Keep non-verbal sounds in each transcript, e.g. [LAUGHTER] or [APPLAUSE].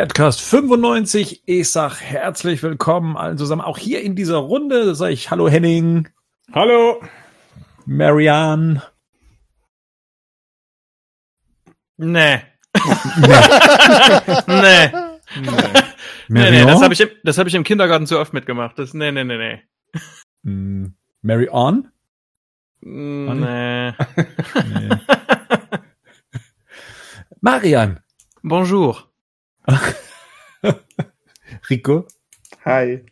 Badcast 95. Ich sag herzlich willkommen allen zusammen, auch hier in dieser Runde. Sage ich Hallo Henning. Hallo. Marianne. Nee. [LAUGHS] nee. Nee. Nee, nee, das habe ich, im- das hab ich im Kindergarten zu oft mitgemacht. Das, nee, nee, nee, nee. Mm, Mary On? Nee. Nee. [LAUGHS] Marian. Bonjour. [LAUGHS] Rico. Hi.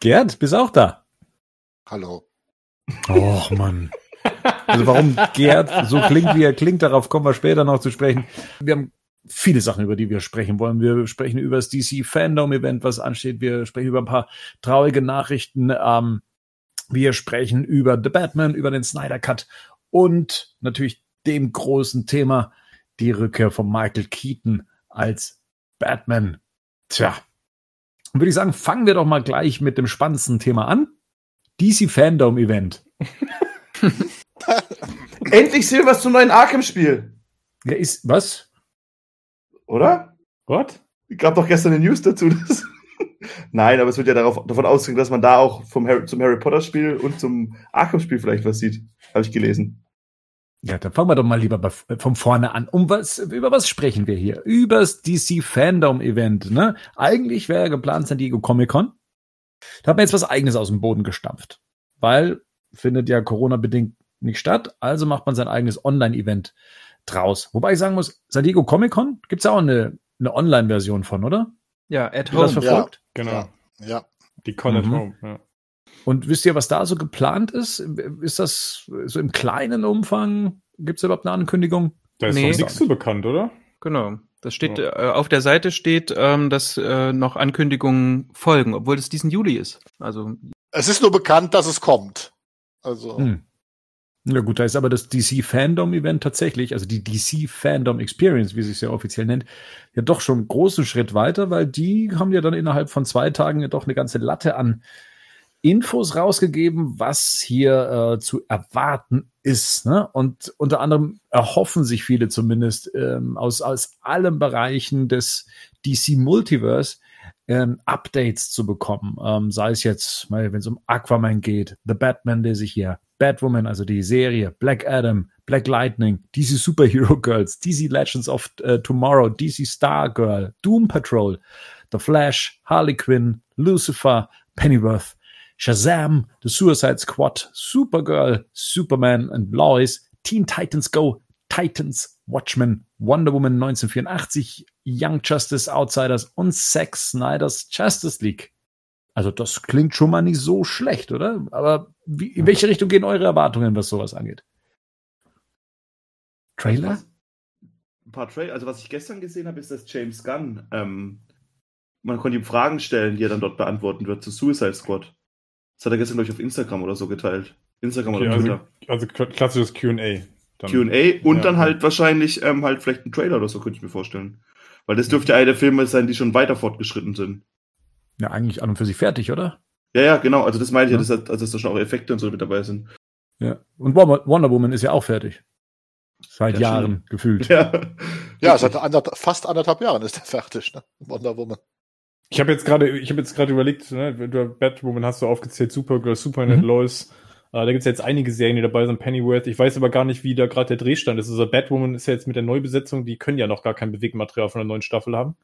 Gerd, bist auch da? Hallo. Och, Mann. Also warum Gerd so klingt, wie er klingt, darauf kommen wir später noch zu sprechen. Wir haben viele Sachen, über die wir sprechen wollen. Wir sprechen über das DC Fandom Event, was ansteht. Wir sprechen über ein paar traurige Nachrichten. Ähm, wir sprechen über The Batman, über den Snyder Cut und natürlich dem großen Thema, die Rückkehr von Michael Keaton als Batman. Tja, würde ich sagen, fangen wir doch mal gleich mit dem spannendsten Thema an. DC Fandom Event. [LAUGHS] Endlich sehen wir was zum neuen Arkham-Spiel, Ja, ist, was? oder? What? Gab doch gestern eine News dazu. Dass [LAUGHS] Nein, aber es wird ja darauf, davon ausgehen, dass man da auch vom Harry, zum Harry Potter-Spiel und zum Arkham-Spiel vielleicht was sieht. Habe ich gelesen. Ja, dann fangen wir doch mal lieber bei, von vorne an. Um was, über was sprechen wir hier? Übers DC Fandom Event, ne? Eigentlich wäre ja geplant San Diego Comic Con. Da hat man jetzt was eigenes aus dem Boden gestampft. Weil findet ja Corona-bedingt nicht statt, also macht man sein eigenes Online-Event draus. Wobei ich sagen muss, San Diego Comic Con gibt's ja auch eine, eine Online-Version von, oder? Ja, at ihr das home. verfolgt? Genau. Ja. Ja. Die Con at Mhm. home. Ja. Und wisst ihr, was da so geplant ist? Ist das so im kleinen Umfang? Gibt's da überhaupt eine Ankündigung? Da ist Nee. doch nichts so bekannt, oder? Genau. Das steht, äh, auf der Seite steht, ähm, dass äh, noch Ankündigungen folgen, obwohl es diesen Juli ist. Also, Es ist nur bekannt, dass es kommt. Also, Hm. Ja gut, da ist aber das DC Fandom Event tatsächlich, also die DC Fandom Experience, wie sie es ja offiziell nennt, ja doch schon einen großen Schritt weiter, weil die haben ja dann innerhalb von zwei Tagen ja doch eine ganze Latte an Infos rausgegeben, was hier äh, zu erwarten ist. Ne? Und unter anderem erhoffen sich viele zumindest ähm, aus, aus allen Bereichen des DC Multiverse ähm, Updates zu bekommen. Ähm, sei es jetzt, wenn es um Aquaman geht, The Batman, der sich hier, Batwoman, also die Serie, Black Adam, Black Lightning, DC Superhero Girls, DC Legends of äh, Tomorrow, DC Star Girl, Doom Patrol, The Flash, Harley Quinn, Lucifer, Pennyworth, Shazam, The Suicide Squad, Supergirl, Superman and Lois, Teen Titans Go, Titans, Watchmen, Wonder Woman 1984, Young Justice Outsiders und Zack Snyder's Justice League. Also das klingt schon mal nicht so schlecht, oder? Aber wie, in welche Richtung gehen eure Erwartungen, was sowas angeht? Trailer? Ein paar Trailer. Also was ich gestern gesehen habe, ist, dass James Gunn, ähm, man konnte ihm Fragen stellen, die er dann dort beantworten wird zu Suicide Squad. Das hat er gestern, glaube ich, auf Instagram oder so geteilt. Instagram Okay, oder also, Twitter. also kla- klassisches Q&A. Q&A und Ja. dann halt wahrscheinlich ähm, halt vielleicht ein Trailer oder so, könnte ich mir vorstellen. Weil das dürfte einer der Filme sein, die schon weiter fortgeschritten sind. Ja, eigentlich an und für sich fertig, oder? Ja, ja, genau. Also das meine ich ja, Ja. dass, also, dass da schon auch Effekte und so mit dabei sind. Ja. Und Wonder Woman ist ja auch fertig. Seit Ja, Jahren stimmt. gefühlt. Ja, ja, seit [LAUGHS] anderth fast anderthalb Jahren ist er fertig, ne? Wonder Woman. Ich habe jetzt gerade, ich habe jetzt gerade überlegt, ne, du Batwoman hast du aufgezählt, Supergirl, Superman, Mhm. Lois. Äh, da gibt's jetzt einige Serien, die dabei sind, Pennyworth. Ich weiß aber gar nicht, wie da gerade der Drehstand ist. Also Batwoman ist ja jetzt mit der Neubesetzung, die können ja noch gar kein Bewegmaterial von der neuen Staffel haben.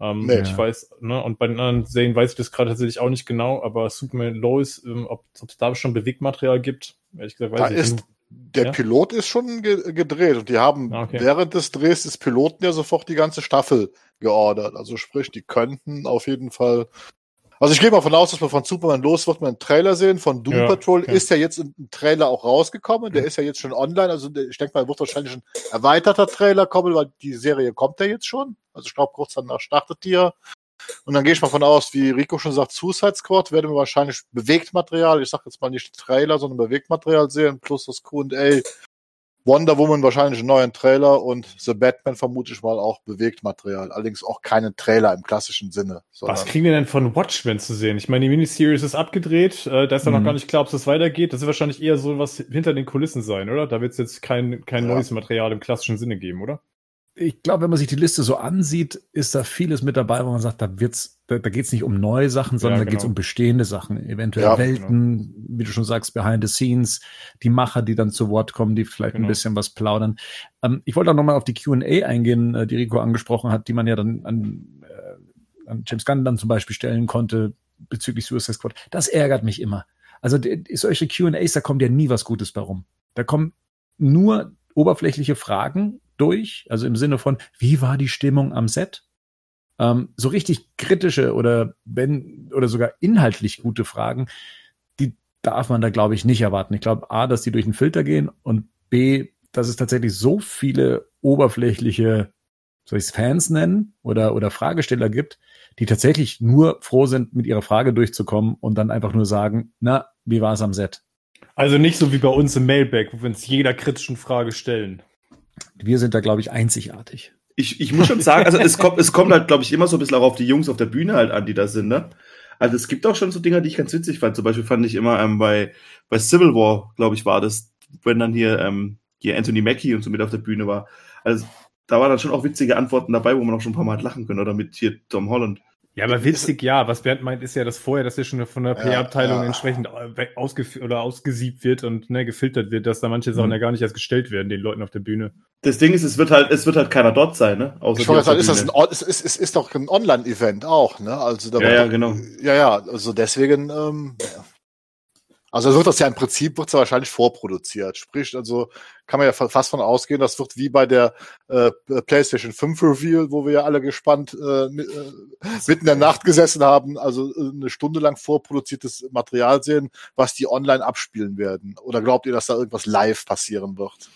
Ähm, Nee. Ich weiß, ne, und bei den anderen Serien weiß ich das gerade tatsächlich auch nicht genau, aber Superman, Lois, ähm, ob es da schon Bewegmaterial gibt, ehrlich gesagt, weiß Da ich ist, nicht. der Ja? Pilot ist schon ge gedreht und die haben Ah, okay. während des Drehs des Piloten ja sofort die ganze Staffel geordert. Also sprich, die könnten auf jeden Fall. Also ich gehe mal von aus, dass wir von Superman los wird man einen Trailer sehen. Von Doom Ja, Patrol okay. ist ja jetzt ein Trailer auch rausgekommen. Der ist ja jetzt schon online. Also ich denke mal, wird wahrscheinlich ein erweiterter Trailer kommen, weil die Serie kommt ja jetzt schon. Also ich glaube, kurz danach startet die ja. Und dann gehe ich mal von aus, wie Rico schon sagt, Suicide Squad werden wir wahrscheinlich Bewegtmaterial, ich sage jetzt mal nicht Trailer, sondern Bewegtmaterial sehen, plus das Q&A. Wonder Woman wahrscheinlich einen neuen Trailer und The Batman vermute ich mal auch Bewegtmaterial. Allerdings auch keinen Trailer im klassischen Sinne. Was kriegen wir denn von Watchmen zu sehen? Ich meine, die Miniseries ist abgedreht, äh, da ist ja Mhm. noch gar nicht klar, ob es weitergeht. Das wird wahrscheinlich eher so was hinter den Kulissen sein, oder? Da wird es jetzt kein, kein Ja. neues Material im klassischen Sinne geben, oder? Ich glaube, wenn man sich die Liste so ansieht, ist da vieles mit dabei, wo man sagt, da wird's, da, da geht's nicht um neue Sachen, sondern Ja, da geht's genau. um bestehende Sachen, eventuell Ja, Welten, wie du schon sagst, behind the scenes, die Macher, die dann zu Wort kommen, die vielleicht ein Genau. bisschen was plaudern. Ähm, ich wollte auch nochmal auf die Q&A eingehen, äh, die Rico angesprochen hat, die man ja dann an, äh, an James Gunn dann zum Beispiel stellen konnte bezüglich Suicide Squad. Das ärgert mich immer. Also die- solche Q&As, da kommt ja nie was Gutes bei rum. Da kommen nur oberflächliche Fragen durch, also im Sinne von, wie war die Stimmung am Set? Ähm, so richtig kritische oder wenn oder sogar inhaltlich gute Fragen, die darf man da glaube ich nicht erwarten. Ich glaube a, dass die durch den Filter gehen und b, dass es tatsächlich so viele oberflächliche, soll ich es Fans nennen oder oder Fragesteller gibt, die tatsächlich nur froh sind, mit ihrer Frage durchzukommen und dann einfach nur sagen, na, wie war es am Set? Also nicht so wie bei uns im Mailback, wo wir uns jeder kritischen Frage stellen. Wir sind da glaube ich einzigartig. Ich, ich muss schon sagen, also es [LAUGHS] kommt, es kommt halt, glaube ich, immer so ein bisschen auch auf die Jungs auf der Bühne halt an, die da sind, ne? Also es gibt auch schon so Dinger, die ich ganz witzig fand. Zum Beispiel fand ich immer ähm, bei, bei Civil War, glaube ich, war das, wenn dann hier, ähm, hier Anthony Mackie und so mit auf der Bühne war. Also da waren dann schon auch witzige Antworten dabei, wo man auch schon ein paar Mal hat lachen können, oder mit hier Tom Holland. Ja, aber witzig, ja. Was Bernd meint, ist ja, dass vorher, dass ja schon von der Ja, PR-Abteilung ja. entsprechend ausgef oder ausgesiebt wird und ne, gefiltert wird, dass da manche Sachen Mhm. ja gar nicht erst gestellt werden, den Leuten auf der Bühne. Das Ding ist, es wird halt, es wird halt keiner dort sein, ne? Außer Ich wollte sagen, ist das ein, es ist, es ist doch ein Online-Event auch, ne? Also da Ja, ja, genau. Ja, ja, also deswegen, ähm, ja. Also wird das ja im Prinzip wird's ja wahrscheinlich vorproduziert. Sprich, also kann man ja fa- fast von ausgehen, das wird wie bei der äh, PlayStation 5 Reveal, wo wir ja alle gespannt äh, äh, mitten in der Nacht gesessen haben, also äh, eine Stunde lang vorproduziertes Material sehen, was die online abspielen werden. Oder glaubt ihr, dass da irgendwas live passieren wird?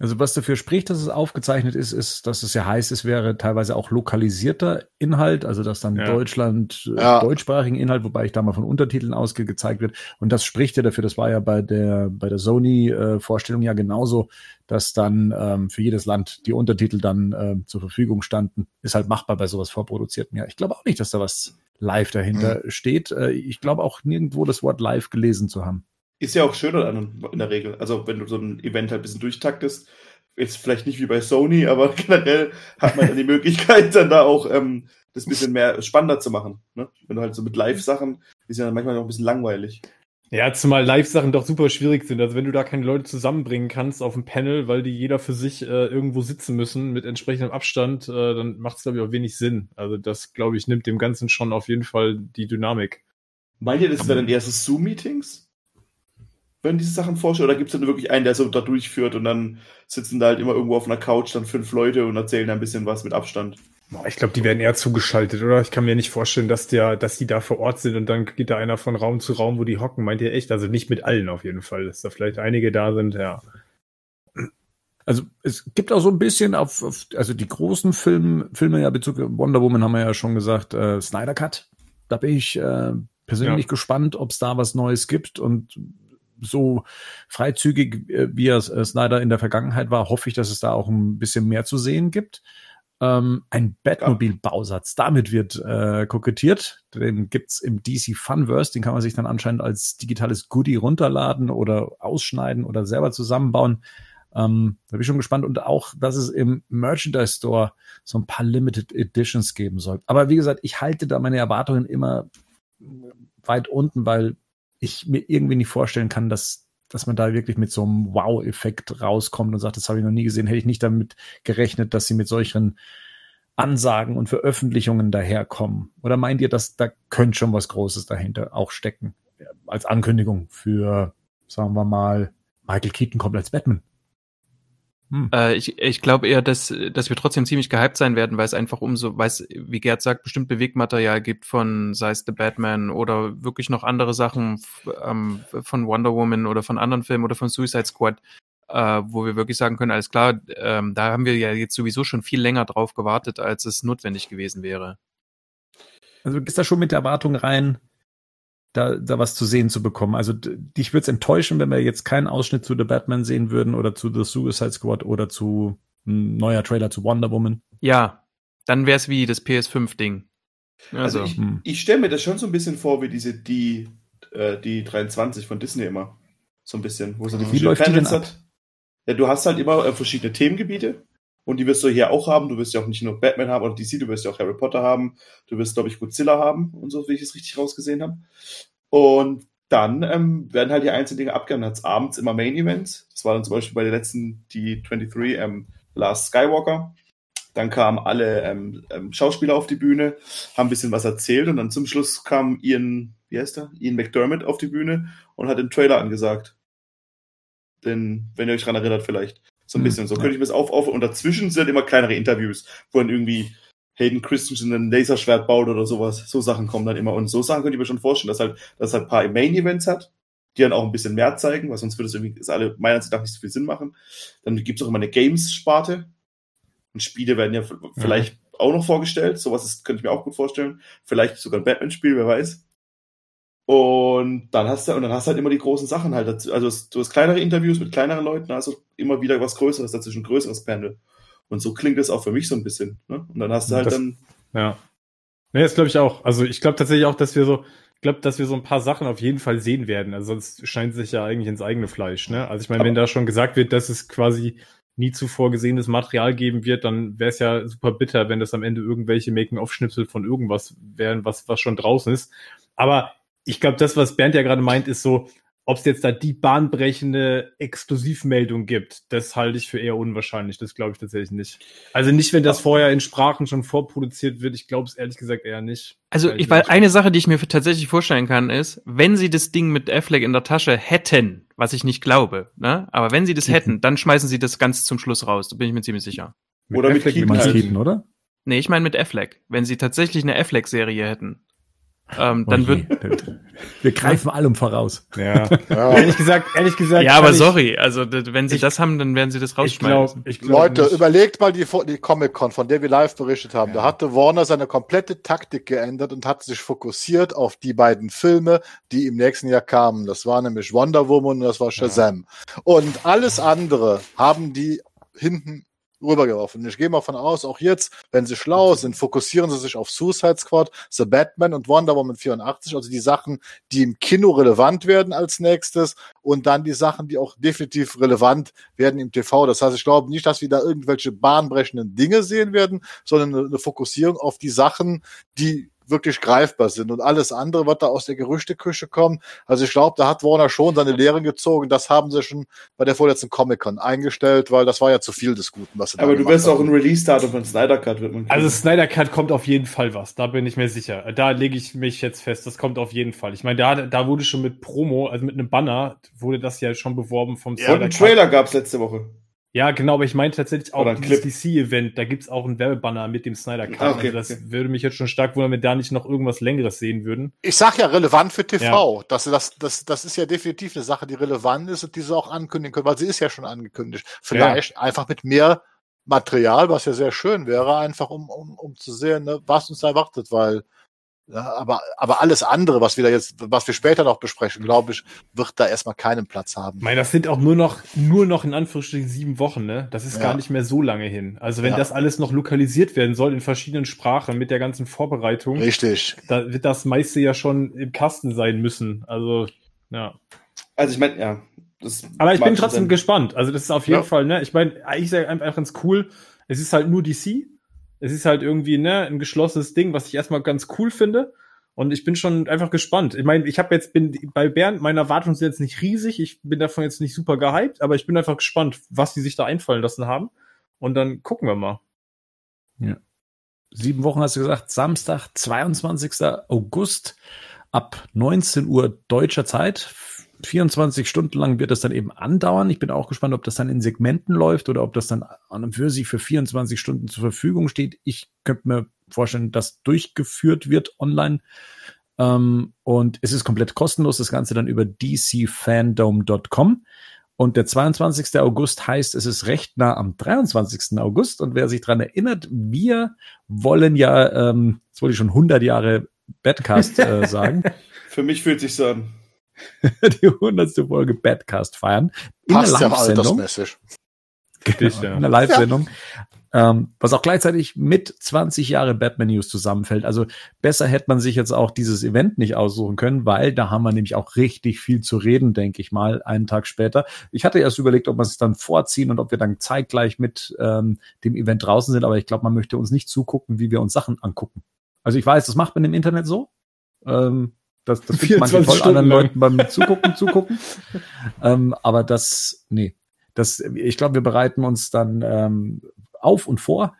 Also was dafür spricht, dass es aufgezeichnet ist, ist, dass es ja heißt, es wäre teilweise auch lokalisierter Inhalt, also dass dann Ja. Deutschland äh, Ja. deutschsprachigen Inhalt, wobei ich da mal von Untertiteln ausgehe, gezeigt wird. Und das spricht ja dafür, das war ja bei der bei der Sony-Vorstellung ja genauso, dass dann ähm, für jedes Land die Untertitel dann ähm, zur Verfügung standen. Ist halt machbar bei sowas vorproduzierten. Ja, ich glaube auch nicht, dass da was live dahinter steht. Äh, ich glaube auch nirgendwo das Wort live gelesen zu haben. Ist ja auch schöner dann in der Regel. Also wenn du so ein Event halt ein bisschen durchtaktest, jetzt vielleicht nicht wie bei Sony, [LAUGHS] aber generell hat man dann die Möglichkeit, dann da auch ähm, das bisschen mehr spannender zu machen. Ne? Wenn du halt so mit Live-Sachen, die sind dann manchmal noch ein bisschen langweilig. Ja, zumal Live-Sachen doch super schwierig sind. Also wenn du da keine Leute zusammenbringen kannst auf dem Panel, weil die jeder für sich äh, irgendwo sitzen müssen mit entsprechendem Abstand, äh, dann macht es, glaube ich, auch wenig Sinn. Also das, glaube ich, nimmt dem Ganzen schon auf jeden Fall die Dynamik. Meint ihr, das wären dann eher so Zoom-Meetings? Wenn diese Sachen vorstellen? Oder gibt es dann wirklich einen, der so da durchführt und dann sitzen da halt immer irgendwo auf einer Couch dann fünf Leute und erzählen da ein bisschen was mit Abstand? Ich glaube, die werden eher zugeschaltet, oder? Ich kann mir nicht vorstellen, dass der, dass die da vor Ort sind und dann geht da einer von Raum zu Raum, wo die hocken. Meint ihr echt? Also nicht mit allen auf jeden Fall, dass da vielleicht einige da sind, ja. Also es gibt auch so ein bisschen auf, auf also die großen Film, Filme ja Bezug Wonder Woman haben wir ja schon gesagt, äh, Snyder Cut. Da bin ich äh, persönlich Ja. gespannt, ob es da was Neues gibt und so freizügig, äh, wie er äh, Snyder in der Vergangenheit war, hoffe ich, dass es da auch ein bisschen mehr zu sehen gibt. Ähm, ein Batmobil-Bausatz, damit wird äh, kokettiert. Den gibt's im DC Funverse, den kann man sich dann anscheinend als digitales Goodie runterladen oder ausschneiden oder selber zusammenbauen. Ähm, da bin ich schon gespannt und auch, dass es im Merchandise Store so ein paar Limited Editions geben soll. Aber wie gesagt, ich halte da meine Erwartungen immer weit unten, weil ich mir irgendwie nicht vorstellen kann, dass, dass man da wirklich mit so einem Wow-Effekt rauskommt und sagt, das habe ich noch nie gesehen, hätte ich nicht damit gerechnet, dass sie mit solchen Ansagen und Veröffentlichungen daherkommen. Oder meint ihr, dass da könnte schon was Großes dahinter auch stecken? Als Ankündigung für, sagen wir mal, Michael Keaton kommt als Batman. Hm. Äh, ich ich glaube eher, dass, dass wir trotzdem ziemlich gehypt sein werden, weil es einfach umso, weil es, wie Gerd sagt, bestimmt Bewegmaterial gibt von, sei es The Batman oder wirklich noch andere Sachen ähm, von Wonder Woman oder von anderen Filmen oder von Suicide Squad, äh, wo wir wirklich sagen können, alles klar, ähm, da haben wir ja jetzt sowieso schon viel länger drauf gewartet, als es notwendig gewesen wäre. Also du gehst da schon mit der Erwartung rein, da, da was zu sehen zu bekommen. Also dich würde es enttäuschen, wenn wir jetzt keinen Ausschnitt zu The Batman sehen würden oder zu The Suicide Squad oder zu ein neuer Trailer zu Wonder Woman. Ja, dann wäre es wie das PS5-Ding. Also, Also, ich, hm. ich stelle mir das schon so ein bisschen vor wie diese die, äh, die 23 von Disney immer. So ein bisschen, wo so die Wie die denn hat. Ja, du hast halt immer äh, verschiedene Themengebiete Und die wirst du hier auch haben. Du wirst ja auch nicht nur Batman haben oder DC, du wirst ja auch Harry Potter haben. Du wirst, glaube ich, Godzilla haben und so, wie ich es richtig rausgesehen habe. Und dann ähm, werden halt die einzelnen Dinge abgehandelt. Abends immer Main Events. Das war dann zum Beispiel bei der letzten, die 23, ähm, Last Skywalker. Dann kamen alle ähm, ähm, Schauspieler auf die Bühne, haben ein bisschen was erzählt und dann zum Schluss kam Ian, wie heißt er? Ian McDermott auf die Bühne und hat den Trailer angesagt. Denn, wenn ihr euch dran erinnert, vielleicht. So ein Hm, bisschen. So ja. könnte ich mir das auf, auf. Und dazwischen sind immer kleinere Interviews, wo dann irgendwie Hayden Christensen ein Laserschwert baut oder sowas. So Sachen kommen dann immer. Und so Sachen könnte ich mir schon vorstellen, dass halt, dass halt ein paar Main-Events hat, die dann auch ein bisschen mehr zeigen, weil sonst würde es irgendwie, ist alle meiner Ansicht nach nicht so viel Sinn machen. Dann gibt's auch immer eine Games-Sparte. Und Spiele werden ja vielleicht auch noch vorgestellt. Sowas ist, könnte ich mir auch gut vorstellen. Vielleicht sogar ein Batman-Spiel, wer weiß. Und dann hast du, und dann hast du halt immer die großen Sachen halt. dazu. Also du hast kleinere Interviews mit kleineren Leuten, also immer wieder was Größeres dazwischen, ein größeres Panel. Und so klingt es auch für mich so ein bisschen. Ne? Und dann hast du halt Das- dann, Ja. Nee, das glaube ich auch. Also ich glaube tatsächlich auch, dass wir so, ich glaube, dass wir so ein paar Sachen auf jeden Fall sehen werden. Also sonst scheint sich ja eigentlich ins eigene Fleisch. Ne? Also ich meine, wenn da schon gesagt wird, dass es quasi nie zuvor gesehenes Material geben wird, dann wäre es ja super bitter, wenn das am Ende irgendwelche Making-of-Schnipsel von irgendwas wären, was, was schon draußen ist. Aber ich glaube, das, was Bernd ja gerade meint, ist so, ob es jetzt da die bahnbrechende Exklusivmeldung gibt, das halte ich für eher unwahrscheinlich. Das glaube ich tatsächlich nicht. Also nicht, wenn das vorher in Sprachen schon vorproduziert wird. Ich glaube es ehrlich gesagt eher nicht. Also ich weil eine Sache, die ich mir tatsächlich vorstellen kann, ist, wenn sie das Ding mit Affleck in der Tasche hätten, was ich nicht glaube, ne? Aber wenn sie das hätten, dann schmeißen sie das ganz zum Schluss raus. Da bin ich mir ziemlich sicher. Oder mit Affleck Keaton Du meinst halt. Keaton, oder? Nee, ich meine mit Affleck. Wenn sie tatsächlich eine Affleck-Serie hätten, ähm, Oh dann je. wird. [LAUGHS] Wir greifen allem voraus. Ja. [LAUGHS] Ja. ehrlich gesagt, ehrlich gesagt. Ja, aber ich- sorry, also wenn sie ich- das haben, dann werden sie das Ich glaube, rausschmeißen. ich glaub Leute, nicht. überlegt mal die, die Comic-Con, von der wir live berichtet haben. Ja. Da hatte Warner seine komplette Taktik geändert und hat sich fokussiert auf die beiden Filme, die im nächsten Jahr kamen. Das war nämlich Wonder Woman und das war Shazam. Und alles andere haben die hinten rübergeworfen. Ich gehe mal von aus, auch jetzt, wenn sie schlau sind, fokussieren sie sich auf Suicide Squad, The Batman und Wonder Woman 84, also die Sachen, die im Kino relevant werden als nächstes und dann die Sachen, die auch definitiv relevant werden im TV. Das heißt, ich glaube nicht, dass wir da irgendwelche bahnbrechenden Dinge sehen werden, sondern eine, Fokussierung auf die Sachen, die wirklich greifbar sind und alles andere, was da aus der Gerüchteküche kommt. Also ich glaube, da hat Warner schon seine Lehren gezogen. Das haben sie schon bei der vorletzten Comic-Con eingestellt, weil das war ja zu viel des Guten, was sie da Aber du wirst auch ein Release-Datum von Snyder Cut, wird man kriegen. Also Snyder Cut kommt auf jeden Fall was, da bin ich mir sicher. Da lege ich mich jetzt fest, das kommt auf jeden Fall. Ich meine, da, da wurde schon mit Promo, also mit einem Banner, wurde das ja schon beworben vom Und einen Trailer gab's letzte Woche. Ja, genau, aber ich meine tatsächlich auch dieses. DC-Event, da gibt's auch einen Werbebanner mit dem Snyder Cut. Ah, okay, also das okay. würde mich jetzt schon stark wundern, wenn wir da nicht noch irgendwas Längeres sehen würden. Ich sag ja relevant für TV. Das, das, das, das ist ja definitiv eine Sache, die relevant ist und die sie auch ankündigen können, weil sie ist ja schon angekündigt. Vielleicht einfach mit mehr Material, was ja sehr schön wäre, einfach um, um, um zu sehen, ne, was uns da erwartet, weil ja, aber, aber alles andere, was wir da jetzt, was wir später noch besprechen, glaube ich, wird da erstmal keinen Platz haben. Ich meine, das sind auch nur noch, nur noch in Anführungsstrichen sieben Wochen, ne? Das ist Ja. gar nicht mehr so lange hin. Also wenn Ja. das alles noch lokalisiert werden soll in verschiedenen Sprachen mit der ganzen Vorbereitung, Richtig. da wird das meiste ja schon im Kasten sein müssen. Also, ja. Also ich meine, ja. Das Aber ich bin trotzdem sein. gespannt. Also das ist auf jeden Ja. Fall, ne? Ich meine, ich sage einfach ganz cool. Es ist halt nur DC. Es ist halt irgendwie, ne, ein geschlossenes Ding, was ich erstmal ganz cool finde. Und ich bin schon einfach gespannt. Ich meine, ich habe jetzt bin bei Bernd, meine Erwartungen sind jetzt nicht riesig. Ich bin davon jetzt nicht super gehypt, aber ich bin einfach gespannt, was die sich da einfallen lassen haben. Und dann gucken wir mal. Sieben Wochen hast du gesagt, Samstag, 22. August ab 19 Uhr deutscher Zeit. 24 Stunden lang wird das dann eben andauern. Ich bin auch gespannt, ob das dann in Segmenten läuft oder ob das dann an und für sich für 24 Stunden zur Verfügung steht. Ich könnte mir vorstellen, dass durchgeführt wird online. Ähm, und es ist komplett kostenlos. Das Ganze dann über dcfandom.com. Und der 22. August heißt, es ist recht nah am 23. August. Und wer sich dran erinnert, wir wollen ja, ähm, jetzt wollte ich schon 100 Jahre Badcast äh, [LAUGHS] sagen, Für mich fühlt sich so an. [LAUGHS] die 100. Folge Badcast feiern. In Passt ja der Live-Sendung. altersmäßig. Dich, ja. in der Live-Sendung. Ähm, was auch gleichzeitig mit 20 Jahre Batman News zusammenfällt. Also besser hätte man sich jetzt auch dieses Event nicht aussuchen können, weil da haben wir nämlich auch richtig viel zu reden, denke ich mal, einen Tag später. Ich hatte erst überlegt, ob wir es dann vorziehen und ob wir dann zeitgleich mit ähm, dem Event draußen sind, aber ich glaube, man möchte uns nicht zugucken, wie wir uns Sachen angucken. Also ich weiß, das macht man im Internet so. Ähm, das, das findet 24 toll, Stunden anderen lang. Leuten beim Zugucken zugucken. [LAUGHS] ähm, aber das, nee. Das, ich glaube, wir bereiten uns dann ähm, auf und vor,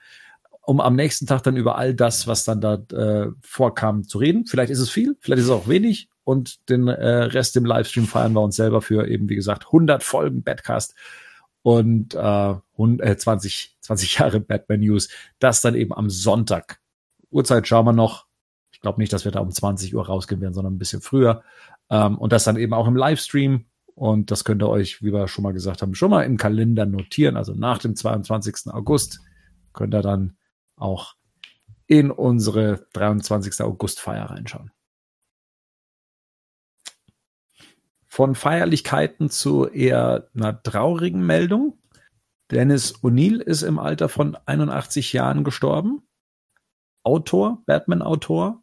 um am nächsten Tag dann über all das, was dann da äh, vorkam, zu reden. Vielleicht ist es viel, vielleicht ist es auch wenig. Und den äh, Rest im Livestream feiern wir uns selber für eben, wie gesagt, 100 Folgen Badcast und äh, 100, äh, 20, 20 Jahre Batman News. Das dann eben am Sonntag. Uhrzeit schauen wir noch. Ich glaube nicht, dass wir da um 20 Uhr rausgehen werden, sondern ein bisschen früher. Ähm, und das dann eben auch im Livestream. Und das könnt ihr euch, wie wir schon mal gesagt haben, schon mal im Kalender notieren. Also nach dem 22. August könnt ihr dann auch in unsere 23. August-Feier reinschauen. Von Feierlichkeiten zu eher einer traurigen Meldung. Dennis O'Neill ist im Alter von 81 Jahren gestorben. Autor, Batman-Autor.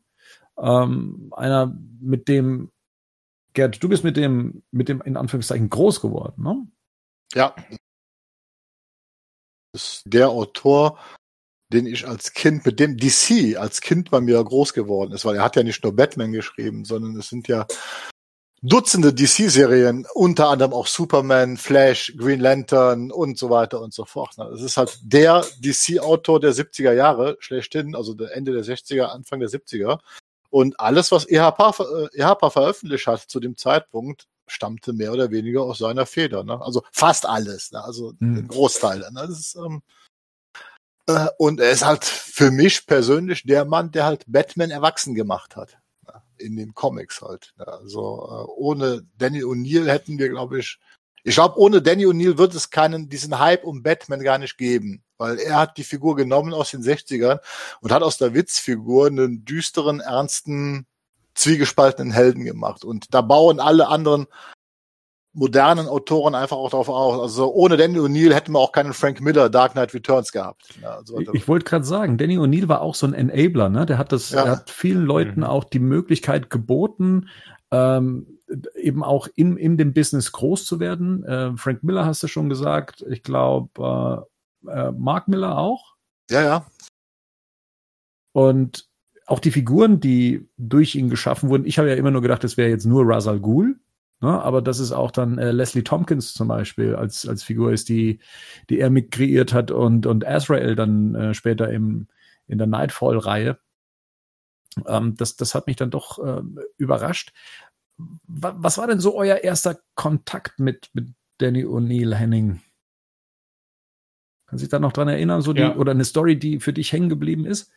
Ähm, einer, mit dem, Gerd, du bist mit dem, mit dem in Anführungszeichen groß geworden, ne? Ja. Das ist der Autor, den ich als Kind, mit dem DC als Kind bei mir groß geworden ist, weil er hat ja nicht nur Batman geschrieben, sondern es sind ja Dutzende DC-Serien, unter anderem auch Superman, Flash, Green Lantern und so weiter und so fort. Es ist halt der DC-Autor der 70er Jahre, schlechthin, also Ende der 60er, Anfang der 70er. Und alles, was EHPA, äh, EHPA veröffentlicht hat zu dem Zeitpunkt, stammte mehr oder weniger aus seiner Feder. Ne? Also fast alles, ne? also Hm. den Großteil. Ne? Das ist, ähm, äh, und er ist halt für mich persönlich der Mann, der halt Batman erwachsen gemacht hat. Ne? In den Comics halt. Ne? Also äh, ohne Danny O'Neill hätten wir, glaube ich, ich glaube, ohne Danny O'Neill wird es keinen, diesen Hype um Batman gar nicht geben. Weil er hat die Figur genommen aus den 60ern und hat aus der Witzfigur einen düsteren, ernsten, zwiegespaltenen Helden gemacht. Und da bauen alle anderen modernen Autoren einfach auch darauf aus. Also ohne Danny O'Neill hätten wir auch keinen Frank Miller Dark Knight Returns gehabt. Ja, also, Ich, ich wollte gerade sagen, Danny O'Neill war auch so ein Enabler, ne? Der hat das, Ja. er hat vielen Leuten Mhm. auch die Möglichkeit geboten, ähm, eben auch in, in dem Business groß zu werden. Äh, Frank Miller hast du schon gesagt. Ich glaube, äh, äh, Mark Miller auch. ja, ja. Und auch die Figuren, die durch ihn geschaffen wurden. Ich habe ja immer nur gedacht, das wäre jetzt nur Ra's al Ghul. Ne? Aber das ist auch dann äh, Leslie Tompkins zum Beispiel als, als Figur ist, die, die er mit kreiert hat und, und Azrael dann äh, später im, in der Nightfall-Reihe. Ähm, das, das hat mich dann doch ähm, überrascht. Wa- Was war denn so euer erster Kontakt mit, mit Danny O'Neill, Henning? Kann sich da noch dran erinnern, so die, Ja. oder eine Story, die für dich hängen geblieben ist?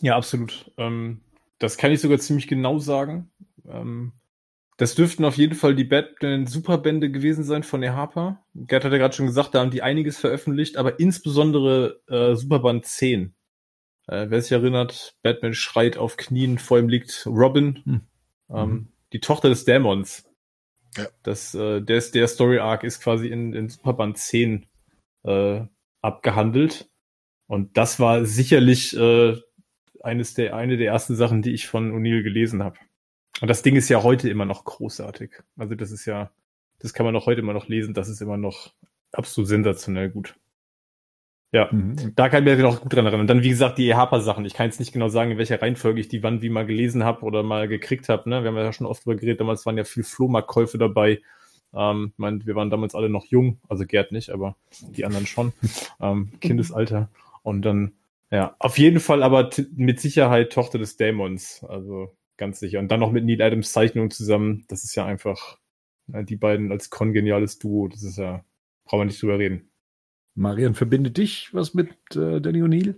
Ja, absolut. Ähm, das kann ich sogar ziemlich genau sagen. Ähm, das dürften auf jeden Fall die Batman Superbände gewesen sein von der Harper. Gerd hat ja gerade schon gesagt, da haben die einiges veröffentlicht, aber insbesondere äh, Superband 10. Äh, wer sich erinnert, Batman schreit auf Knien, vor ihm liegt Robin, Hm. ähm, Mhm. die Tochter des Dämons. Ja. Das, äh, der, der Story Arc ist quasi in, in Superband 10 äh, abgehandelt. Und das war sicherlich äh, eines der, eine der ersten Sachen, die ich von O'Neill gelesen habe. Und das Ding ist ja heute immer noch großartig. Also das ist ja, das kann man auch heute immer noch lesen. Das ist immer noch absolut sensationell gut. Ja, Mhm. da kann ich mir noch gut dran erinnern. Und dann, wie gesagt, die EHPA-Sachen. Ich kann jetzt nicht genau sagen, in welcher Reihenfolge ich die wann wie mal gelesen habe oder mal gekriegt habe. Ne? Wir haben ja schon oft drüber geredet. Damals waren ja viel Flohmarktkäufe dabei. Ähm, ich mein, wir waren damals alle noch jung. Also Gerd nicht, aber die anderen schon. [LAUGHS] ähm, Kindesalter. Und dann, ja, auf jeden Fall aber mit Sicherheit Tochter des Dämons. Also ganz sicher. Und dann noch mit Neil Adams Zeichnung zusammen. Das ist ja einfach, äh, die beiden als kongeniales Duo. Das ist ja, brauchen wir nicht drüber reden. Marian, verbindet dich was mit äh, Danny O'Neill?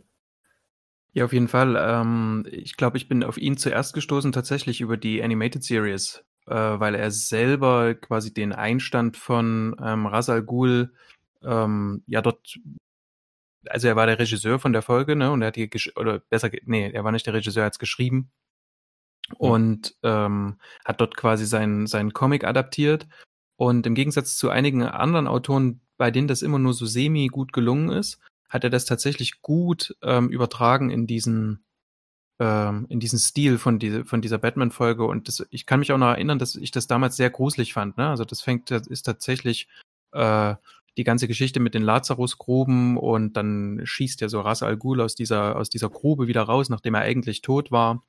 Ja, auf jeden Fall. Ähm, ich glaube, ich bin auf ihn zuerst gestoßen, tatsächlich über die Animated Series, äh, weil er selber quasi den Einstand von ähm, Ra's al Ghul, ähm, ja dort, also er war der Regisseur von der Folge, ne, und er hat gesch- oder besser, nee, er war nicht der Regisseur, er hat es geschrieben und ähm, hat dort quasi seinen seinen Comic adaptiert Und im Gegensatz zu einigen anderen Autoren, bei denen das immer nur so semi gut gelungen ist, hat er das tatsächlich gut ähm, übertragen in diesen ähm, in diesen Stil von, diese, von dieser Batman-Folge. Und das, ich kann mich auch noch erinnern, dass ich das damals sehr gruselig fand. Ne? Also das fängt, das ist tatsächlich äh, die ganze Geschichte mit den Lazarusgruben und dann schießt ja so Ras Al Ghul aus dieser, aus dieser Grube wieder raus, nachdem er eigentlich tot war.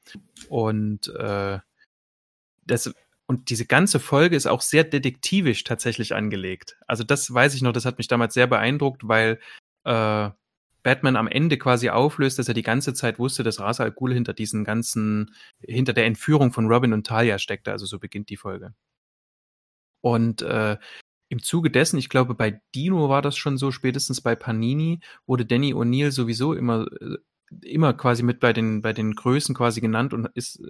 Und äh, das, und diese ganze Folge ist auch sehr detektivisch tatsächlich angelegt. Also das weiß ich noch, das hat mich damals sehr beeindruckt, weil äh, Batman am Ende quasi auflöst, dass er die ganze Zeit wusste, dass Ra's al Ghul hinter diesen ganzen, hinter der Entführung von Robin und Talia steckte. Also so beginnt die Folge. Und äh, im Zuge dessen, ich glaube, bei Dino war das schon so, spätestens bei Panini wurde Danny O'Neill sowieso immer äh, immer quasi mit bei den bei den Größen quasi genannt und ist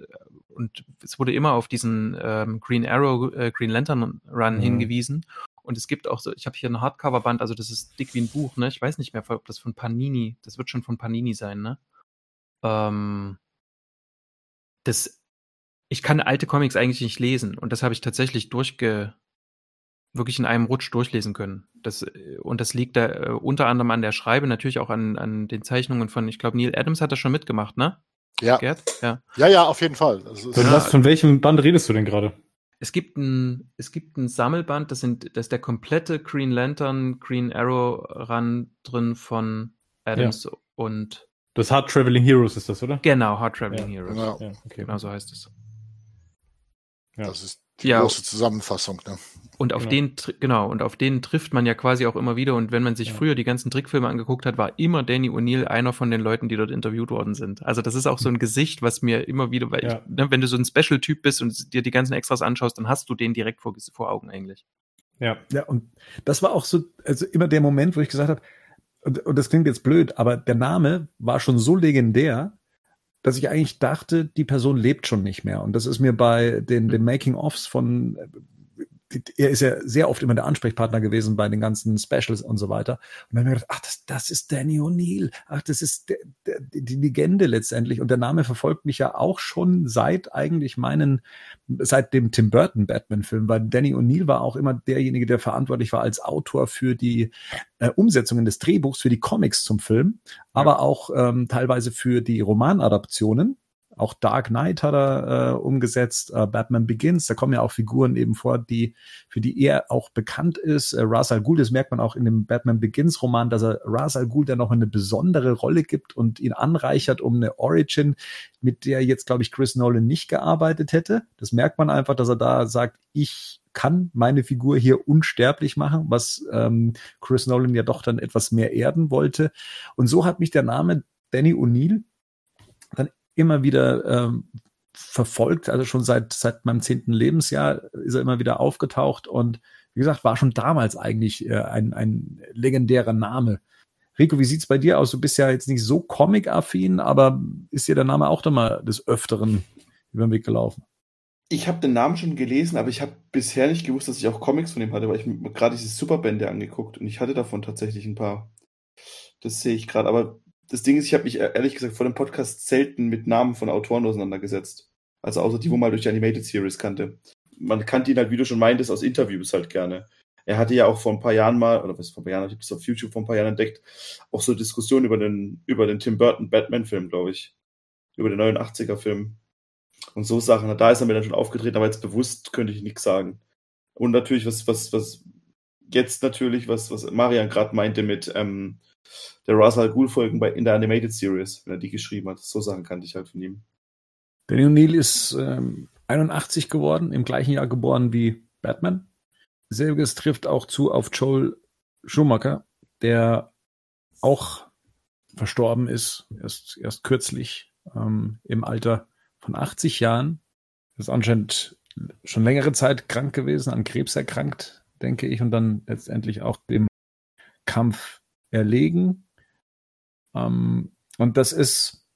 und es wurde immer auf diesen ähm, Green Arrow äh, Green Lantern Run mhm. hingewiesen und es gibt auch so, ich habe hier ein Hardcover-Band, also das ist dick wie ein Buch, ne? Ich weiß nicht mehr, ob das von Panini, das wird schon von Panini sein, ne? Ähm, das, ich kann alte Comics eigentlich nicht lesen und das habe ich tatsächlich durchge, wirklich in einem Rutsch durchlesen können. Das, und das liegt da äh, unter anderem an der Schreibe, natürlich auch an, an den Zeichnungen von, ich glaube, Neil Adams hat das schon mitgemacht, ne? Ja. Gerd? Ja. ja, ja, auf jeden Fall. Also, von, was, von welchem Band redest du denn gerade? Es gibt ein, es gibt ein Sammelband, das sind, das ist der komplette Green Lantern, Green Arrow Run drin von Adams ja. und. Das Hard Traveling Heroes ist das, oder? Genau, Hard Traveling ja. Heroes. Genau. Ja, okay. genau so heißt es. Ja. Das ist die ja. große Zusammenfassung, ne? Und auf genau. den, genau, und auf den trifft man ja quasi auch immer wieder. Und wenn man sich ja. früher die ganzen Trickfilme angeguckt hat, war immer Danny O'Neill einer von den Leuten, die dort interviewt worden sind. Also das ist auch so ein Gesicht, was mir immer wieder, weil ja. ich, ne, wenn du so ein Special-Typ bist und dir die ganzen Extras anschaust, dann hast du den direkt vor, vor Augen eigentlich. Ja. Ja, und das war auch so, also immer der Moment, wo ich gesagt habe, und, und das klingt jetzt blöd, aber der Name war schon so legendär, dass ich eigentlich dachte, die Person lebt schon nicht mehr. Und das ist mir bei den, den Making-ofs von er ist ja sehr oft immer der Ansprechpartner gewesen bei den ganzen Specials und so weiter. Und dann habe ich gedacht, ach, das, das ist Danny O'Neill. Ach, das ist der, der, die Legende letztendlich. Und der Name verfolgt mich ja auch schon seit eigentlich meinen, seit dem Tim Burton Batman-Film, weil Danny O'Neill war auch immer derjenige, der verantwortlich war als Autor für die äh, Umsetzungen des Drehbuchs, für die Comics zum Film, aber ja. auch ähm, teilweise für die Romanadaptionen auch Dark Knight hat er äh, umgesetzt, äh, Batman Begins, da kommen ja auch Figuren eben vor, die für die er auch bekannt ist. Äh, Ra's al Ghul, das merkt man auch in dem Batman Begins Roman, dass er Ra's al Ghul dann noch eine besondere Rolle gibt und ihn anreichert um eine Origin, mit der jetzt glaube ich Chris Nolan nicht gearbeitet hätte. Das merkt man einfach, dass er da sagt, ich kann meine Figur hier unsterblich machen, was ähm, Chris Nolan ja doch dann etwas mehr erden wollte. Und so hat mich der Name Danny O'Neill immer wieder ähm, verfolgt, also schon seit, seit meinem zehnten Lebensjahr ist er immer wieder aufgetaucht und wie gesagt, war schon damals eigentlich äh, ein, ein legendärer Name. Rico, wie sieht's bei dir aus? Du bist ja jetzt nicht so comic-affin, aber ist dir der Name auch da mal des Öfteren über den Weg gelaufen? Ich habe den Namen schon gelesen, aber ich habe bisher nicht gewusst, dass ich auch Comics von ihm hatte, weil ich mir gerade diese Superbände angeguckt und ich hatte davon tatsächlich ein paar. Das sehe ich gerade, aber das Ding ist, ich habe mich äh, ehrlich gesagt vor dem Podcast selten mit Namen von Autoren auseinandergesetzt. Also außer die, wo man durch die Animated Series kannte. Man kannte ihn halt, wie du schon meintest, aus Interviews halt gerne. Er hatte ja auch vor ein paar Jahren mal, oder was vor ein paar Jahren, ich habe es auf YouTube vor ein paar Jahren entdeckt, auch so Diskussionen über den, über den Tim Burton Batman-Film, glaube ich. Über den 89er-Film. Und so Sachen. Da ist er mir dann schon aufgetreten, aber jetzt bewusst könnte ich nichts sagen. Und natürlich, was, was, was, jetzt natürlich, was, was Marian gerade meinte mit, ähm, der Russell Ghul Folgen bei, in der Animated Series, wenn er die geschrieben hat. So Sachen kannte ich halt von ihm. Danny O'Neill ist ähm, 81 geworden, im gleichen Jahr geboren wie Batman. Selbiges trifft auch zu auf Joel Schumacher, der auch verstorben ist, erst, erst kürzlich ähm, im Alter von 80 Jahren. Ist anscheinend schon längere Zeit krank gewesen, an Krebs erkrankt, denke ich, und dann letztendlich auch dem Kampf erlegen. Ähm, und das ist,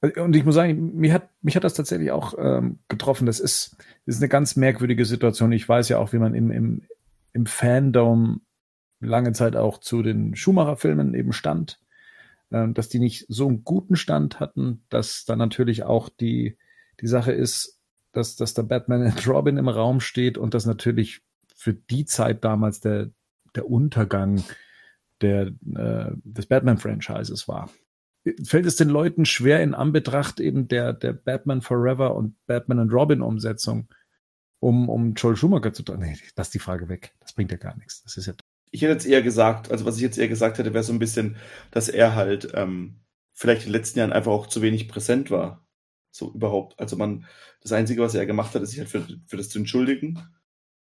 und ich muss sagen, mich hat, mich hat das tatsächlich auch ähm, getroffen. Das ist, das ist eine ganz merkwürdige Situation. Ich weiß ja auch, wie man im, im, im Fandom lange Zeit auch zu den Schumacher-Filmen eben stand, äh, dass die nicht so einen guten Stand hatten, dass dann natürlich auch die, die Sache ist, dass, dass der Batman and Robin im Raum steht und das natürlich für die Zeit damals der, der Untergang der, äh, des Batman-Franchises war. Fällt es den Leuten schwer in Anbetracht eben der, der Batman Forever und Batman and Robin Umsetzung, um, um Joel Schumacher zu tun? Nee, lass die Frage weg. Das bringt ja gar nichts. Das ist ja. Ich hätte jetzt eher gesagt, also was ich jetzt eher gesagt hätte, wäre so ein bisschen, dass er halt ähm, vielleicht in den letzten Jahren einfach auch zu wenig präsent war. So überhaupt. Also man, das Einzige, was er gemacht hat, ist sich halt für, für das zu entschuldigen.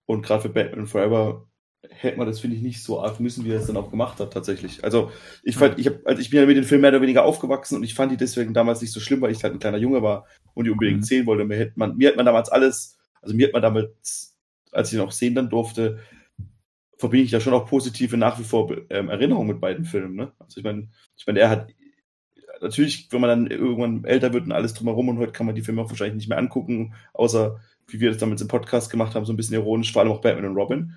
Und gerade für Batman Forever hätte man das, finde ich, nicht so arg müssen, wie er es dann auch gemacht hat, tatsächlich. Also ich fand, ich habe, also ich bin ja mit dem Film mehr oder weniger aufgewachsen und ich fand die deswegen damals nicht so schlimm, weil ich halt ein kleiner Junge war und die unbedingt mhm. sehen wollte. Mir hätte man, mir hat man damals alles, also mir hat man damals, als ich noch sehen dann durfte, verbinde ich ja schon auch positive nach wie vor ähm, Erinnerungen mit beiden Filmen. Ne? Also ich meine, ich meine, er hat natürlich, wenn man dann irgendwann älter wird und alles drumherum und heute kann man die Filme auch wahrscheinlich nicht mehr angucken, außer wie wir das damals im Podcast gemacht haben, so ein bisschen ironisch, vor allem auch Batman und Robin.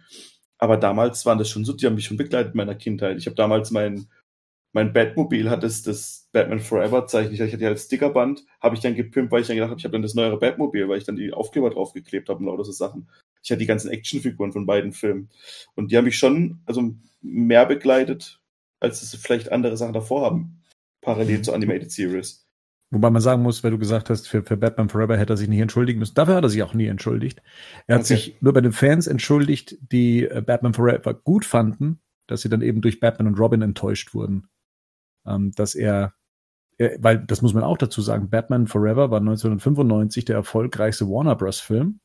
Aber damals waren das schon so, die haben mich schon begleitet in meiner Kindheit. Ich habe damals mein, mein Batmobil hat das, das Batman Forever Zeichen. Ich hatte ja als Stickerband, habe ich dann gepimpt, weil ich dann gedacht habe, ich habe dann das neuere Batmobil, weil ich dann die Aufkleber draufgeklebt habe und lauter so Sachen. Ich hatte die ganzen Actionfiguren von beiden Filmen. Und die haben mich schon, also mehr begleitet, als es vielleicht andere Sachen davor haben. Parallel mhm. zur Animated Series. Wobei man sagen muss, weil du gesagt hast, für, für Batman Forever hätte er sich nicht entschuldigen müssen. Dafür hat er sich auch nie entschuldigt. Er hat okay. sich nur bei den Fans entschuldigt, die äh, Batman Forever gut fanden, dass sie dann eben durch Batman und Robin enttäuscht wurden. Ähm, dass er, er, weil das muss man auch dazu sagen, Batman Forever war 1995 der erfolgreichste Warner Bros. Film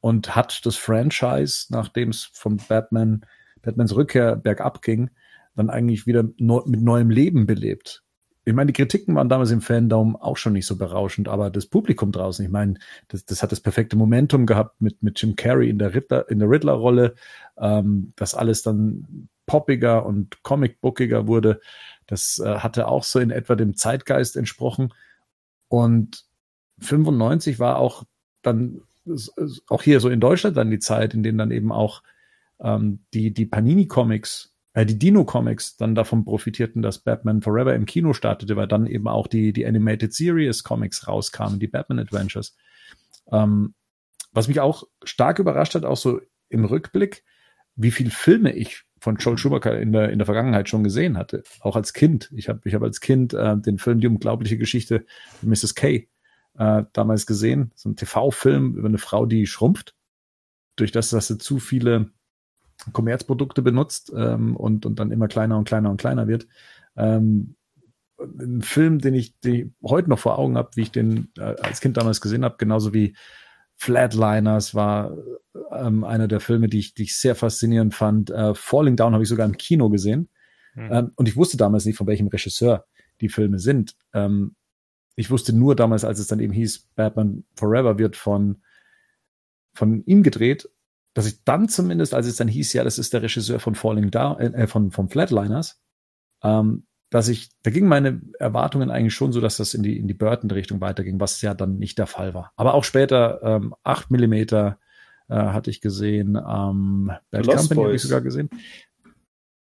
und hat das Franchise, nachdem es von Batman, Batmans Rückkehr bergab ging, dann eigentlich wieder neu, mit neuem Leben belebt ich meine, die Kritiken waren damals im Fandom auch schon nicht so berauschend, aber das Publikum draußen, ich meine, das, das hat das perfekte Momentum gehabt mit, mit Jim Carrey in der Riddler, in der Riddler-Rolle, ähm, dass alles dann poppiger und comicbookiger wurde. Das äh, hatte auch so in etwa dem Zeitgeist entsprochen. Und 95 war auch dann auch hier so in Deutschland dann die Zeit, in denen dann eben auch ähm, die, die Panini-Comics die Dino-Comics dann davon profitierten, dass Batman Forever im Kino startete, weil dann eben auch die, die Animated Series Comics rauskamen, die Batman Adventures. Ähm, was mich auch stark überrascht hat, auch so im Rückblick, wie viele Filme ich von Joel Schumacher in der, in der Vergangenheit schon gesehen hatte. Auch als Kind. Ich habe ich hab als Kind äh, den Film Die unglaubliche Geschichte Mrs. K. Äh, damals gesehen. So ein TV-Film über eine Frau, die schrumpft. Durch das, dass sie zu viele Kommerzprodukte benutzt ähm, und, und dann immer kleiner und kleiner und kleiner wird. Ähm, ein Film, den ich, den ich heute noch vor Augen habe, wie ich den äh, als Kind damals gesehen habe, genauso wie Flatliners war ähm, einer der Filme, die ich, die ich sehr faszinierend fand. Äh, Falling Down habe ich sogar im Kino gesehen. Mhm. Und ich wusste damals nicht, von welchem Regisseur die Filme sind. Ähm, ich wusste nur damals, als es dann eben hieß, Batman Forever wird von, von ihm gedreht dass ich dann zumindest, als es dann hieß, ja, das ist der Regisseur von Falling Down, äh, von, von Flatliners, ähm, dass ich, da gingen meine Erwartungen eigentlich schon so, dass das in die, in die Burton-Richtung weiterging, was ja dann nicht der Fall war. Aber auch später, ähm, 8 Millimeter äh, hatte ich gesehen, ähm, Bad Lost Company habe ich sogar gesehen.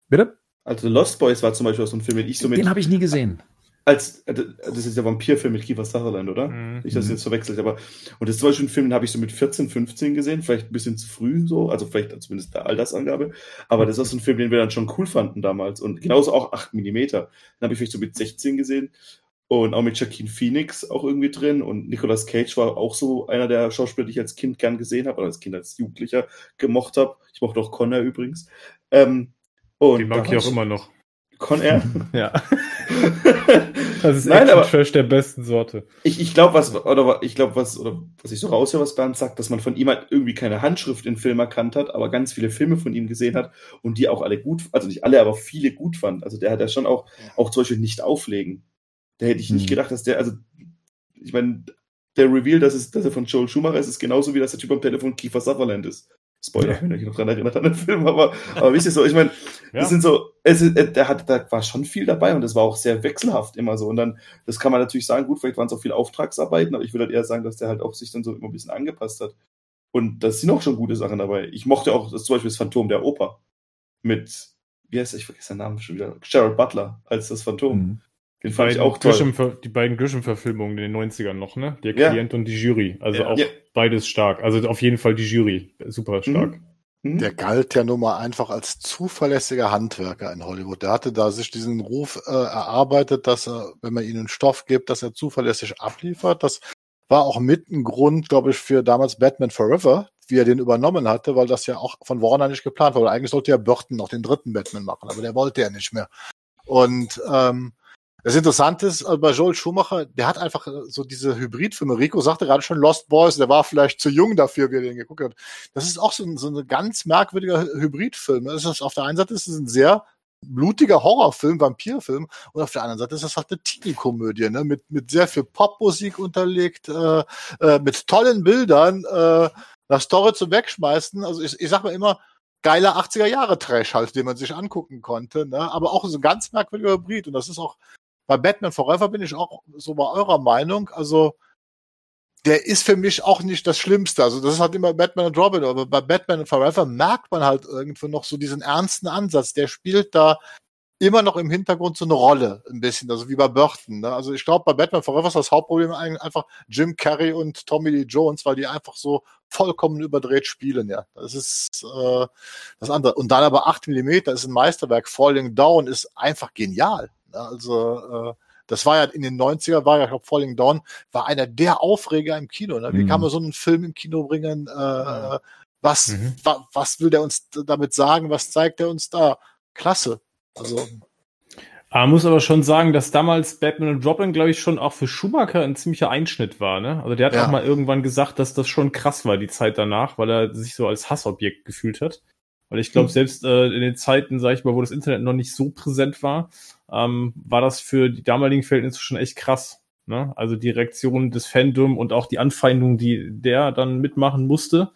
Bitte? Also Lost Boys war zum Beispiel so ein Film, den ich so mit. Den habe ich nie gesehen als äh, das ist der Vampirfilm mit Kiefer Sutherland, oder? Mhm. Ich das jetzt verwechselt, aber und das zum Beispiel ein Film, den habe ich so mit 14, 15 gesehen, vielleicht ein bisschen zu früh so, also vielleicht zumindest der Altersangabe, aber das ist so ein Film, den wir dann schon cool fanden damals und genauso auch 8 mm. Den habe ich vielleicht so mit 16 gesehen und auch mit Joaquin Phoenix auch irgendwie drin und Nicolas Cage war auch so einer der Schauspieler, die ich als Kind gern gesehen habe oder als Kind als Jugendlicher gemocht habe. Ich mochte auch Connor übrigens. Ähm, und die mag ich auch immer noch. Con Air? [LAUGHS] ja. [LAUGHS] Das ist Nein, aber Trash der besten Sorte. Ich, ich glaube, was, oder ich glaube, was, oder was ich so raushöre, was Bernd sagt, dass man von ihm halt irgendwie keine Handschrift in Film erkannt hat, aber ganz viele Filme von ihm gesehen hat und die auch alle gut, also nicht alle, aber viele gut fand. Also der hat ja schon auch, auch zum Beispiel nicht auflegen. Da hätte ich nicht hm. gedacht, dass der, also, ich meine, der Reveal, dass, es, dass er von Joel Schumacher ist, ist genauso wie, dass der Typ am Telefon Kiefer Sutherland ist. Spoiler, wenn ich noch dran erinnert an den Film, aber, aber wichtig so, ich meine, ja. das sind so, es, äh, der hat, da war schon viel dabei und das war auch sehr wechselhaft immer so. Und dann, das kann man natürlich sagen, gut, vielleicht waren es auch viele Auftragsarbeiten, aber ich würde halt eher sagen, dass der halt auch sich dann so immer ein bisschen angepasst hat. Und das sind auch schon gute Sachen dabei. Ich mochte auch das, zum Beispiel das Phantom der Oper mit, wie heißt der, ich vergesse den Namen schon wieder, Gerald Butler als das Phantom. Mhm. Den Die fand ich auch toll. Grisham, die beiden Grisham-Verfilmungen in den 90ern noch, ne? Der Ja. Klient und die Jury. Also Ja. auch Ja. beides stark. Also auf jeden Fall die Jury. Super stark. Mhm. Der galt ja nun mal einfach als zuverlässiger Handwerker in Hollywood. Der hatte da sich diesen Ruf äh, erarbeitet, dass er, wenn man ihm einen Stoff gibt, dass er zuverlässig abliefert. Das war auch mit ein Grund, glaube ich, für damals Batman Forever, wie er den übernommen hatte, weil das ja auch von Warner nicht geplant war. Eigentlich sollte ja Burton noch den dritten Batman machen, aber der wollte ja nicht mehr. Und ähm, das Interessante ist äh, bei Joel Schumacher, der hat einfach äh, so diese Hybridfilme. Rico sagte gerade schon Lost Boys, der war vielleicht zu jung dafür, wie er den geguckt hat. Das ist auch so ein, so ein ganz merkwürdiger Hy- Hybridfilm. Es ist, auf der einen Seite ist es ein sehr blutiger Horrorfilm, Vampirfilm, und auf der anderen Seite ist das halt eine Teenie-Komödie, ne? mit, mit sehr viel Popmusik unterlegt, äh, äh, mit tollen Bildern, äh, eine Story zum Wegschmeißen. Also ich, ich sag mal immer, geiler 80er Jahre Trash halt, den man sich angucken konnte, ne? aber auch so ein ganz merkwürdiger Hybrid und das ist auch bei Batman Forever bin ich auch so bei eurer Meinung, also der ist für mich auch nicht das Schlimmste. Also das ist halt immer Batman und Robin, aber bei Batman Forever merkt man halt irgendwo noch so diesen ernsten Ansatz. Der spielt da immer noch im Hintergrund so eine Rolle, ein bisschen, also wie bei Burton. Ne? Also ich glaube, bei Batman Forever ist das Hauptproblem eigentlich einfach Jim Carrey und Tommy Lee Jones, weil die einfach so vollkommen überdreht spielen, ja. Das ist äh, das andere. Und dann aber 8 Millimeter ist ein Meisterwerk. Falling Down ist einfach genial. Also äh, das war ja in den 90er, war ja, ich glaube, Falling Down war einer der Aufreger im Kino. Ne? Wie Mhm. kann man so einen Film im Kino bringen? Äh, was, Mhm. wa, was will der uns damit sagen? Was zeigt er uns da? Klasse. Also, Man muss aber schon sagen, dass damals Batman und Robin, glaube ich, schon auch für Schumacher ein ziemlicher Einschnitt war. Ne? Also der hat Ja. auch mal irgendwann gesagt, dass das schon krass war, die Zeit danach, weil er sich so als Hassobjekt gefühlt hat. Weil ich glaube, Hm. selbst äh, in den Zeiten, sag ich mal, wo das Internet noch nicht so präsent war, ähm, war das für die damaligen Verhältnisse schon echt krass. Ne? Also die Reaktion des Fandom und auch die Anfeindung, die der dann mitmachen musste.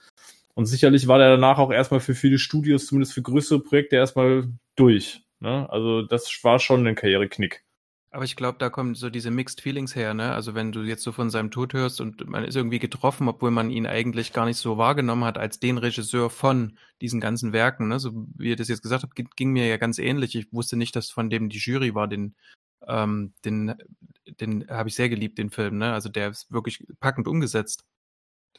Und sicherlich war der danach auch erstmal für viele Studios, zumindest für größere Projekte, erstmal durch. Ne? Also das war schon ein Karriereknick. Aber ich glaube, da kommen so diese Mixed Feelings her, ne? Also wenn du jetzt so von seinem Tod hörst und man ist irgendwie getroffen, obwohl man ihn eigentlich gar nicht so wahrgenommen hat als den Regisseur von diesen ganzen Werken, ne? So wie ihr das jetzt gesagt habt, ging- ging mir ja ganz ähnlich. Ich wusste nicht, dass von dem die Jury war, den, ähm, den, den habe ich sehr geliebt, den Film, ne? Also der ist wirklich packend umgesetzt.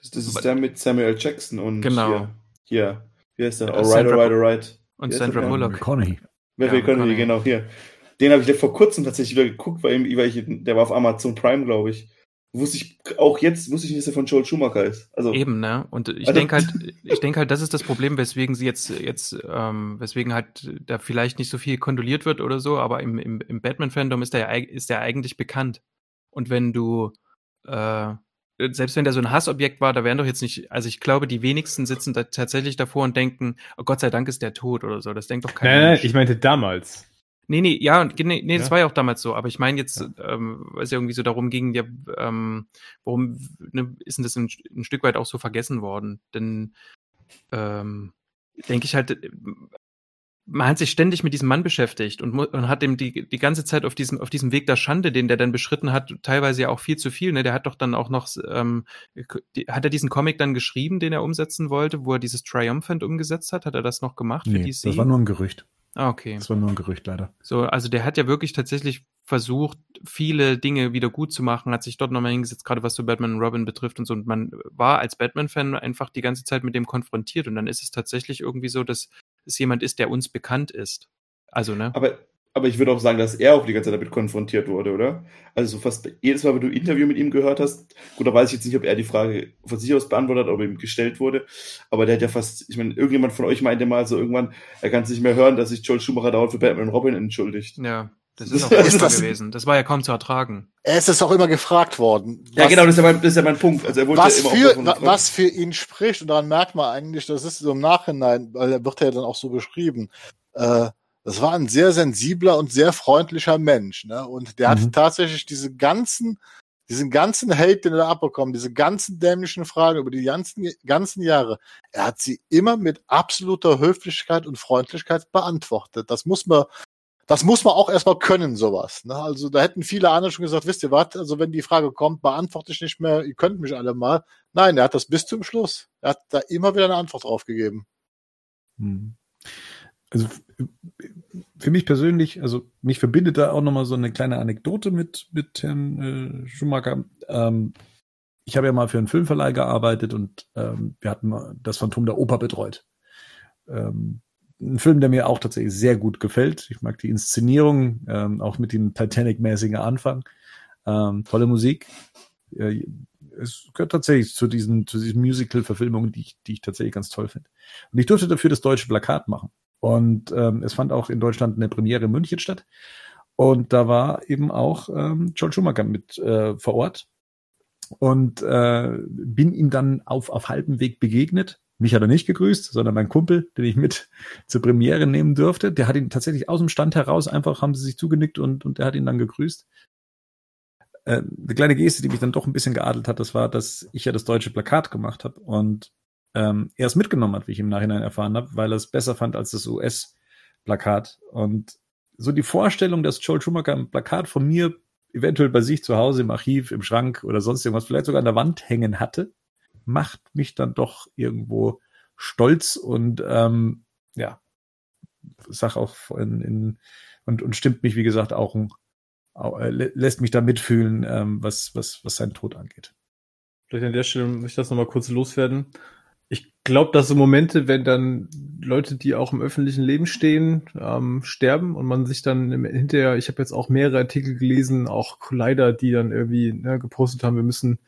Das, das ist der mit Samuel. Jackson und Genau. hier, hier, wie heißt der? Alright, Sandra- alright, alright. Und Sandra? Bullock. McConaughey. Wer Ja, McConaughey. genau hier. Den habe ich vor kurzem tatsächlich wieder geguckt, weil, weil ich, der war auf Amazon Prime, glaube ich. Wusste ich auch jetzt, wusste ich nicht, dass er von Joel Schumacher ist. Also, Eben, ne? Und ich Also- denke halt, [LAUGHS] ich denke halt, das ist das Problem, weswegen sie jetzt, jetzt, ähm, weswegen halt da vielleicht nicht so viel kondoliert wird oder so, aber im, im, im Batman-Fandom ist der ja ist der eigentlich bekannt. Und wenn du, äh, selbst wenn der so ein Hassobjekt war, da wären doch jetzt nicht, also ich glaube, die wenigsten sitzen da tatsächlich davor und denken, oh Gott sei Dank ist der tot oder so. Das denkt doch keiner. Nein, nein, ich meinte damals. Nee, nee, ja, nee, nee das Ja. war ja auch damals so, aber ich meine jetzt, ähm, weil es ja irgendwie so darum ging, ja, ähm, warum ne, ist denn das ein, ein Stück weit auch so vergessen worden? Denn ähm, denke ich halt, man hat sich ständig mit diesem Mann beschäftigt und, und hat ihm die, die ganze Zeit auf diesem, auf diesem Weg der Schande, den der dann beschritten hat, teilweise ja auch viel zu viel. Ne? Der hat doch dann auch noch, ähm, die, hat er diesen Comic dann geschrieben, den er umsetzen wollte, wo er dieses Triumphant umgesetzt hat? Hat er das noch gemacht für Nee, DC? das war nur ein Gerücht. Ah, okay. Das war nur ein Gerücht, leider. So, also der hat ja wirklich tatsächlich versucht, viele Dinge wieder gut zu machen, hat sich dort nochmal hingesetzt, gerade was so Batman und Robin betrifft und so. Und man war als Batman-Fan einfach die ganze Zeit mit dem konfrontiert. Und dann ist es tatsächlich irgendwie so, dass es jemand ist, der uns bekannt ist. Also, ne? aber, aber ich würde auch sagen, dass er auch die ganze Zeit damit konfrontiert wurde, oder? Also so fast jedes Mal, wenn du ein Interview mit ihm gehört hast, gut, da weiß ich jetzt nicht, ob er die Frage von sich aus beantwortet hat, ob ihm gestellt wurde, aber der hat ja fast, ich meine, irgendjemand von euch meinte mal so irgendwann, er kann es nicht mehr hören, dass sich Joel Schumacher dauernd für Batman und Robin entschuldigt. Ja, das ist [LAUGHS] auch Ist das- gewesen. Das war ja kaum zu ertragen. es ist auch immer gefragt worden. Ja, genau, das ist ja mein, das ist ja mein Punkt. Also er wurde was ja immer für, wa- was für ihn spricht, und daran merkt man eigentlich, das ist so im Nachhinein, weil er wird ja dann auch so beschrieben, äh, das war ein sehr sensibler und sehr freundlicher Mensch, ne? Und der Mhm. hat tatsächlich diese ganzen, diesen ganzen Hate, den er da abbekommen, diese ganzen dämlichen Fragen über die ganzen, ganzen Jahre, er hat sie immer mit absoluter Höflichkeit und Freundlichkeit beantwortet. Das muss man, das muss man auch erstmal können, sowas. Ne? Also da hätten viele andere schon gesagt, wisst ihr was, also wenn die Frage kommt, beantworte ich nicht mehr, ihr könnt mich alle mal. Nein, er hat das bis zum Schluss. Er hat da immer wieder eine Antwort drauf gegeben. Hm. also für mich persönlich, also mich verbindet da auch nochmal so eine kleine Anekdote mit, mit Herrn äh, Schumacher. Ähm, ich habe ja mal für einen Filmverleih gearbeitet und ähm, wir hatten das Phantom der Oper betreut. Ähm, ein Film, der mir auch tatsächlich sehr gut gefällt. Ich mag die Inszenierung, ähm, auch mit dem Titanic-mäßigen Anfang. Ähm, tolle Musik. Äh, es gehört tatsächlich zu diesen, zu diesen Musical-Verfilmungen, die ich, die ich tatsächlich ganz toll finde. Und ich durfte dafür das deutsche Plakat machen. Und ähm, es fand auch in Deutschland eine Premiere in München statt. Und da war eben auch ähm, John Schumacher mit äh, vor Ort. Und äh, bin ihm dann auf, auf halbem Weg begegnet. Mich hat er nicht gegrüßt, sondern mein Kumpel, den ich mit [LAUGHS] zur Premiere nehmen durfte. Der hat ihn tatsächlich aus dem Stand heraus einfach, haben sie sich zugenickt und, und der hat ihn dann gegrüßt. Äh, eine kleine Geste, die mich dann doch ein bisschen geadelt hat, das war, dass ich ja das deutsche Plakat gemacht habe und ähm, er es mitgenommen hat, wie ich im Nachhinein erfahren habe, weil er es besser fand als das US-Plakat. Und so die Vorstellung, dass Joel Schumacher ein Plakat von mir eventuell bei sich zu Hause im Archiv, im Schrank oder sonst irgendwas, vielleicht sogar an der Wand hängen hatte, macht mich dann doch irgendwo stolz und ähm, ja, sag auch in, in und, und stimmt mich, wie gesagt, auch, auch äh, lässt mich da mitfühlen, ähm, was, was, was sein Tod angeht. Vielleicht an der Stelle möchte ich das nochmal kurz loswerden ich glaube, dass so Momente, wenn dann Leute, die auch im öffentlichen Leben stehen, ähm, sterben und man sich dann im, hinterher, ich habe jetzt auch mehrere Artikel gelesen, auch Collider, die dann irgendwie ne, gepostet haben, wir müssen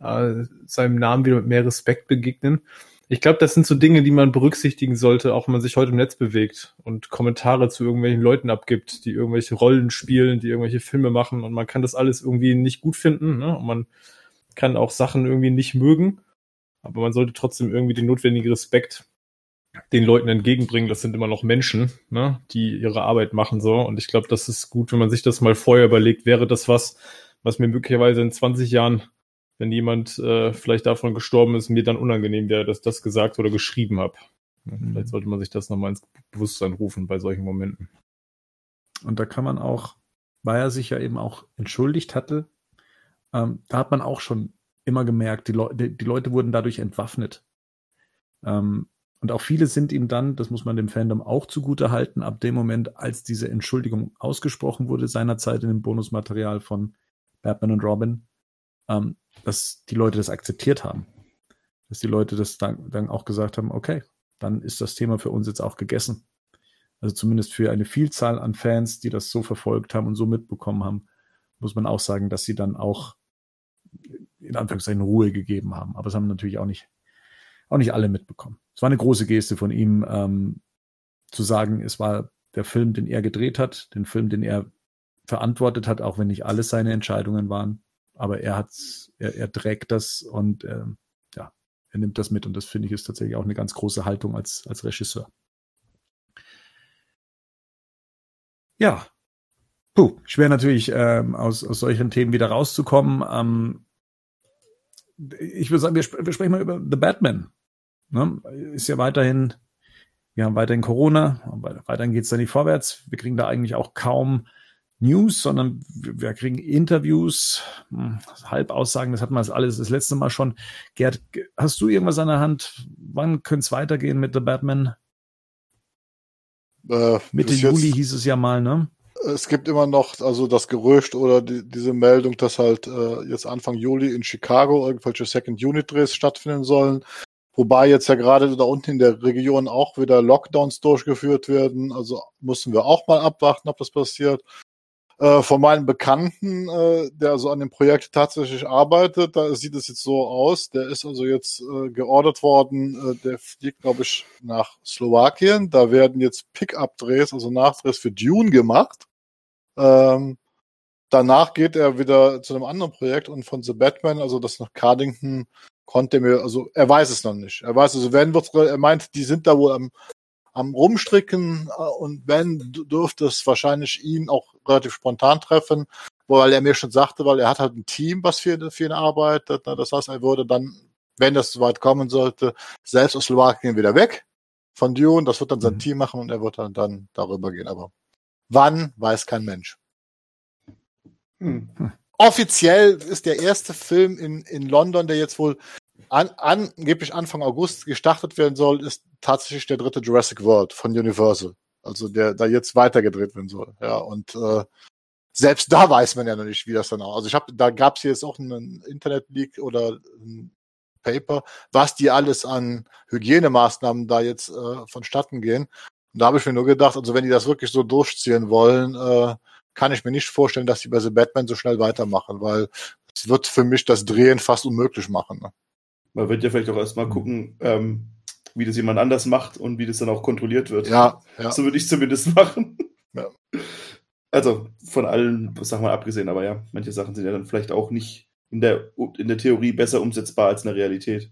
äh, seinem Namen wieder mit mehr Respekt begegnen. Ich glaube, das sind so Dinge, die man berücksichtigen sollte, auch wenn man sich heute im Netz bewegt und Kommentare zu irgendwelchen Leuten abgibt, die irgendwelche Rollen spielen, die irgendwelche Filme machen und man kann das alles irgendwie nicht gut finden ne? und man kann auch Sachen irgendwie nicht mögen aber man sollte trotzdem irgendwie den notwendigen Respekt den Leuten entgegenbringen. Das sind immer noch Menschen, ne, die ihre Arbeit machen so. Und ich glaube, das ist gut, wenn man sich das mal vorher überlegt. Wäre das was, was mir möglicherweise in 20 Jahren, wenn jemand äh, vielleicht davon gestorben ist, mir dann unangenehm wäre, dass das gesagt oder geschrieben habe. Mhm. Vielleicht sollte man sich das nochmal ins Bewusstsein rufen bei solchen Momenten. Und da kann man auch, weil er sich ja eben auch entschuldigt hatte, ähm, da hat man auch schon immer gemerkt, die, Le die Leute wurden dadurch entwaffnet. Ähm, und auch viele sind ihm dann, das muss man dem Fandom auch zugute halten, ab dem Moment, als diese Entschuldigung ausgesprochen wurde, seinerzeit in dem Bonusmaterial von Batman und Robin, ähm, dass die Leute das akzeptiert haben. Dass die Leute das dann, dann auch gesagt haben, okay, dann ist das Thema für uns jetzt auch gegessen. Also zumindest für eine Vielzahl an Fans, die das so verfolgt haben und so mitbekommen haben, muss man auch sagen, dass sie dann auch in Anführungszeichen Ruhe gegeben haben. Aber es haben natürlich auch nicht, auch nicht alle mitbekommen. Es war eine große Geste von ihm, ähm, zu sagen, es war der Film, den er gedreht hat, den Film, den er verantwortet hat, auch wenn nicht alles seine Entscheidungen waren. Aber er hat's, er, er trägt das und äh, ja, er nimmt das mit und das finde ich ist tatsächlich auch eine ganz große Haltung als, als Regisseur. Ja, Puh, schwer natürlich ähm, aus, aus solchen Themen wieder rauszukommen. Ähm, ich würde sagen, wir, sp wir, sprechen mal über The Batman. Ne? Ist ja weiterhin, wir haben weiterhin Corona, weiterhin geht es da nicht vorwärts. Wir kriegen da eigentlich auch kaum News, sondern wir kriegen Interviews, hm, Halbaussagen, das hatten wir alles das letzte Mal schon. Gerd, hast du irgendwas an der Hand? Wann könnte es weitergehen mit The Batman? Äh, Mitte Juli hieß es ja mal, ne? Es gibt immer noch also das Gerücht oder die, diese Meldung, dass halt äh, jetzt Anfang Juli in Chicago irgendwelche Second Unit Drehs stattfinden sollen. Wobei jetzt ja gerade da unten in der Region auch wieder Lockdowns durchgeführt werden. Also müssen wir auch mal abwarten, ob das passiert. Äh, von meinem Bekannten, äh, der also an dem Projekt tatsächlich arbeitet, da sieht es jetzt so aus. Der ist also jetzt äh, geordert worden. Äh, der fliegt, glaube ich, nach Slowakien. Da werden jetzt Pickup-Drehs, also Nachdrehs für Dune gemacht. Ähm, danach geht er wieder zu einem anderen Projekt und von The Batman, also das nach Cardington, konnte er mir, also er weiß es noch nicht. Er weiß, also wenn wird, er meint, die sind da wohl am, am Rumstricken äh, und wenn dürfte es wahrscheinlich ihn auch relativ spontan treffen, weil er mir schon sagte, weil er hat halt ein Team, was für, für ihn arbeitet. Ne? Das heißt, er würde dann, wenn das soweit kommen sollte, selbst aus Slowakien wieder weg von Dune. Das wird dann sein mhm. Team machen und er wird dann, dann darüber gehen. Aber Wann, weiß kein Mensch. Hm. Offiziell ist der erste Film in, in London, der jetzt wohl an, angeblich Anfang August gestartet werden soll, ist tatsächlich der dritte Jurassic World von Universal. Also der da jetzt weitergedreht werden soll. Ja, und äh, selbst da weiß man ja noch nicht, wie das dann auch. Also ich habe, da gab es jetzt auch einen Internet-Leak oder ein Paper, was die alles an Hygienemaßnahmen da jetzt äh, vonstatten gehen. Und da habe ich mir nur gedacht, also wenn die das wirklich so durchziehen wollen, äh, kann ich mir nicht vorstellen, dass die bei The Batman so schnell weitermachen, weil es wird für mich das Drehen fast unmöglich machen. Ne? Man wird ja vielleicht auch erstmal gucken, ähm, wie das jemand anders macht und wie das dann auch kontrolliert wird. Ja, ja. So würde ich zumindest [LAUGHS] machen. Ja. Also von allen Sachen mal abgesehen, aber ja, manche Sachen sind ja dann vielleicht auch nicht in der, in der Theorie besser umsetzbar als in der Realität.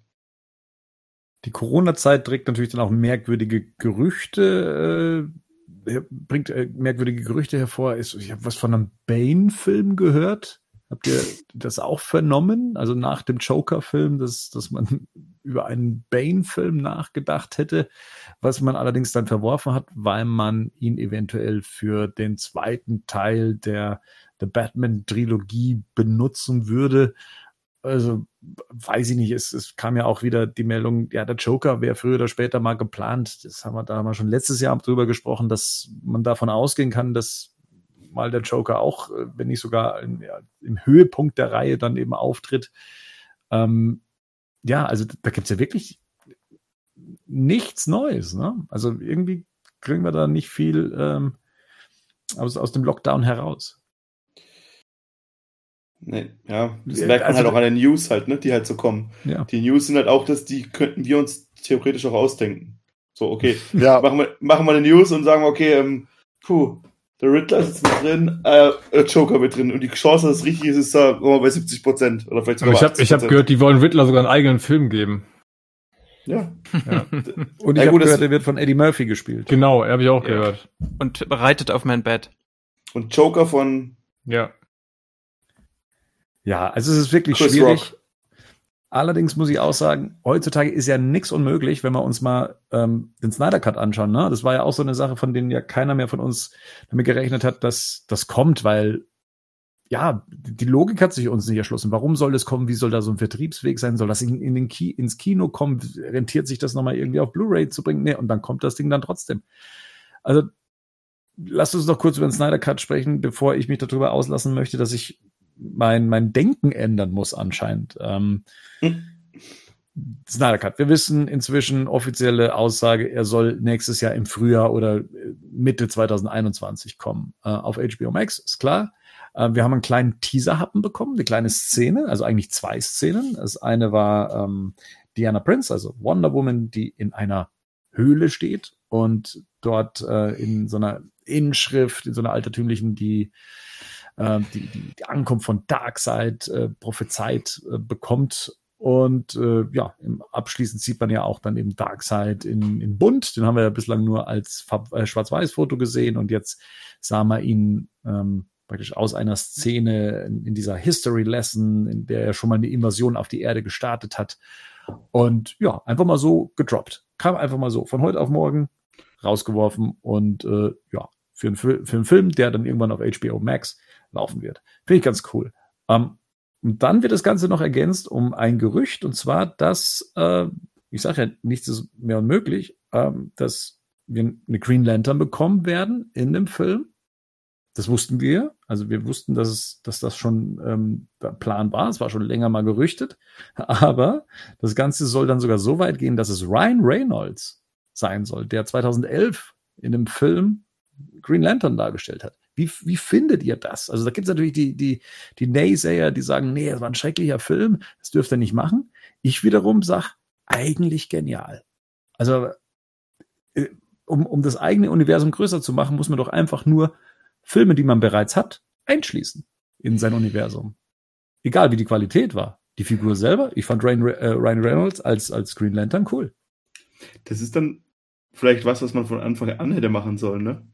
Die Corona-Zeit trägt natürlich dann auch merkwürdige Gerüchte, äh, bringt äh, merkwürdige Gerüchte hervor. Ist, ich habe was von einem Bane-Film gehört. Habt ihr das auch vernommen? Also nach dem Joker-Film, dass, dass man über einen Bane-Film nachgedacht hätte, was man allerdings dann verworfen hat, weil man ihn eventuell für den zweiten Teil der, der Batman-Trilogie benutzen würde. Also weiß ich nicht, es, es kam ja auch wieder die Meldung, ja, der Joker wäre früher oder später mal geplant. Das haben wir da mal schon letztes Jahr drüber gesprochen, dass man davon ausgehen kann, dass mal der Joker auch, äh, wenn nicht sogar in, ja, im Höhepunkt der Reihe dann eben auftritt. Ähm, ja, also da gibt's ja wirklich nichts Neues. Ne? Also irgendwie kriegen wir da nicht viel ähm, aus, aus dem Lockdown heraus. Nee, ja, das merkt man also, halt auch an den News halt, ne, die halt so kommen. Ja. Die News sind halt auch, dass die könnten wir uns theoretisch auch ausdenken. So, okay, [LAUGHS] ja. machen, wir, machen wir eine News und sagen, okay, ähm, puh, der Riddler ist mit drin, äh, Joker mit drin und die Chance, dass es richtig ist, ist da oh, bei 70 Prozent oder vielleicht sogar Aber ich habe hab gehört, die wollen Riddler sogar einen eigenen Film geben. Ja. ja. [LAUGHS] Und ich ja, habe gehört, er wird von Eddie Murphy gespielt. Genau, habe ich auch ja. gehört. Und reitet auf mein Bett. Und Joker von ja. Ja, also es ist wirklich Chris schwierig. Rock. Allerdings muss ich auch sagen, heutzutage ist ja nichts unmöglich, wenn wir uns mal ähm, den Snyder Cut anschauen. Ne? Das war ja auch so eine Sache, von denen ja keiner mehr von uns damit gerechnet hat, dass das kommt, weil ja, die Logik hat sich uns nicht erschlossen. Warum soll das kommen? Wie soll da so ein Vertriebsweg sein? Soll das in, in den Ki ins Kino kommen? Rentiert sich das nochmal irgendwie auf Blu-ray zu bringen? Nee, und dann kommt das Ding dann trotzdem. Also, lasst uns noch kurz über den Snyder Cut sprechen, bevor ich mich darüber auslassen möchte, dass ich mein, mein Denken ändern muss anscheinend. Ähm, hm. Snyder Cut. Wir wissen inzwischen offizielle Aussage, er soll nächstes Jahr im Frühjahr oder Mitte 2021 kommen. Äh, auf HBO Max, ist klar. Äh, wir haben einen kleinen Teaser-Happen bekommen, eine kleine Szene, also eigentlich zwei Szenen. Das eine war ähm, Diana Prince, also Wonder Woman, die in einer Höhle steht und dort äh, in so einer Inschrift, in so einer altertümlichen, die äh, die, die, die Ankunft von Darkseid äh, prophezeit äh, bekommt. Und äh, ja, abschließend sieht man ja auch dann eben Darkseid in, in Bunt. Den haben wir ja bislang nur als äh, Schwarz-Weiß-Foto gesehen und jetzt sah man ihn ähm, praktisch aus einer Szene in, in, dieser History Lesson, in der er schon mal eine Invasion auf die Erde gestartet hat. Und ja, einfach mal so gedroppt. Kam einfach mal so von heute auf morgen rausgeworfen und äh, ja, für, ein, für einen Film, der dann irgendwann auf HBO Max laufen wird. Finde ich ganz cool. Ähm, und dann wird das Ganze noch ergänzt um ein Gerücht, und zwar, dass, äh, ich sage ja, nichts ist mehr unmöglich, ähm, dass wir eine Green Lantern bekommen werden in dem Film. Das wussten wir. Also wir wussten, dass, es, dass das schon ähm, Plan war. Es war schon länger mal gerüchtet. [LAUGHS] Aber das Ganze soll dann sogar so weit gehen, dass es Ryan Reynolds sein soll, der 2011 in dem Film Green Lantern dargestellt hat. Wie, wie findet ihr das? Also da gibt es natürlich die, die, die Naysayer, die sagen, nee, das war ein schrecklicher Film, das dürft ihr nicht machen. Ich wiederum sag, eigentlich genial. Also äh, um, um das eigene Universum größer zu machen, muss man doch einfach nur Filme, die man bereits hat, einschließen in sein Universum. Egal wie die Qualität war. Die Figur selber, ich fand Ryan, äh, Ryan Reynolds als, als Green Lantern cool. Das ist dann vielleicht was, was man von Anfang an hätte machen sollen, ne?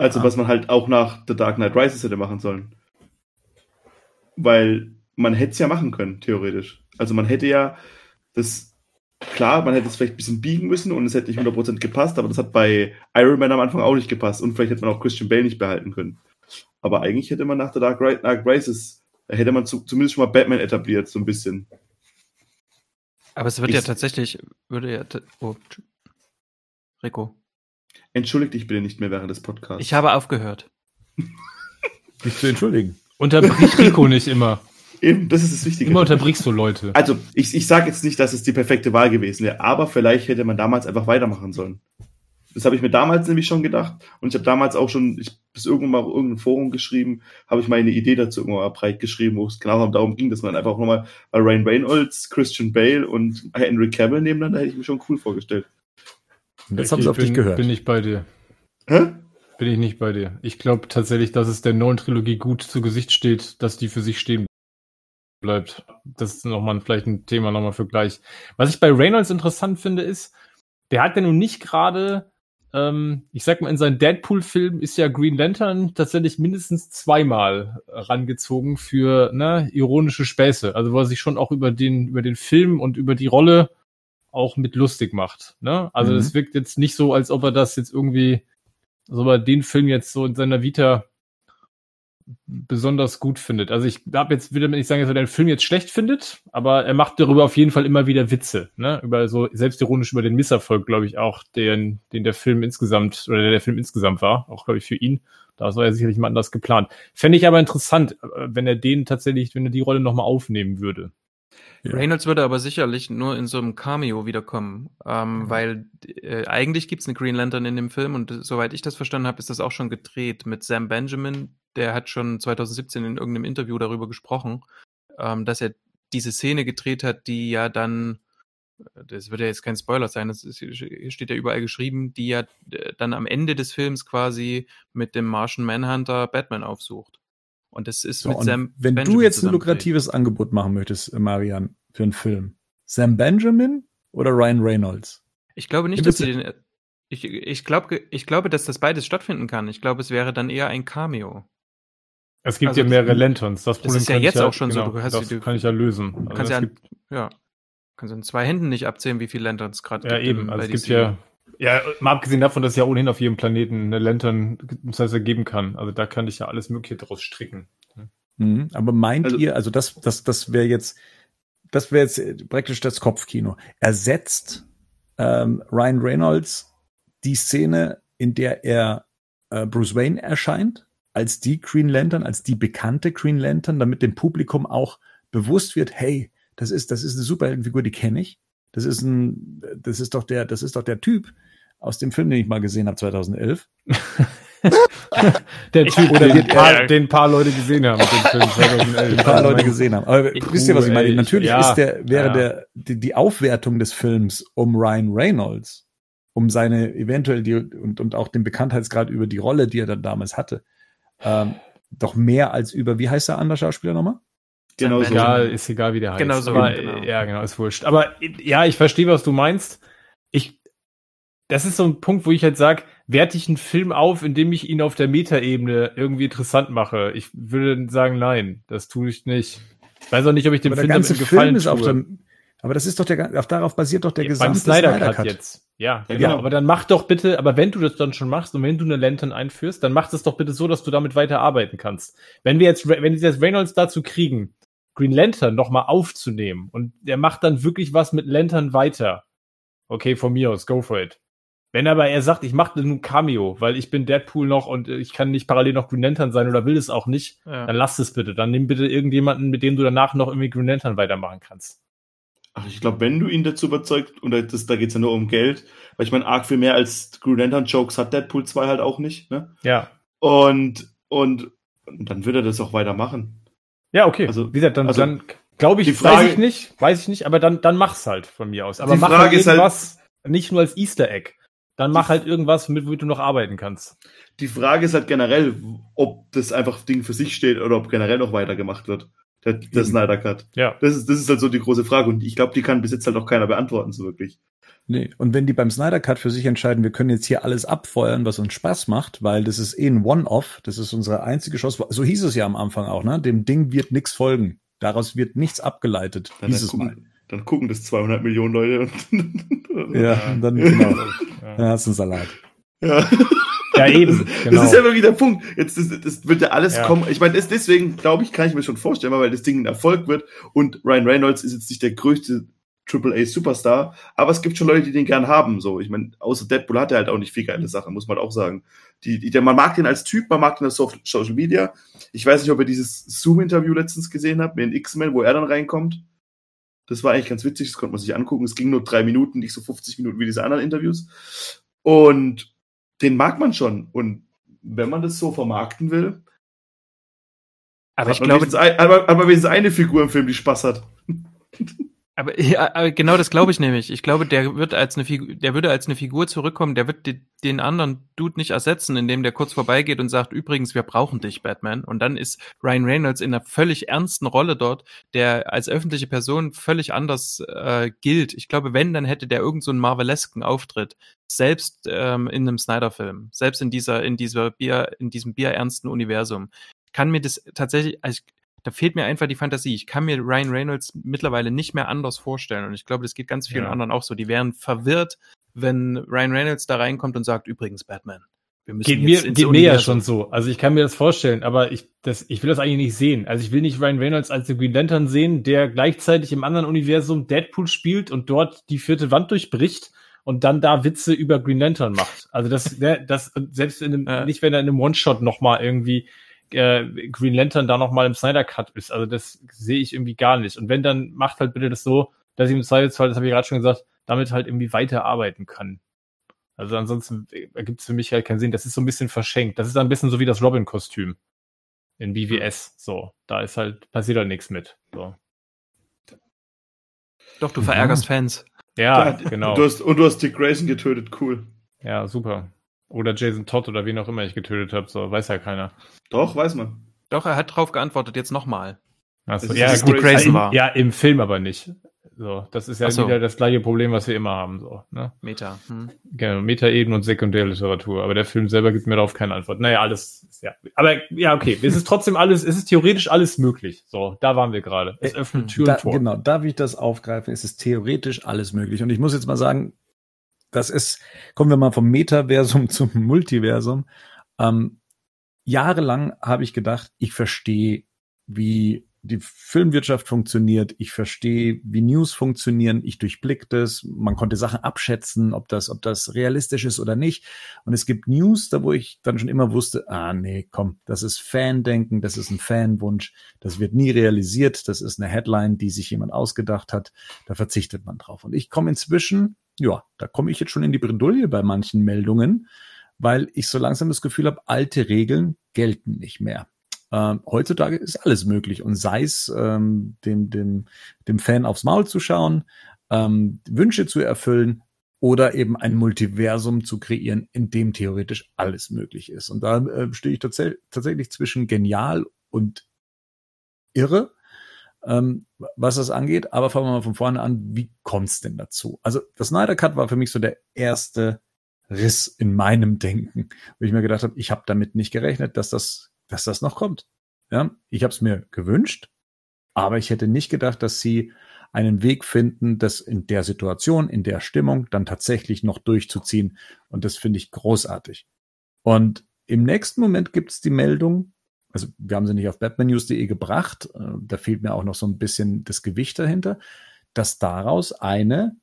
Also, ah. was man halt auch nach The Dark Knight Rises hätte machen sollen. Weil man hätte es ja machen können, theoretisch. Also, man hätte ja das, klar, man hätte es vielleicht ein bisschen biegen müssen und es hätte nicht 100% gepasst, aber das hat bei Iron Man am Anfang auch nicht gepasst und vielleicht hätte man auch Christian Bale nicht behalten können. Aber eigentlich hätte man nach The Dark, Dark Rises, hätte man zu, zumindest schon mal Batman etabliert, so ein bisschen. Aber es wird ich, ja tatsächlich, würde ja, oh, Rico. Entschuldigt dich bitte nicht mehr während des Podcasts. Ich habe aufgehört. [LAUGHS] Dich zu entschuldigen. Unterbrich Rico [LAUGHS] nicht immer. Eben, das ist das Wichtige. Immer unterbrichst du Leute. Also, ich, ich sage jetzt nicht, dass es die perfekte Wahl gewesen wäre, aber vielleicht hätte man damals einfach weitermachen sollen. Das habe ich mir damals nämlich schon gedacht und ich habe damals auch schon, ich bis irgendwann mal auf irgendein Forum geschrieben, habe ich meine Idee dazu irgendwann mal breit geschrieben, wo es genau darum ging, dass man einfach nochmal bei Ryan Reynolds, Christian Bale und Henry Cavill nebeneinander hätte ich mir schon cool vorgestellt. Jetzt haben sie auf bin, dich gehört. Bin ich bei dir. Hä? Bin ich nicht bei dir. Ich glaube tatsächlich, dass es der neuen Trilogie gut zu Gesicht steht, dass die für sich stehen bleibt. Das ist nochmal vielleicht ein Thema nochmal für gleich. Was ich bei Reynolds interessant finde, ist, der hat ja nun nicht gerade, ähm, ich sag mal, in seinen Deadpool-Film ist ja Green Lantern tatsächlich mindestens zweimal rangezogen für ne, ironische Späße. Also wo er sich schon auch über den, über den Film und über die Rolle auch mit lustig macht. Ne? Also Mhm. es wirkt jetzt nicht so, als ob er das jetzt irgendwie, als ob er den Film jetzt so in seiner Vita besonders gut findet. Also ich habe jetzt will nicht sagen, dass er den Film jetzt schlecht findet, aber er macht darüber auf jeden Fall immer wieder Witze, ne? Über so selbstironisch über den Misserfolg, glaube ich auch, den den der Film insgesamt oder der, der Film insgesamt war, auch glaube ich für ihn. Da war er sicherlich mal anders geplant. Fände ich aber interessant, äh, wenn er den tatsächlich, wenn er die Rolle nochmal aufnehmen würde. Ja. Reynolds würde aber sicherlich nur in so einem Cameo wiederkommen, ähm, weil äh, eigentlich gibt's eine Green Lantern in dem Film und äh, soweit ich das verstanden habe, ist das auch schon gedreht mit Sam Benjamin. Der hat schon 2017 in irgendeinem Interview darüber gesprochen, ähm, dass er diese Szene gedreht hat, die ja dann, äh, das wird ja jetzt kein Spoiler sein, das ist, hier steht ja überall geschrieben, die ja äh, dann am Ende des Films quasi mit dem Martian Manhunter Batman aufsucht. Und das ist So, mit Sam wenn du Benjamin jetzt ein lukratives Angebot machen möchtest, äh, Marian, für einen Film, Sam Benjamin oder Ryan Reynolds? Ich glaube nicht, Ja, dass sie den. Ich, ich, glaube, ich glaube, dass das beides stattfinden kann. Ich glaube, es wäre dann eher ein Cameo. Es gibt Also ja mehrere das- Lanterns. Das, das ist ja jetzt auch schon so, Genau, du hast das die- kann ich ja lösen. Du Also kannst es ja, an, gibt, ja, kannst an zwei Händen nicht abzählen, wie viele Lanterns gerade ja gibt. eben. im- Also es gibt ja, ja, mal abgesehen davon, dass es ja ohnehin auf jedem Planeten eine Lantern, das heißt, geben kann. Also da kann ich ja alles Mögliche draus stricken. Mhm. Aber meint Also- ihr, also das, das, das wäre jetzt, das wäre jetzt äh, praktisch das Kopfkino. Ersetzt ähm, Ryan Reynolds die Szene, in der er äh, Bruce Wayne erscheint, als die Green Lantern, als die bekannte Green Lantern, damit dem Publikum auch bewusst wird, hey, das ist, das ist eine Superheldenfigur, die kenne ich. Das ist ein, das ist doch der, das ist doch der Typ aus dem Film, den ich mal gesehen habe 2011. Der [LAUGHS] Typ, Oder den, paar, den paar Leute gesehen haben mit dem Film 2011. ein paar Leute gesehen haben. Aber Ich- wisst ihr, was ich meine? Natürlich ja, ist der, wäre ja. der, die, die Aufwertung des Films um Ryan Reynolds, um seine eventuell die, und, und auch den Bekanntheitsgrad über die Rolle, die er dann damals hatte, ähm, doch mehr als über, wie heißt der andere Schauspieler nochmal? Genau so. Egal, ist egal, wie der heißt. Genau so, Aber, genau. Ja, genau, ist wurscht. Aber ja, ich verstehe, was du meinst. Ich, das ist so ein Punkt, wo ich halt sage, werte ich einen Film auf, indem ich ihn auf der Metaebene irgendwie interessant mache. Ich würde sagen, nein, das tue ich nicht. Ich weiß auch nicht, ob ich dem der Film ganze Film ist auf tue. dem, aber das ist doch der, auf, darauf basiert doch der Ja, gesamte Snyder, Cut, Cut. jetzt. Ja, Ja, genau. genau. Aber dann mach doch bitte, aber wenn du das dann schon machst und wenn du eine Lantern einführst, dann mach das doch bitte so, dass du damit weiter arbeiten kannst. Wenn wir jetzt, wenn sie jetzt Reynolds dazu kriegen, Green Lantern nochmal aufzunehmen und der macht dann wirklich was mit Lantern weiter. Okay, von mir aus, go for it. Wenn aber er sagt, ich mache nur ein Cameo, weil ich bin Deadpool noch und äh, ich kann nicht parallel noch Green Lantern sein oder will es auch nicht, Ja. dann lass es bitte. Dann nimm bitte irgendjemanden, mit dem du danach noch irgendwie Green Lantern weitermachen kannst. Ach, ich glaube, wenn du ihn dazu überzeugt, und das, da geht's ja nur um Geld, weil ich meine, arg viel mehr als Green Lantern Jokes hat Deadpool 2 halt auch nicht, ne? Ja. Und, und, und dann wird er das auch weitermachen. Ja, okay. Also- wie gesagt, dann, also, dann glaube ich, die Frage- weiß ich nicht, weiß ich nicht, aber dann, dann mach's halt von mir aus. Aber Die mach Frage halt ist halt- irgendwas, nicht nur als Easter Egg. Dann mach halt irgendwas, mit womit du noch arbeiten kannst. Die Frage ist halt generell, ob das einfach Ding für sich steht oder ob generell noch weitergemacht wird. Der, der Snyder Cut. Ja. Das ist, das ist halt so die große Frage. Und ich glaube, die kann bis jetzt halt auch keiner beantworten, so wirklich. Nee. Und wenn die beim Snyder Cut für sich entscheiden, wir können jetzt hier alles abfeuern, was uns Spaß macht, weil das ist eh ein One-Off, das ist unsere einzige Chance. So hieß es ja am Anfang auch, ne? Dem Ding wird nichts folgen. Daraus wird nichts abgeleitet. Dann, hieß es mal. Dann gucken das 200 Millionen Leute. Und [LAUGHS] Ja, und dann, [LAUGHS] genau. Ja, Dann hast du einen Salat. ja. ja eben. Genau. [LAUGHS] Das ist ja wirklich der Punkt. Jetzt das, das wird ja alles Ja. kommen. Ich meine, das- deswegen glaube ich, kann ich mir schon vorstellen, weil das Ding ein Erfolg wird und Ryan Reynolds ist jetzt nicht der größte Triple A Superstar, aber es gibt schon Leute, die den gern haben. So, ich meine, außer Deadpool hat er halt auch nicht viel geile Sachen, muss man auch sagen. Die, die, der, man mag den als Typ, man mag den als Social Media. Ich weiß nicht, ob ihr dieses Zoom-Interview letztens gesehen habt mit den X-Men, wo er dann reinkommt. Das war eigentlich ganz witzig, das konnte man sich angucken. Es ging nur drei Minuten, nicht so 50 Minuten wie diese anderen Interviews. Und den mag man schon. Und wenn man das so vermarkten will, Aber ich glaube, ein, hat man wenigstens eine Figur im Film, die Spaß hat. [LAUGHS] Aber, ja, aber genau das glaube ich nämlich. Ich glaube, der wird als eine Figur, der würde als eine Figur zurückkommen, der wird die, den anderen Dude nicht ersetzen, indem der kurz vorbeigeht und sagt, übrigens, wir brauchen dich, Batman. Und dann ist Ryan Reynolds in einer völlig ernsten Rolle dort, der als öffentliche Person völlig anders äh, gilt. Ich glaube, wenn, dann hätte der irgend so Marvelesken Auftritt. Selbst ähm, in einem Snyder-Film, selbst in dieser, in dieser Bier, in diesem bierernsten Universum. Kann mir das tatsächlich, also ich, da fehlt mir einfach die Fantasie. Ich kann mir Ryan Reynolds mittlerweile nicht mehr anders vorstellen. Und ich glaube, das geht ganz vielen Ja. anderen auch so. Die wären verwirrt, wenn Ryan Reynolds da reinkommt und sagt, übrigens, Batman. Wir müssen Geht mir, geht mir ja schon so. Also ich kann mir das vorstellen, aber ich, das, ich will das eigentlich nicht sehen. Also ich will nicht Ryan Reynolds als den Green Lantern sehen, der gleichzeitig im anderen Universum Deadpool spielt und dort die vierte Wand durchbricht und dann da Witze über Green Lantern macht. Also das, [LAUGHS] ne, das selbst in einem, Ja. nicht wenn er in einem One-Shot noch mal irgendwie äh, Green Lantern da noch mal im Snyder Cut ist. Also das sehe ich irgendwie gar nicht. Und wenn dann macht halt bitte das so, dass ich im Zweifelsfall, das habe ich gerade schon gesagt, damit halt irgendwie weiterarbeiten kann. Also ansonsten ergibt es für mich halt keinen Sinn. Das ist so ein bisschen verschenkt. Das ist ein bisschen so wie das Robin-Kostüm in BWS. So, da ist halt, passiert halt nichts mit. So. Doch, du verärgerst Fans. Ja, Ja, genau. Und du hast, und du hast Dick Grayson getötet, cool. Ja, super. Oder Jason Todd oder wen auch immer ich getötet habe, so weiß ja keiner. Doch, weiß man. Doch, er hat drauf geantwortet, jetzt nochmal. Achso, ist ja, Dick gut, Grayson im, war. ja, im Film aber nicht. So, das ist ja so. wieder das gleiche Problem, was wir immer haben. So, ne? Meta. Hm. Genau, Metaebene und Sekundärliteratur. Aber der Film selber gibt mir darauf keine Antwort. Naja, alles, ja. Aber ja, okay. Es ist trotzdem alles, es ist theoretisch alles möglich. So, da waren wir gerade. Es öffnet Tür da, und Tor. Genau, darf ich das aufgreifen? Es ist theoretisch alles möglich. Und ich muss jetzt mal sagen, das ist, kommen wir mal vom Metaversum [LAUGHS] zum Multiversum. Ähm, jahrelang habe ich gedacht, ich verstehe, wie die Filmwirtschaft funktioniert, ich verstehe, wie News funktionieren, ich durchblick das, man konnte Sachen abschätzen, ob das, ob das realistisch ist oder nicht. Und es gibt News, da wo ich dann schon immer wusste, ah nee, komm, das ist Fandenken, das ist ein Fanwunsch, das wird nie realisiert, das ist eine Headline, die sich jemand ausgedacht hat, da verzichtet man drauf. Und ich komme inzwischen, ja, da komme ich jetzt schon in die Bredouille bei manchen Meldungen, weil ich so langsam das Gefühl habe, alte Regeln gelten nicht mehr. Ähm, heutzutage ist alles möglich und sei es ähm, dem, dem, dem Fan aufs Maul zu schauen, ähm, Wünsche zu erfüllen oder eben ein Multiversum zu kreieren, in dem theoretisch alles möglich ist. Und da äh, stehe ich tats tatsächlich zwischen genial und irre, ähm, was das angeht. Aber fangen wir mal von vorne an, wie kommt's denn dazu? Also das Snyder Cut war für mich so der erste Riss in meinem Denken, wo ich mir gedacht habe, ich habe damit nicht gerechnet, dass das, dass das noch kommt. Ja, ich habe es mir gewünscht, aber ich hätte nicht gedacht, dass sie einen Weg finden, das in der Situation, in der Stimmung dann tatsächlich noch durchzuziehen. Und das finde ich großartig. Und im nächsten Moment gibt es die Meldung, also wir haben sie nicht auf batmannews.de gebracht, äh, da fehlt mir auch noch so ein bisschen das Gewicht dahinter, dass daraus eine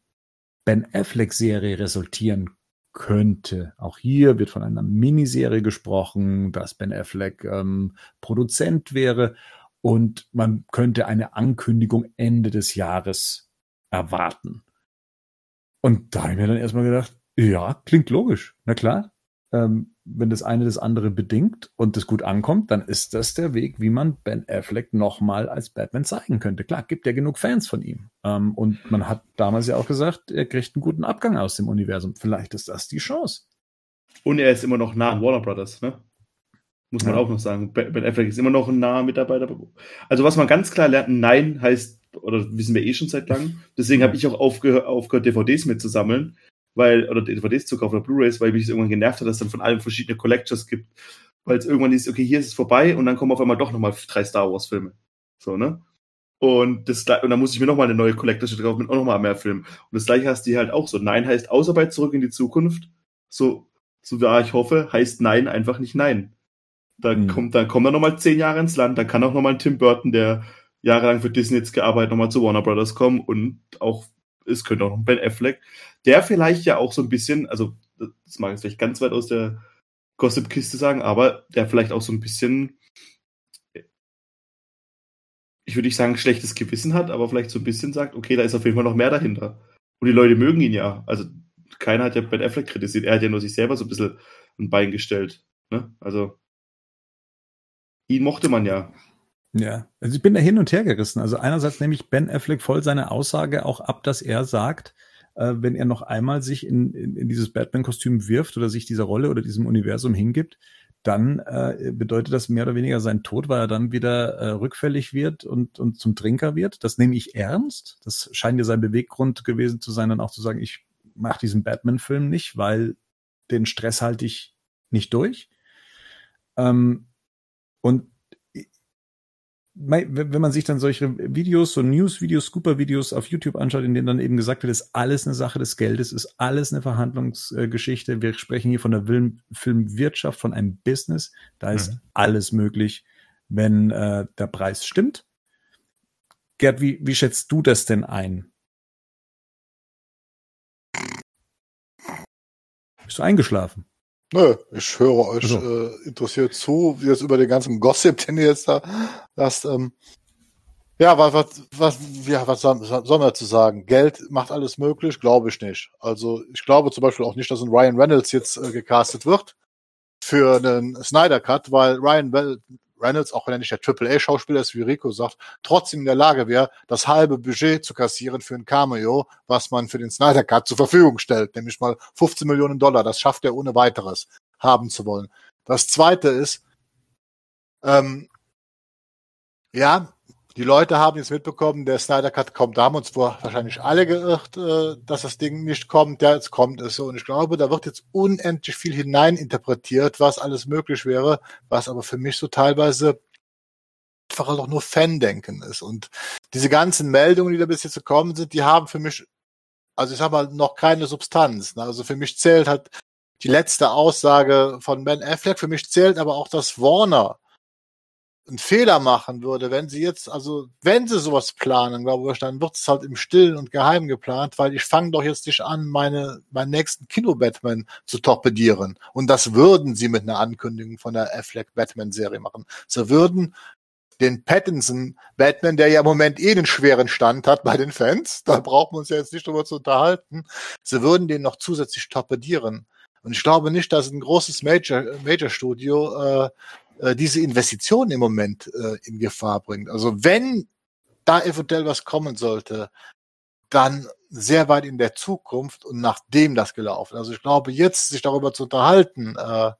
Ben Affleck-Serie resultieren könnte. Auch hier wird von einer Miniserie gesprochen, dass Ben Affleck ähm, Produzent wäre und man könnte eine Ankündigung Ende des Jahres erwarten. Und da habe ich mir dann erstmal gedacht, ja, klingt logisch. Na klar, ähm, wenn das eine das andere bedingt und das gut ankommt, dann ist das der Weg, wie man Ben Affleck nochmal als Batman zeigen könnte. Klar, gibt ja genug Fans von ihm. Ähm, und man hat damals ja auch gesagt, er kriegt einen guten Abgang aus dem Universum. Vielleicht ist das die Chance. Und er ist immer noch nah an Warner Brothers, ne? Muss man Ja. auch noch sagen. Ben Affleck ist immer noch ein naher Mitarbeiter. Also was man ganz klar lernt, Nein heißt, oder wissen wir eh schon seit langem. Deswegen habe ich auch aufgehört, aufgehört, DVDs mitzusammeln, weil, oder DVDs zu kaufen oder Blu-Rays, weil mich das irgendwann genervt hat, dass es dann von allem verschiedene Collectors gibt. Weil es irgendwann ist, okay, hier ist es vorbei und dann kommen auf einmal doch nochmal drei Star Wars-Filme. So, ne? Und, das, und dann muss ich mir nochmal eine neue Collectorship kaufen mit auch nochmal mehr Filmen. Und das gleiche hast du hier halt auch so. Nein heißt Ausarbeit zurück in die Zukunft. So, so ja, ich hoffe, heißt Nein einfach nicht Nein. Da Mhm. kommt, dann kommen dann nochmal zehn Jahre ins Land. Da kann auch nochmal ein Tim Burton, der jahrelang für Disney jetzt gearbeitet, nochmal zu Warner Brothers kommen und auch es könnte auch noch Ben Affleck, der vielleicht ja auch so ein bisschen, also das mag ich vielleicht ganz weit aus der Gossip-Kiste sagen, aber der vielleicht auch so ein bisschen, ich würde nicht sagen, schlechtes Gewissen hat, aber vielleicht so ein bisschen sagt, okay, da ist auf jeden Fall noch mehr dahinter. Und die Leute mögen ihn ja. Also keiner hat ja Ben Affleck kritisiert, er hat ja nur sich selber so ein bisschen ein Bein gestellt. Ne? Also ihn mochte man ja. Ja, also ich bin da hin und her gerissen. Also einerseits nehme ich Ben Affleck voll seine Aussage auch ab, dass er sagt, äh, wenn er noch einmal sich in, in, in dieses Batman-Kostüm wirft oder sich dieser Rolle oder diesem Universum hingibt, dann äh, bedeutet das mehr oder weniger sein Tod, weil er dann wieder äh, rückfällig wird und, und zum Trinker wird. Das nehme ich ernst. Das scheint ja sein Beweggrund gewesen zu sein, dann auch zu sagen, ich mache diesen Batman-Film nicht, weil den Stress halte ich nicht durch. Ähm, und wenn man sich dann solche Videos, so News-Videos, Scooper-Videos auf YouTube anschaut, in denen dann eben gesagt wird, ist alles eine Sache des Geldes, ist alles eine Verhandlungsgeschichte. Wir sprechen hier von der Filmwirtschaft, von einem Business. Da ist mhm. alles möglich, wenn äh, der Preis stimmt. Gerd, wie, wie schätzt du das denn ein? Bist du eingeschlafen? Nö, ich höre euch also. äh, interessiert zu, wie jetzt über den ganzen Gossip, den ihr jetzt da lasst. Ähm, ja, was, was, was, ja, was soll, was soll man dazu sagen? Geld macht alles möglich? Glaube ich nicht. Also ich glaube zum Beispiel auch nicht, dass ein Ryan Reynolds jetzt äh, gecastet wird für einen Snyder Cut, weil Ryan Reynolds, auch wenn er nicht der AAA-Schauspieler ist, wie Rico sagt, trotzdem in der Lage wäre, das halbe Budget zu kassieren für ein Cameo, was man für den Snyder Cut zur Verfügung stellt, nämlich mal 15 Millionen Dollar. Das schafft er ohne weiteres haben zu wollen. Das zweite ist, ähm, ja, die Leute haben jetzt mitbekommen, der Snyder Cut kommt. Da haben uns wohl wahrscheinlich alle geirrt, äh, dass das Ding nicht kommt. Ja, jetzt kommt es so. Und ich glaube, da wird jetzt unendlich viel hineininterpretiert, was alles möglich wäre, was aber für mich so teilweise einfach doch nur Fan-Denken ist. Und diese ganzen Meldungen, die da bis jetzt gekommen sind, die haben für mich, also ich sag mal, noch keine Substanz. Ne? Also für mich zählt halt die letzte Aussage von Ben Affleck. Für mich zählt aber auch, dass Warner einen Fehler machen würde, wenn sie jetzt, also wenn sie sowas planen, glaube ich, dann wird es halt im Stillen und Geheim geplant, weil ich fange doch jetzt nicht an, meine meinen nächsten Kino-Batman zu torpedieren. Und das würden sie mit einer Ankündigung von der Affleck Batman-Serie machen. Sie würden den Pattinson Batman, der ja im Moment eh einen schweren Stand hat bei den Fans, da brauchen wir uns ja jetzt nicht drüber zu unterhalten, sie würden den noch zusätzlich torpedieren. Und ich glaube nicht, dass ein großes Major, Major äh, äh, diese Investition im Moment äh, in Gefahr bringt. Also wenn da eventuell was kommen sollte, dann sehr weit in der Zukunft und nachdem das gelaufen. Also ich glaube, jetzt sich darüber zu unterhalten, äh,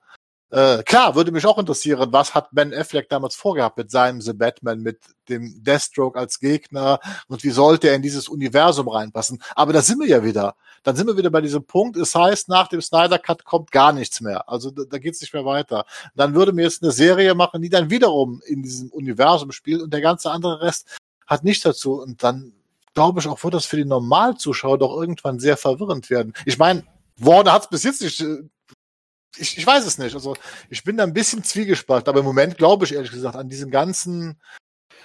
äh, klar, würde mich auch interessieren, was hat Ben Affleck damals vorgehabt mit seinem The Batman, mit dem Deathstroke als Gegner und wie sollte er in dieses Universum reinpassen. Aber da sind wir ja wieder. Dann sind wir wieder bei diesem Punkt. Es heißt, nach dem Snyder Cut kommt gar nichts mehr. Also da, da geht's nicht mehr weiter. Dann würde mir jetzt eine Serie machen, die dann wiederum in diesem Universum spielt und der ganze andere Rest hat nichts dazu. Und dann glaube ich auch, wird das für die Normalzuschauer doch irgendwann sehr verwirrend werden. Ich meine, Warner hat es bis jetzt nicht äh, ich, ich weiß es nicht. Also ich bin da ein bisschen zwiegespalten, aber im Moment glaube ich ehrlich gesagt an diesen ganzen,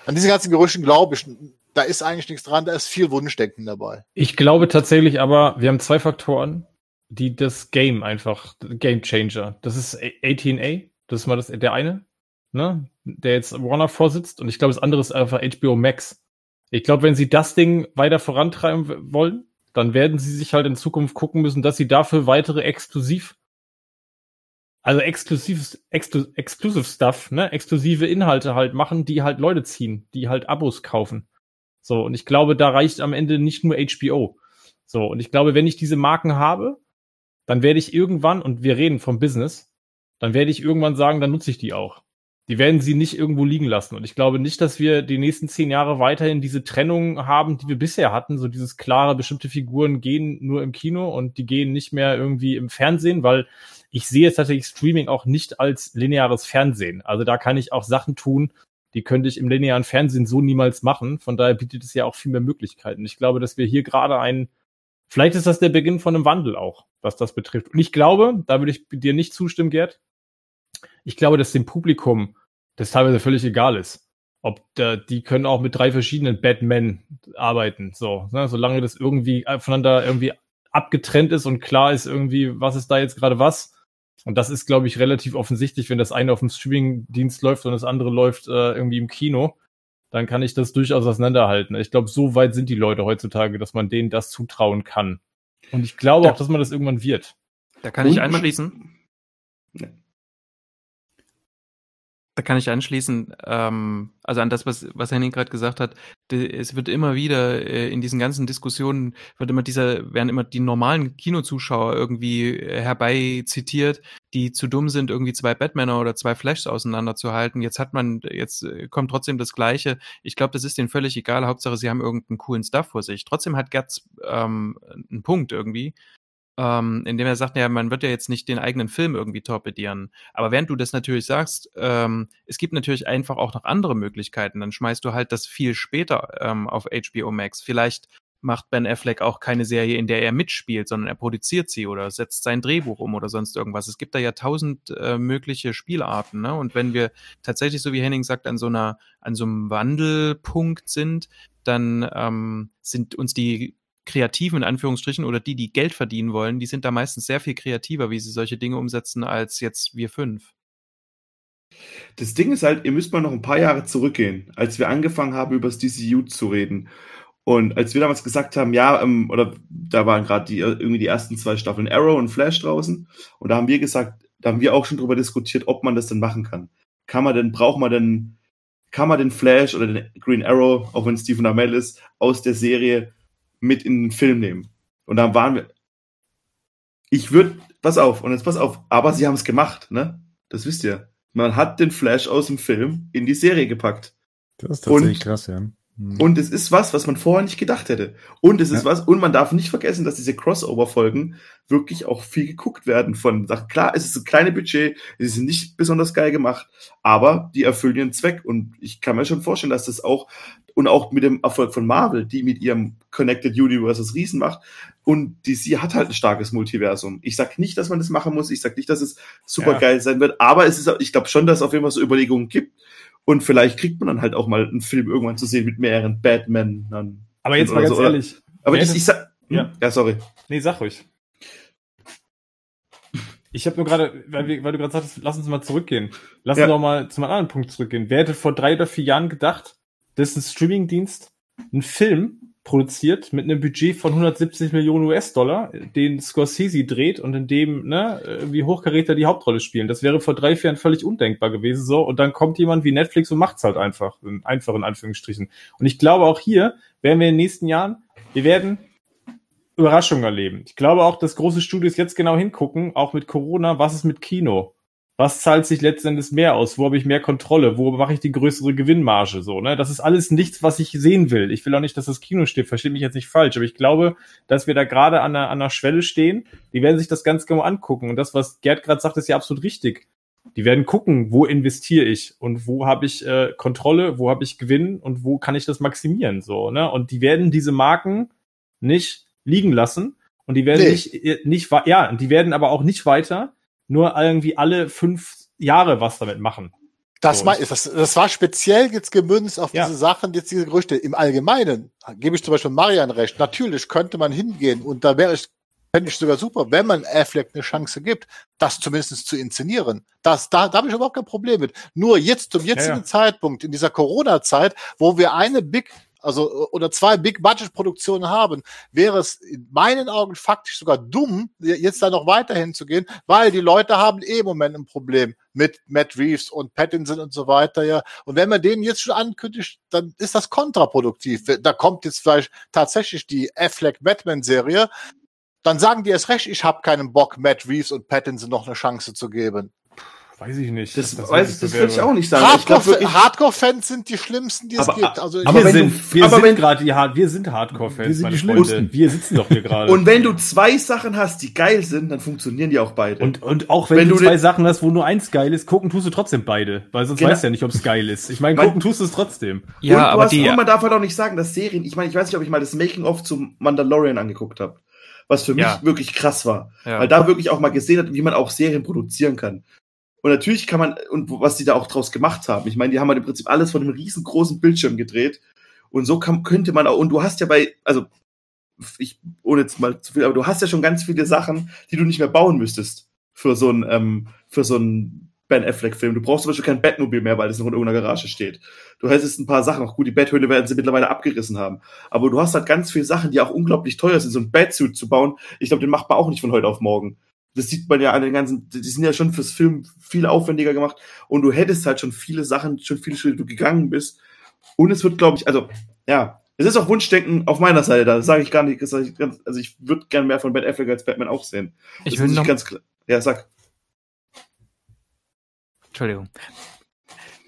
an diesen ganzen Gerüchten glaube ich, da ist eigentlich nichts dran, da ist viel Wunschdenken dabei. Ich glaube tatsächlich aber, wir haben zwei Faktoren, die das Game einfach, Game Changer. Das ist 18A, das ist mal das, der eine, ne, der jetzt Warner vorsitzt und ich glaube, das andere ist einfach HBO Max. Ich glaube, wenn sie das Ding weiter vorantreiben wollen, dann werden sie sich halt in Zukunft gucken müssen, dass sie dafür weitere exklusiv also exklusives, exklu exclusive Stuff, ne, exklusive Inhalte halt machen, die halt Leute ziehen, die halt Abos kaufen. So, und ich glaube, da reicht am Ende nicht nur HBO. So, und ich glaube, wenn ich diese Marken habe, dann werde ich irgendwann, und wir reden vom Business, dann werde ich irgendwann sagen, dann nutze ich die auch. Die werden sie nicht irgendwo liegen lassen. Und ich glaube nicht, dass wir die nächsten zehn Jahre weiterhin diese Trennung haben, die wir bisher hatten. So dieses klare, bestimmte Figuren gehen nur im Kino und die gehen nicht mehr irgendwie im Fernsehen, weil ich sehe jetzt tatsächlich Streaming auch nicht als lineares Fernsehen. Also da kann ich auch Sachen tun, die könnte ich im linearen Fernsehen so niemals machen. Von daher bietet es ja auch viel mehr Möglichkeiten. Ich glaube, dass wir hier gerade ein, vielleicht ist das der Beginn von einem Wandel auch, was das betrifft. Und ich glaube, da würde ich dir nicht zustimmen, Gerd. Ich glaube, dass dem Publikum das teilweise völlig egal ist. Ob da, die können auch mit drei verschiedenen Batman arbeiten, so, ne? solange das irgendwie voneinander irgendwie abgetrennt ist und klar ist irgendwie, was ist da jetzt gerade was. Und das ist, glaube ich, relativ offensichtlich, wenn das eine auf dem Streaming-Dienst läuft und das andere läuft äh, irgendwie im Kino, dann kann ich das durchaus auseinanderhalten. Ich glaube, so weit sind die Leute heutzutage, dass man denen das zutrauen kann. Und ich glaube Ja. auch, dass man das irgendwann wird. Da kann Und ich man- Da kann ich anschließen, ähm, also an das, was, was Henning gerade gesagt hat, de, es wird immer wieder äh, in diesen ganzen Diskussionen, wird immer dieser, werden immer die normalen Kinozuschauer irgendwie äh, herbei zitiert, die zu dumm sind, irgendwie zwei Batmaner oder zwei Flashs auseinanderzuhalten. Jetzt hat man, jetzt äh, kommt trotzdem das Gleiche. Ich glaube, das ist denen völlig egal. Hauptsache, sie haben irgendeinen coolen Stuff vor sich. Trotzdem hat Gerz ähm, einen Punkt irgendwie ähm, indem er sagt, ja, man wird ja jetzt nicht den eigenen Film irgendwie torpedieren. Aber während du das natürlich sagst, ähm, es gibt natürlich einfach auch noch andere Möglichkeiten. Dann schmeißt du halt das viel später ähm, auf HBO Max. Vielleicht macht Ben Affleck auch keine Serie, in der er mitspielt, sondern er produziert sie oder setzt sein Drehbuch um oder sonst irgendwas. Es gibt da ja tausend äh, mögliche Spielarten, ne? Und wenn wir tatsächlich, so wie Henning sagt, an so einer, an so einem Wandelpunkt sind, dann ähm, sind uns die Kreativen in Anführungsstrichen oder die, die Geld verdienen wollen, die sind da meistens sehr viel kreativer, wie sie solche Dinge umsetzen, als jetzt wir fünf. Das Ding ist halt, ihr müsst mal noch ein paar Jahre zurückgehen, als wir angefangen haben, über das DCU zu reden. Und als wir damals gesagt haben, ja, ähm, oder da waren gerade die irgendwie die ersten zwei Staffeln Arrow und Flash draußen, und da haben wir gesagt, da haben wir auch schon drüber diskutiert, ob man das denn machen kann. Kann man denn, braucht man denn, kann man den Flash oder den Green Arrow, auch wenn Stephen Amell ist, aus der Serie mit in den Film nehmen? Und da waren wir, ich würde, pass auf, und jetzt pass auf, aber sie haben es gemacht, ne? Das wisst ihr. Man hat den Flash aus dem Film in die Serie gepackt. Das ist tatsächlich Und- krass, ja. Hm. Und es ist was, was man vorher nicht gedacht hätte. Und es ist Ja. was, und man darf nicht vergessen, dass diese Crossover-Folgen wirklich auch viel geguckt werden von Sachen. Klar, es ist ein kleines Budget, es ist nicht besonders geil gemacht, aber die erfüllen ihren Zweck. Und ich kann mir schon vorstellen, dass das auch, und auch mit dem Erfolg von Marvel, die mit ihrem Connected Universe das Riesen macht. Und DC hat halt ein starkes Multiversum. Ich sag nicht, dass man das machen muss. Ich sag nicht, dass es super Ja. geil sein wird. Aber es ist, ich glaube schon, dass es auf jeden Fall so Überlegungen gibt. Und vielleicht kriegt man dann halt auch mal einen Film irgendwann zu sehen mit mehreren Batman. Aber jetzt mal ganz so, ehrlich. Aber ich, ich sag, hm? Ja. ja, sorry. Nee, sag ruhig. Ich habe nur gerade, weil, weil du gerade sagtest, lass uns mal zurückgehen. Lass Ja. uns doch mal zum anderen Punkt zurückgehen. Wer hätte vor drei oder vier Jahren gedacht, dass ein Streamingdienst einen Film produziert mit einem Budget von 170 Millionen US-Dollar, den Scorsese dreht und in dem, ne, wie Hochkaräter die Hauptrolle spielen. Das wäre vor drei, vier Jahren völlig undenkbar gewesen, so. Und dann kommt jemand wie Netflix und macht's halt einfach. In Anführungsstrichen. Und ich glaube auch hier werden wir in den nächsten Jahren, wir werden Überraschungen erleben. Ich glaube auch, dass große Studios jetzt genau hingucken, auch mit Corona, was ist mit Kino? Was zahlt sich letztendlich mehr aus? Wo habe ich mehr Kontrolle? Wo mache ich die größere Gewinnmarge? So, ne? Das ist alles nichts, was ich sehen will. Ich will auch nicht, dass das Kino steht. Versteht mich jetzt nicht falsch, aber ich glaube, dass wir da gerade an einer, an einer Schwelle stehen. Die werden sich das ganz genau angucken. Und das, was Gerd gerade sagt, ist ja absolut richtig. Die werden gucken, wo investiere ich und wo habe ich äh, Kontrolle, wo habe ich Gewinn und wo kann ich das maximieren. So, ne? Und die werden diese Marken nicht liegen lassen und die werden Nee. nicht, äh, nicht, ja, und die werden aber auch nicht weiter nur irgendwie alle fünf Jahre was damit machen. Das, So, ich- das, das war speziell jetzt gemünzt auf Ja. diese Sachen, jetzt diese Gerüchte. Im Allgemeinen gebe ich zum Beispiel Marian recht. Natürlich könnte man hingehen und da wäre ich, fände ich sogar super, wenn man Affleck eine Chance gibt, das zumindest zu inszenieren. Das, da, da habe ich überhaupt kein Problem mit. Nur jetzt zum jetzigen ja. Zeitpunkt, in dieser Corona-Zeit, wo wir eine Big, also oder zwei Big-Budget-Produktionen haben, wäre es in meinen Augen faktisch sogar dumm, jetzt da noch weiterhin zu gehen, weil die Leute haben eh im Moment ein Problem mit Matt Reeves und Pattinson und so weiter, ja. Und wenn man den jetzt schon ankündigt, dann ist das kontraproduktiv. Da kommt jetzt vielleicht tatsächlich die Affleck Batman-Serie, dann sagen die erst recht, ich habe keinen Bock, Matt Reeves und Pattinson noch eine Chance zu geben. Weiß ich nicht. Das, ob weiß ich, das will ich auch nicht sagen. Glaub Hardcore- Hardcore-Fans sind die schlimmsten, die es Aber- gibt. Also aber wir wenn sind, du- wir aber sind wenn- gerade die Hard, wir sind Hardcore-Fans, Wir sind meine die Freunde. Schlimmsten. Wir sitzen doch hier gerade. und wenn du zwei Sachen hast, die geil sind, dann funktionieren die auch beide. Und, und auch wenn, Wenn du du zwei Sachen hast, wo nur eins geil ist, gucken tust du trotzdem beide. Weil sonst Genau. weißt du ja nicht, ob es geil ist. Ich meine, gucken tust du es trotzdem. Ja, und, du aber hast, die, und man darf halt auch nicht sagen, dass Serien, ich meine, ich weiß nicht, ob ich mal das Making-of zu Mandalorian angeguckt habe, was für mich Ja. wirklich krass war. ja. Weil da wirklich auch mal gesehen hat, wie man auch Serien produzieren kann. Und natürlich kann man, und was die da auch draus gemacht haben, ich meine, die haben halt im Prinzip alles von einem riesengroßen Bildschirm gedreht. Und so kann, könnte man auch, und du hast ja bei, also, ich, ohne jetzt mal zu viel, aber du hast ja schon ganz viele Sachen, die du nicht mehr bauen müsstest für so ein, ähm, für so ein Ben Affleck-Film. Du brauchst zum Beispiel kein Batmobil mehr, weil es noch in irgendeiner Garage steht. Du hättest ein paar Sachen, auch gut, die Betthöhle werden sie mittlerweile abgerissen haben. Aber du hast halt ganz viele Sachen, die auch unglaublich teuer sind. So ein Batsuit zu bauen, ich glaube, den macht man auch nicht von heute auf morgen. Das sieht man ja an den ganzen, die sind ja schon fürs Film viel aufwendiger gemacht und du hättest halt schon viele Sachen, schon viele Schritte, die du gegangen bist. Und es wird, glaube ich, also, ja, es ist auch Wunschdenken auf meiner Seite, da sage ich gar nicht, das ich ganz, also ich würde gern mehr von Ben Affleck als Batman auch sehen. Ich Das will ist noch, nicht ganz klar. Ja, sag. Entschuldigung.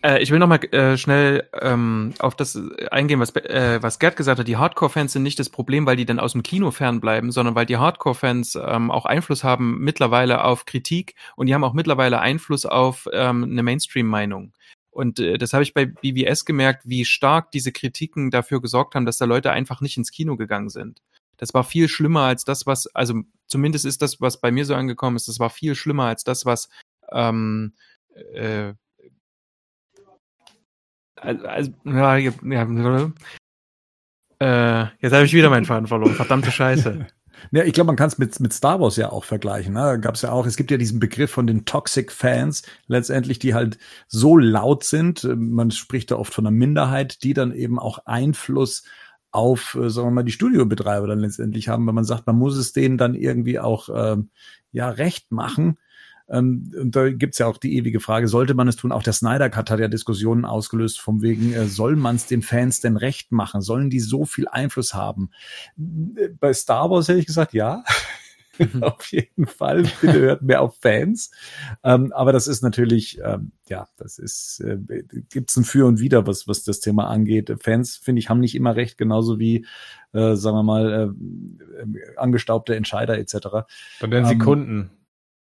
Äh, ich will noch mal äh, schnell ähm, auf das eingehen, was, äh, was Gerd gesagt hat. Die Hardcore-Fans sind nicht das Problem, weil die dann aus dem Kino fernbleiben, sondern weil die Hardcore-Fans ähm, auch Einfluss haben mittlerweile auf Kritik und die haben auch mittlerweile Einfluss auf ähm, eine Mainstream-Meinung. Und äh, das habe ich bei BBS gemerkt, wie stark diese Kritiken dafür gesorgt haben, dass da Leute einfach nicht ins Kino gegangen sind. Das war viel schlimmer als das, was, also zumindest ist das, was bei mir so angekommen ist, das war viel schlimmer als das, was ähm, äh, also, also, ja, ja, äh, jetzt habe ich wieder meinen Faden verloren. Verdammte Scheiße. [LAUGHS] Ja, ich glaube, man kann es mit, mit Star Wars ja auch vergleichen. Ne? Da gab es ja auch, es gibt ja diesen Begriff von den Toxic Fans, letztendlich, die halt so laut sind. Man spricht da oft von einer Minderheit, die dann eben auch Einfluss auf, äh, sagen wir mal, die Studiobetreiber dann letztendlich haben, wenn man sagt, man muss es denen dann irgendwie auch ähm, ja recht machen. Ähm, und da gibt's ja auch die ewige Frage, sollte man es tun? Auch der Snyder Cut hat ja Diskussionen ausgelöst, vom wegen, äh, soll man es den Fans denn recht machen? Sollen die so viel Einfluss haben? Bei Star Wars hätte ich gesagt, ja. [LAUGHS] auf jeden Fall. Bitte hört mehr auf Fans. Ähm, aber das ist natürlich, ähm, ja, das ist, äh, gibt's ein Für und Wider, was, was das Thema angeht. Fans, finde ich, haben nicht immer recht, genauso wie, äh, sagen wir mal, äh, angestaubte Entscheider etc. Dann nennen sie Ähm, Kunden.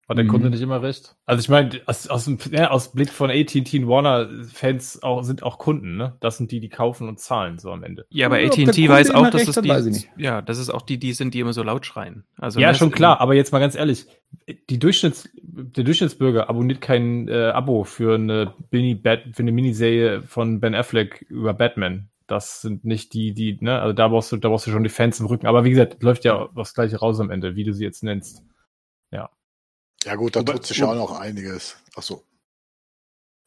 Hat der mhm. Kunde nicht immer recht? Also ich meine, aus, aus, dem, ja, aus Blick von AT&T und Warner Fans auch, sind auch Kunden, ne? Das sind die, die kaufen und zahlen so am Ende. Ja, aber Ja, AT&T weiß auch, dass es ich die, ja, dass es auch die, die sind, die immer so laut schreien. Also ja, schon klar, aber jetzt mal ganz ehrlich, die Durchschnitts, der Durchschnittsbürger abonniert kein äh, Abo für eine, Mini Bat, für eine Miniserie von Ben Affleck über Batman. Das sind nicht die, die, ne, also da brauchst du, da brauchst du schon die Fans im Rücken. Aber wie gesagt, läuft ja das gleiche raus am Ende, wie du sie jetzt nennst. Ja gut, da Wobei- tut sich ja auch noch einiges. Ach so.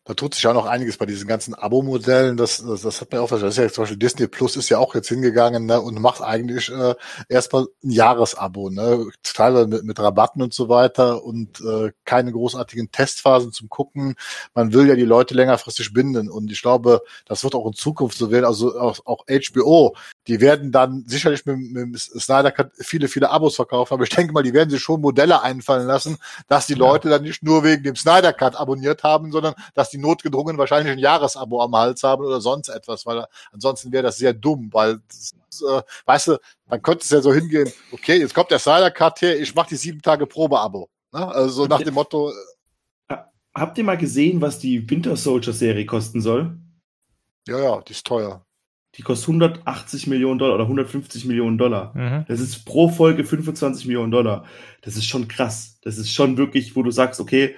Da tut sich ja noch einiges bei diesen ganzen Abo-Modellen. Das, das, das hat mir auch verstanden. Das ist ja zum Beispiel Disney Plus ist ja auch jetzt hingegangen ne, und macht eigentlich äh, erstmal ein Jahresabo, ne? Teilweise mit, mit Rabatten und so weiter und äh, keine großartigen Testphasen zum Gucken. Man will ja die Leute längerfristig binden und ich glaube, das wird auch in Zukunft so werden. Also auch, auch HBO, die werden dann sicherlich mit, mit dem Snyder Cut viele, viele Abos verkaufen, aber ich denke mal, die werden sich schon Modelle einfallen lassen, dass die Leute dann nicht nur wegen dem Snyder Cut abonniert haben, sondern dass die notgedrungen wahrscheinlich ein Jahresabo am Hals haben oder sonst etwas, weil ansonsten wäre das sehr dumm, weil äh, weißt du, man könnte es ja so hingehen, okay, jetzt kommt der Snyder Cut her, ich mache die sieben Tage Probeabo. Ne? Also so nach dem Motto, Habt ihr mal gesehen, was die Winter Soldier Serie kosten soll? ja, ja, die ist teuer. Die kostet 180 Millionen Dollar oder 150 Millionen Dollar. Mhm. Das ist pro Folge 25 Millionen Dollar. Das ist schon krass. Das ist schon wirklich, wo du sagst, okay,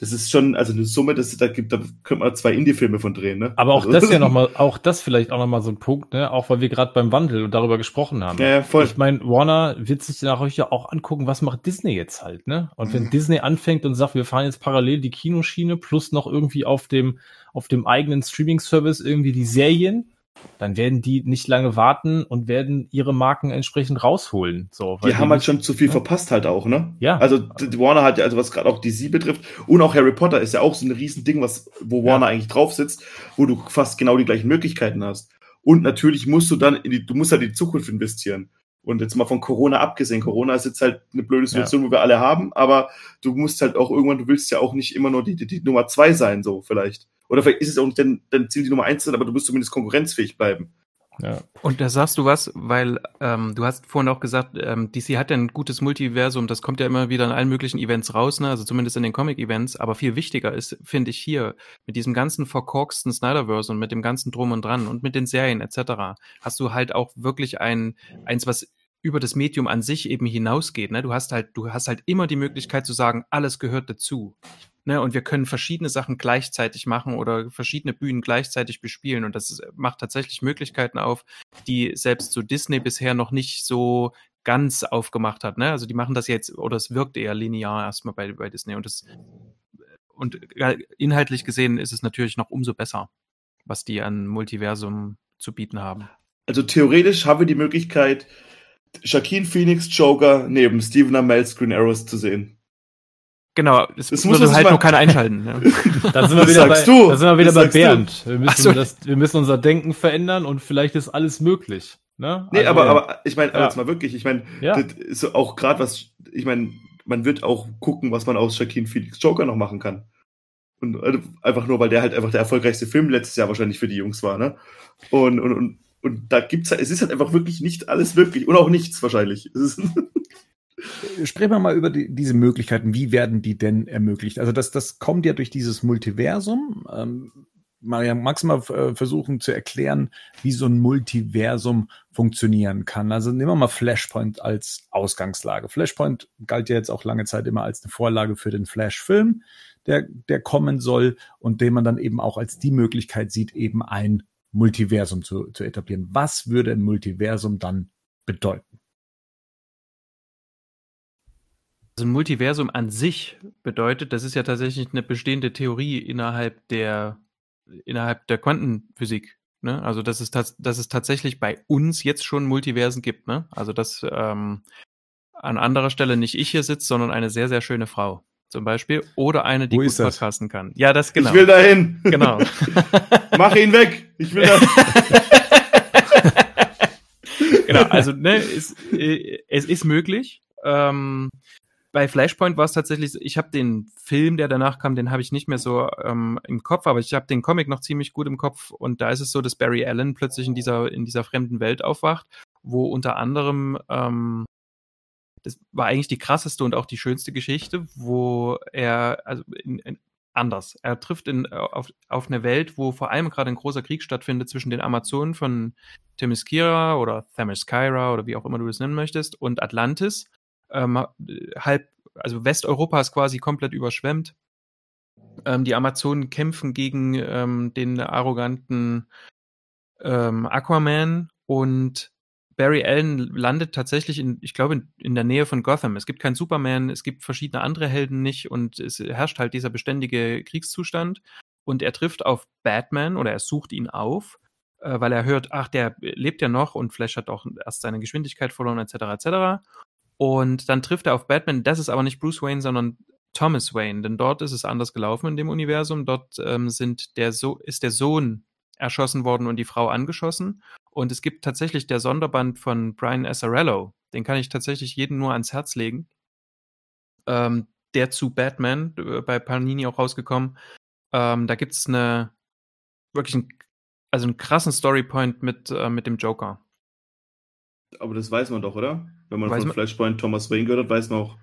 das ist schon, also eine Summe, das da gibt, da könnte man zwei Indie-Filme von drehen, ne? Aber auch also, das ja nochmal, auch das vielleicht auch nochmal so ein Punkt, ne? Auch weil wir gerade beim Wandel und darüber gesprochen haben. Ja, ja, voll. Ich meine, Warner wird sich nachher ja auch angucken, was macht Disney jetzt halt, ne? Und wenn Mhm. Disney anfängt und sagt, wir fahren jetzt parallel die Kinoschiene plus noch irgendwie auf dem, auf dem eigenen Streaming-Service irgendwie die Serien, dann werden die nicht lange warten und werden ihre Marken entsprechend rausholen. So, weil Die haben halt schon zu viel Ja. verpasst halt auch, ne? Ja. Also Warner hat ja, also was gerade auch DC betrifft und auch Harry Potter ist ja auch so ein Riesending, was, wo Ja. Warner eigentlich drauf sitzt, wo du fast genau die gleichen Möglichkeiten hast. Und natürlich musst du dann in die, du musst halt in die Zukunft investieren. Und jetzt mal von Corona abgesehen, Corona ist jetzt halt eine blöde Situation, wo wir alle haben, aber du musst halt auch irgendwann, du willst ja auch nicht immer nur die, die, die Nummer zwei sein, so vielleicht. Oder vielleicht ist es auch nicht dein, dein Ziel, die Nummer eins zu sein, aber du musst zumindest konkurrenzfähig bleiben. ja. Und da sagst du was, weil ähm, du hast vorhin auch gesagt, ähm, DC hat ja ein gutes Multiversum, das kommt ja immer wieder in allen möglichen Events raus, ne? also zumindest in den Comic-Events, aber viel wichtiger ist, finde ich hier, mit diesem ganzen verkorksten Snyderverse und mit dem ganzen Drum und Dran und mit den Serien etc., hast du halt auch wirklich ein, eins, was über das Medium an sich eben hinausgeht. Ne? Du hast halt, du hast halt immer die Möglichkeit zu sagen, alles gehört dazu. Ne, und wir können verschiedene Sachen gleichzeitig machen oder verschiedene Bühnen gleichzeitig bespielen. Und das ist, macht tatsächlich Möglichkeiten auf, die selbst so Disney bisher noch nicht so ganz aufgemacht hat. Ne? Also die machen das jetzt, oder es wirkt eher linear erstmal bei, bei Disney. Und das und inhaltlich gesehen ist es natürlich noch umso besser, was die an Multiversum zu bieten haben. Also theoretisch haben wir die Möglichkeit, Shaquin Phoenix Joker neben Stephen Amell's Green Arrows zu sehen. Genau, es das muss halt nur keiner einschalten. Ja. [LAUGHS] da sind wir wieder bei, du. Da sind wir wieder bei Bernd. Wir müssen, so. das, wir müssen unser Denken verändern und vielleicht ist alles möglich. Ne? Nee, also, aber, aber ich meine, ja. jetzt mal wirklich, ich meine, ja. das ist auch gerade was, ich meine, man wird auch gucken, was man aus Shaquin Phoenix Joker noch machen kann. Und äh, einfach nur, weil der halt einfach der erfolgreichste Film letztes Jahr wahrscheinlich für die Jungs war, ne? Und, und, und, und da gibt's halt, es ist halt einfach wirklich nicht alles möglich und auch nichts wahrscheinlich. Sprechen wir mal über die, diese Möglichkeiten. Wie werden die denn ermöglicht? Also das, das kommt ja durch dieses Multiversum. Ähm, Maria, magst du mal äh, versuchen zu erklären, wie so ein Multiversum funktionieren kann? Also nehmen wir mal Flashpoint als Ausgangslage. Flashpoint galt ja jetzt auch lange Zeit immer als eine Vorlage für den Flash-Film, der, der kommen soll und den man dann eben auch als die Möglichkeit sieht, eben ein Multiversum zu, zu etablieren. Was würde ein Multiversum dann bedeuten? Also ein Multiversum an sich bedeutet, das ist ja tatsächlich eine bestehende Theorie innerhalb der, innerhalb der Quantenphysik. Ne? Also dass es, dass es tatsächlich bei uns jetzt schon Multiversen gibt. Ne? Also dass ähm, an anderer Stelle nicht ich hier sitze, sondern eine sehr, sehr schöne Frau zum Beispiel. Oder eine, die Wo gut podcasten kann. Ja, das genau. Ich will dahin. Genau. [LAUGHS] Mach ihn weg. Ich will da. [LAUGHS] genau, also ne, es, äh, es ist möglich. Ähm, bei Flashpoint war es tatsächlich, ich habe den Film, der danach kam, den habe ich nicht mehr so ähm, im Kopf, aber ich habe den Comic noch ziemlich gut im Kopf und da ist es so, dass Barry Allen plötzlich in dieser in dieser fremden Welt aufwacht, wo unter anderem ähm, das war eigentlich die krasseste und auch die schönste Geschichte, wo er also in, in, anders. Er trifft in, auf, auf eine Welt, wo vor allem gerade ein großer Krieg stattfindet zwischen den Amazonen von Themyscira oder Themyscira oder wie auch immer du das nennen möchtest und Atlantis ähm, halb, also Westeuropa ist quasi komplett überschwemmt. Ähm, die Amazonen kämpfen gegen ähm, den arroganten ähm, Aquaman und Barry Allen landet tatsächlich in, ich glaube, in, in, der Nähe von Gotham. Es gibt keinen Superman, es gibt verschiedene andere Helden nicht und es herrscht halt dieser beständige Kriegszustand. Und er trifft auf Batman oder er sucht ihn auf, äh, weil er hört, ach, der lebt ja noch und Flash hat auch erst seine Geschwindigkeit verloren, etc., etc. Und dann trifft er auf Batman. Das ist aber nicht Bruce Wayne, sondern Thomas Wayne, denn dort ist es anders gelaufen in dem Universum. Dort ähm, sind der so ist der Sohn erschossen worden und die Frau angeschossen. Und es gibt tatsächlich der Sonderband von Brian Azzarello. Den kann ich tatsächlich jedem nur ans Herz legen. Ähm, der zu Batman äh, bei Panini auch rausgekommen. Ähm, da gibt es eine wirklich ein, also einen krassen Storypoint mit äh, mit dem Joker. Aber das weiß man doch, oder? Wenn man weiß von man? Flashpoint Thomas Wayne gehört hat, weiß man auch.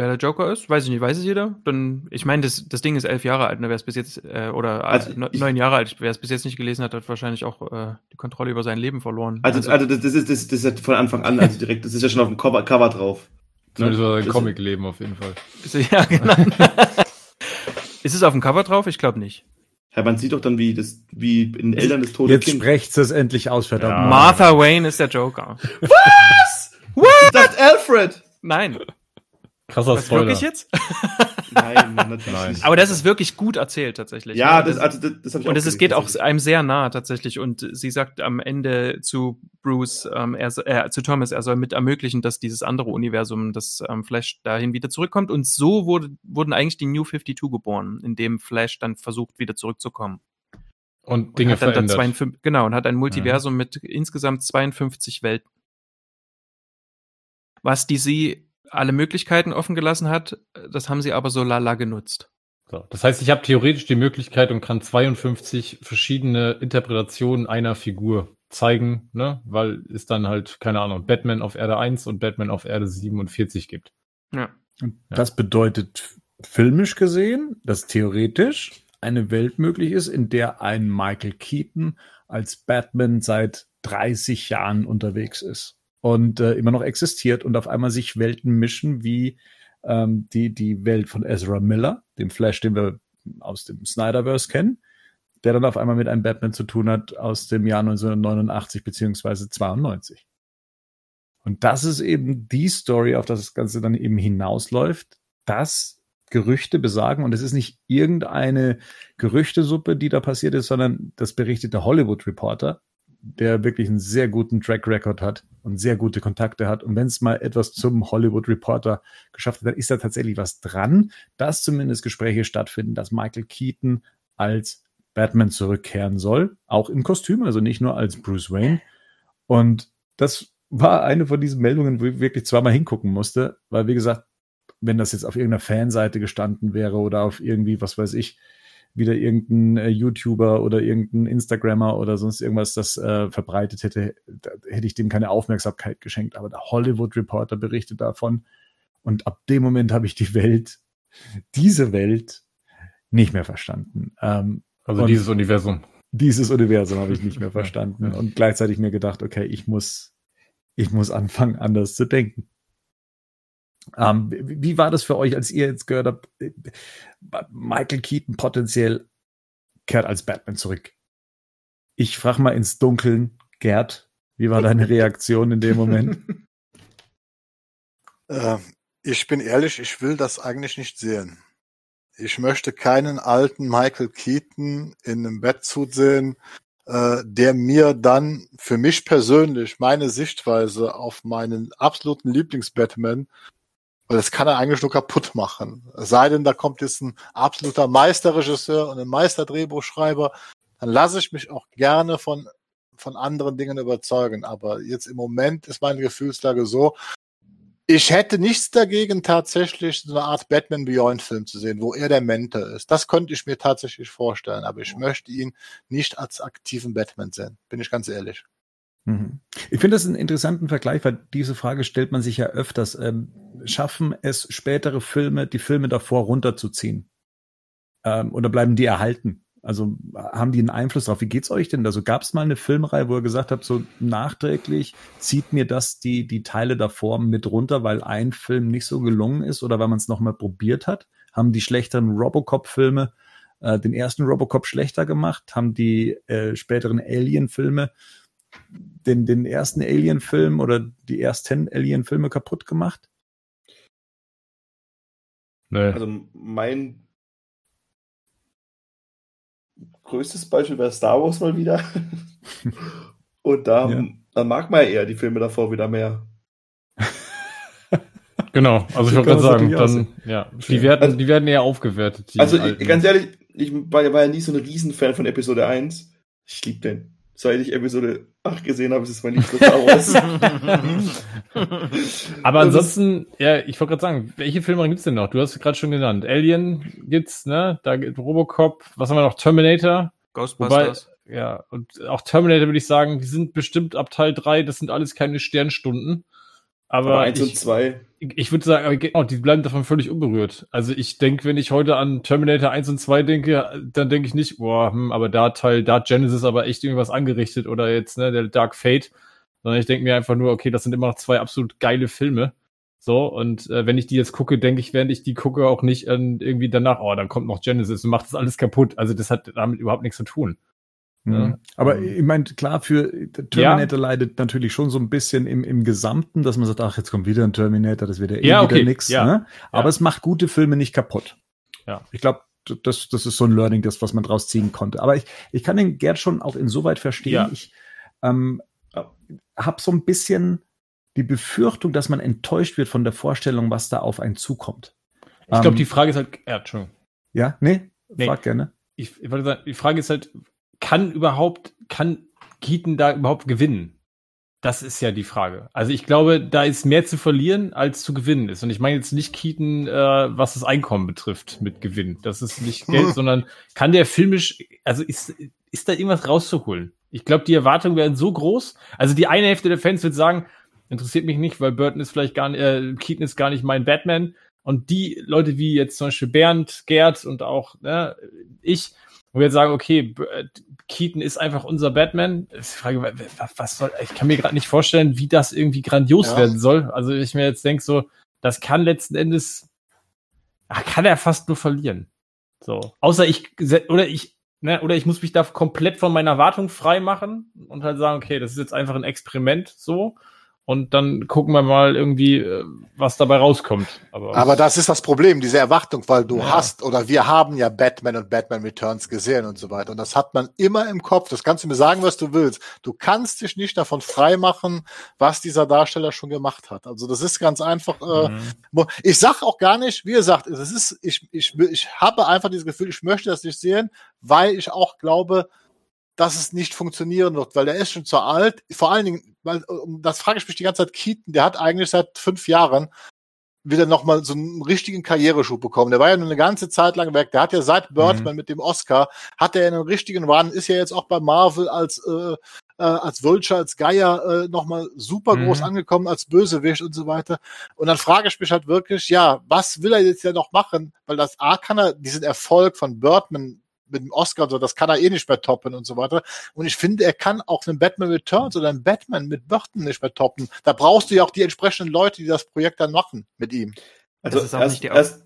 Wer der Joker ist? Weiß ich nicht. Weiß es jeder? Dann, ich meine, das, das Ding ist elf Jahre alt, ne? Wer es bis jetzt, äh, oder Also, neun ich- neun Jahre alt, wer es bis jetzt nicht gelesen hat, hat wahrscheinlich auch äh, die Kontrolle über sein Leben verloren. Also, also das, das, ist, das, das ist ja von Anfang an, also direkt, das ist ja schon auf dem Cover, Cover drauf. Zumindest Ne? war sein Das- Comic-Leben auf jeden Fall. Ist- [LAUGHS] ja, genau. ist es auf dem Cover drauf? Ich glaube nicht. Ja, man sieht doch dann, wie das, wie in Eltern des Todes Jetzt sprecht es endlich aus, verdammt. Ja. Martha Wayne ist der Joker. Ich dachte Alfred! Nein. Krasser Was Spoiler. wirklich jetzt? [LAUGHS] Nein, natürlich Nein. nicht. Aber das ist wirklich gut erzählt tatsächlich. ja, Ne? das, also, das, das habe ich Und es geht auch einem sehr nah tatsächlich. Und sie sagt am Ende zu Bruce, ähm, er, äh, zu Thomas, er soll mit ermöglichen, dass dieses andere Universum, das ähm, Flash dahin wieder zurückkommt. Und so wurde, wurden eigentlich die New 52 geboren, in dem Flash dann versucht, wieder zurückzukommen. Und Und Dinge dann verändert. 52, genau, und hat ein Multiversum mit insgesamt 52 Welten. Was die sie alle Möglichkeiten offen gelassen hat, das haben sie aber so lala genutzt. So. Das heißt, ich habe theoretisch die Möglichkeit und kann 52 verschiedene Interpretationen einer Figur zeigen, ne? weil es dann halt, keine Ahnung, Batman auf Erde 1 und Batman auf Erde 47 gibt. Ja. Und das bedeutet filmisch gesehen, dass theoretisch eine Welt möglich ist, in der ein Michael Keaton als Batman seit 30 Jahren unterwegs ist und äh, immer noch existiert und auf einmal sich Welten mischen wie ähm, die, die Welt von Ezra Miller, dem Flash, den wir aus dem Snyderverse kennen, der dann auf einmal mit einem Batman zu tun hat aus dem Jahr 1989 beziehungsweise 92. Und das ist eben die Story, auf das das Ganze dann eben hinausläuft, dass Gerüchte besagen, und es ist nicht irgendeine Gerüchtesuppe, die da passiert ist, sondern das berichtet der Hollywood Reporter, der wirklich einen sehr guten Track Record hat und sehr gute Kontakte hat. Und wenn es mal etwas zum Hollywood Reporter geschafft hat, dann ist da tatsächlich was dran, dass zumindest Gespräche stattfinden, dass Michael Keaton als Batman zurückkehren soll, auch im Kostüm, also nicht nur als Bruce Wayne. Und das war eine von diesen Meldungen, wo ich wirklich zweimal hingucken musste, weil wie gesagt, wenn das jetzt auf irgendeiner Fanseite gestanden wäre oder auf irgendwie, was weiß ich, wieder irgendein äh, YouTuber oder irgendein Instagrammer oder sonst irgendwas das äh, verbreitet hätte, hätte ich dem keine Aufmerksamkeit geschenkt. Aber der Hollywood Reporter berichtet davon. Und ab dem Moment habe ich die Welt, diese Welt, nicht mehr verstanden. Ähm, Also dieses Universum. dieses Universum habe ich nicht mehr [LAUGHS] verstanden und gleichzeitig mir gedacht, okay, ich muss, ich muss anfangen, anders zu denken. Ähm, wie war das für euch, als ihr jetzt gehört habt, äh, Michael Keaton potenziell kehrt als Batman zurück? Ich frage mal ins Dunkeln, Gerd, wie war deine Reaktion in dem Moment? [LAUGHS] Äh, ich bin ehrlich, ich will das eigentlich nicht sehen. Ich möchte keinen alten Michael Keaton in einem Bettsuit sehen, äh, der mir dann für mich persönlich meine Sichtweise auf meinen absoluten Lieblings-Batman, weil das kann er eigentlich nur kaputt machen. Sei denn, da kommt jetzt ein absoluter Meisterregisseur und ein Meisterdrehbuchschreiber, dann lasse ich mich auch gerne von, von anderen Dingen überzeugen. Aber jetzt im Moment ist meine Gefühlslage so, ich hätte nichts dagegen, tatsächlich so eine Art Batman Beyond Film zu sehen, wo er der Mentor ist. Das könnte ich mir tatsächlich vorstellen, aber ich möchte ihn nicht als aktiven Batman sehen, bin ich ganz ehrlich. Mhm. Ich finde das einen interessanten Vergleich, weil diese Frage stellt man sich ja öfters. Ähm, schaffen es spätere Filme, die Filme davor runterzuziehen? Ähm, oder bleiben die erhalten? Also haben die einen Einfluss drauf? Wie geht's euch denn? Also gab es mal eine Filmreihe, wo ihr gesagt habt, so nachträglich zieht mir das die, die Teile davor mit runter, weil ein Film nicht so gelungen ist oder weil man es nochmal probiert hat? Haben die schlechteren Robocop-Filme äh, den ersten Robocop schlechter gemacht? Haben die äh, späteren Alien-Filme den, den ersten Alien-Film oder die ersten Alien-Filme kaputt gemacht? Nee. Also mein größtes Beispiel wäre Star Wars mal wieder. [LAUGHS] Und da, Ja. dann mag man ja eher die Filme davor wieder mehr. [LAUGHS] Genau, also ich So wollte kann gerade sagen, dann, ja, die werden, Also- die werden eher aufgewertet. Die Also ich, alten. ganz ehrlich, ich war, war ja nie so ein Riesenfan von Episode 1. Ich liebe den. Seit ich Episode 8 gesehen habe, ist es mein liebster Star Wars. [LAUGHS] Aber Das ansonsten, ja, ich wollte gerade sagen, welche Filme gibt's denn noch? Du hast gerade schon genannt. Alien gibt's, ne? Da gibt Robocop, was haben wir noch? Terminator. Wobei, Ghostbusters. ja, und auch Terminator würde ich sagen, die sind bestimmt ab Teil 3, das sind alles keine Sternstunden. Aber, Aber 1 ich, und 2. ich, würde sagen, genau, die bleiben davon völlig unberührt. Also ich denke, wenn ich heute an Terminator 1 und 2 denke, dann denke ich nicht, boah, hm, aber da Teil, da hat Genesis aber echt irgendwas angerichtet oder jetzt, ne, der Dark Fate. Sondern ich denke mir einfach nur, okay, das sind immer noch zwei absolut geile Filme. So, und äh, wenn ich die jetzt gucke, denke ich, während ich die gucke, auch nicht an irgendwie danach, oh, dann kommt noch Genesis und macht das alles kaputt. Also das hat damit überhaupt nichts zu tun. Mhm. Ja. Aber ich meine, klar, für Terminator leidet natürlich schon so ein bisschen im, im Gesamten, dass man sagt, ach, jetzt kommt wieder ein Terminator, das wird ja eh Ja, wieder okay, nix. ja. Ne? Aber Ja. es macht gute Filme nicht kaputt. Ja. Ich glaube, das, das ist so ein Learning, das, was man draus ziehen konnte. Aber ich, ich kann den Gerd schon auch insoweit verstehen. Ja. Ich ähm, Ja. habe so ein bisschen die Befürchtung, dass man enttäuscht wird von der Vorstellung, was da auf einen zukommt. Ich glaube, Ähm, die Frage ist halt, ja, Entschuldigung. Ja, nee, Nee. frag gerne. ich, ich wollte sagen, die Frage ist halt, kann überhaupt, kann Keaton da überhaupt gewinnen? Das ist ja die Frage. Also ich glaube, da ist mehr zu verlieren, als zu gewinnen ist. Und ich meine jetzt nicht Keaton, äh, was das Einkommen betrifft mit Gewinn. Das ist nicht Geld, [LAUGHS] sondern kann der filmisch, also ist, ist da irgendwas rauszuholen? Ich glaube, die Erwartungen werden so groß. Also die eine Hälfte der Fans wird sagen, interessiert mich nicht, weil Burton ist vielleicht gar nicht, äh, Keaton ist gar nicht mein Batman. Und die Leute wie jetzt zum Beispiel Bernd, Gerd und auch ne, ich, wir jetzt sagen, okay, äh, Keaton ist einfach unser Batman. Die Frage, wa- wa- was soll, ich kann mir gerade nicht vorstellen, wie das irgendwie grandios Ja. werden soll. Also ich mir jetzt denke so, das kann letzten Endes ach, kann er fast nur verlieren. So. Außer ich, oder ich, ne, oder ich muss mich da komplett von meiner Erwartung frei machen und halt sagen, okay, das ist jetzt einfach ein Experiment, so und dann gucken wir mal irgendwie, äh, was dabei rauskommt. Aber, Aber das ist das Problem, diese Erwartung, weil du ja. hast oder wir haben ja Batman und Batman Returns gesehen und so weiter. Und das hat man immer im Kopf. Das kannst du mir sagen, was du willst. Du kannst dich nicht davon freimachen, was dieser Darsteller schon gemacht hat. Also das ist ganz einfach. Äh, mhm. Ich sag auch gar nicht, wie gesagt, es ist, ich, ich, ich habe einfach dieses Gefühl, ich möchte das nicht sehen, weil ich auch glaube, dass es nicht funktionieren wird, weil der ist schon zu alt. Vor allen Dingen, weil, das frage ich mich die ganze Zeit, Keaton, der hat eigentlich seit fünf Jahren wieder nochmal so einen richtigen Karriereschub bekommen. Der war ja nur eine ganze Zeit lang weg. Der hat ja seit Birdman mhm. mit dem Oscar, hat er einen richtigen Run, ist ja jetzt auch bei Marvel als, äh, äh, als Vulture, als Geier äh, nochmal super mhm. groß angekommen, als Bösewicht und so weiter. Und dann frage ich mich halt wirklich, ja, was will er jetzt ja noch machen? Weil das A kann er diesen Erfolg von Birdman mit dem Oscar so, das kann er eh nicht mehr toppen und so weiter. Und ich finde, er kann auch einen Batman Returns oder einen Batman mit Burton nicht mehr toppen. Da brauchst du ja auch die entsprechenden Leute, die das Projekt dann machen mit ihm. Also erst, erst,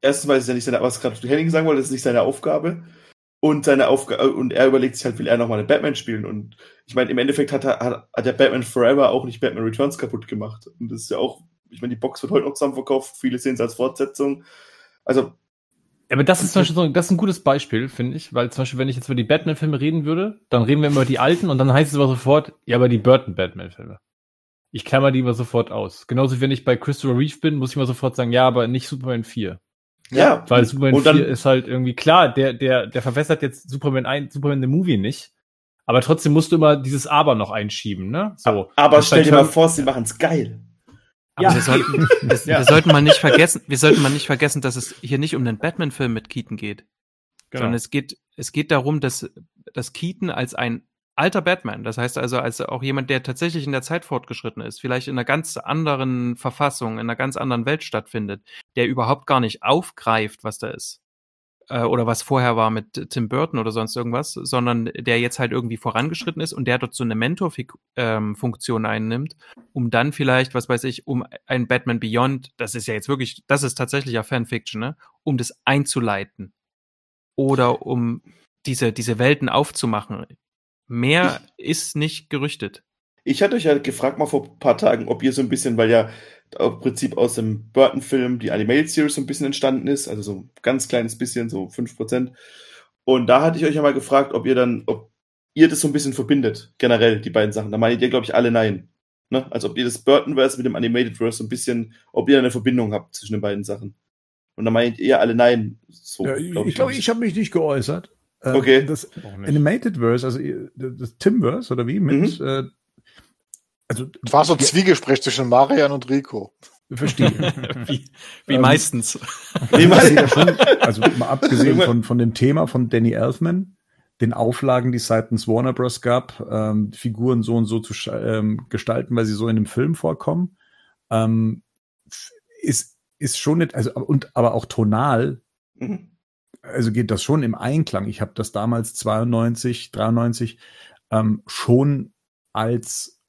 erstens mal ist ja nicht seine, was gerade Henning sagen wollte, das ist nicht seine Aufgabe. Und seine Aufgabe, und er überlegt sich halt, will er nochmal einen Batman spielen. Und ich meine, im Endeffekt hat, er, hat, hat der Batman Forever auch nicht Batman Returns kaputt gemacht. Und das ist ja auch, ich meine, die Box wird heute noch zusammenverkauft, viele sehen es als Fortsetzung. Also aber das ist zum Beispiel so, das ist ein gutes Beispiel, finde ich, weil zum Beispiel, wenn ich jetzt über die Batman-Filme reden würde, dann reden wir immer über die alten und dann heißt es aber sofort, ja, aber die Burton-Batman-Filme. Ich klammer die immer sofort aus. Genauso wie wenn ich bei Christopher Reeve bin, muss ich immer sofort sagen, ja, aber nicht Superman 4. Ja. Weil Superman 4 ist halt irgendwie, klar, der, der, der verwässert jetzt Superman 1, Superman the Movie nicht. Aber trotzdem musst du immer dieses Aber noch einschieben, ne? So. Aber stell dir mal vor, sie machen es geil. Aber ja. wir, sollten, [LAUGHS] wir, ja. wir, sollten mal nicht vergessen, wir sollten mal nicht vergessen, dass es hier nicht um den Batman-Film mit Keaton geht. Genau. Sondern es geht, es geht darum, dass, dass Keaton als ein alter Batman, das heißt also als auch jemand, der tatsächlich in der Zeit fortgeschritten ist, vielleicht in einer ganz anderen Verfassung, in einer ganz anderen Welt stattfindet, der überhaupt gar nicht aufgreift, was da ist oder was vorher war mit Tim Burton oder sonst irgendwas, sondern der jetzt halt irgendwie vorangeschritten ist und der dort so eine Mentor-Funktion ähm, einnimmt, um dann vielleicht, was weiß ich, um ein Batman Beyond, das ist ja jetzt wirklich, das ist tatsächlich ja Fanfiction, ne, um das einzuleiten oder um diese, diese Welten aufzumachen. Mehr ist nicht gerüchtet. Ich hatte euch ja gefragt mal vor ein paar Tagen, ob ihr so ein bisschen, weil ja im Prinzip aus dem Burton-Film die Animated Series so ein bisschen entstanden ist, also so ein ganz kleines bisschen, so 5%. Und da hatte ich euch ja mal gefragt, ob ihr dann, ob ihr das so ein bisschen verbindet, generell, die beiden Sachen. Da meint ihr, glaube ich, alle nein. Ne? Also ob ihr das Burton-Verse mit dem Animated-Verse so ein bisschen, ob ihr eine Verbindung habt zwischen den beiden Sachen. Und da meint ihr alle nein. So, ja, glaub ich ich glaube, ich habe mich nicht geäußert. Ähm, okay. Das Animated Verse, also das Timverse oder wie mit mhm. äh, also, war so ein Zwiegespräch zwischen Marian und Rico. Verstehe. [LAUGHS] wie, wie ähm, meistens. Wie meistens. Schon, also mal abgesehen von, von dem Thema von Danny Elfman, den Auflagen, die es seitens Warner Bros. gab, ähm, Figuren so und so zu ähm, gestalten, weil sie so in dem Film vorkommen, ähm, ist, ist schon nicht, also und aber auch tonal, mhm. also geht das schon im Einklang. Ich habe das damals 92, 93 ähm, schon als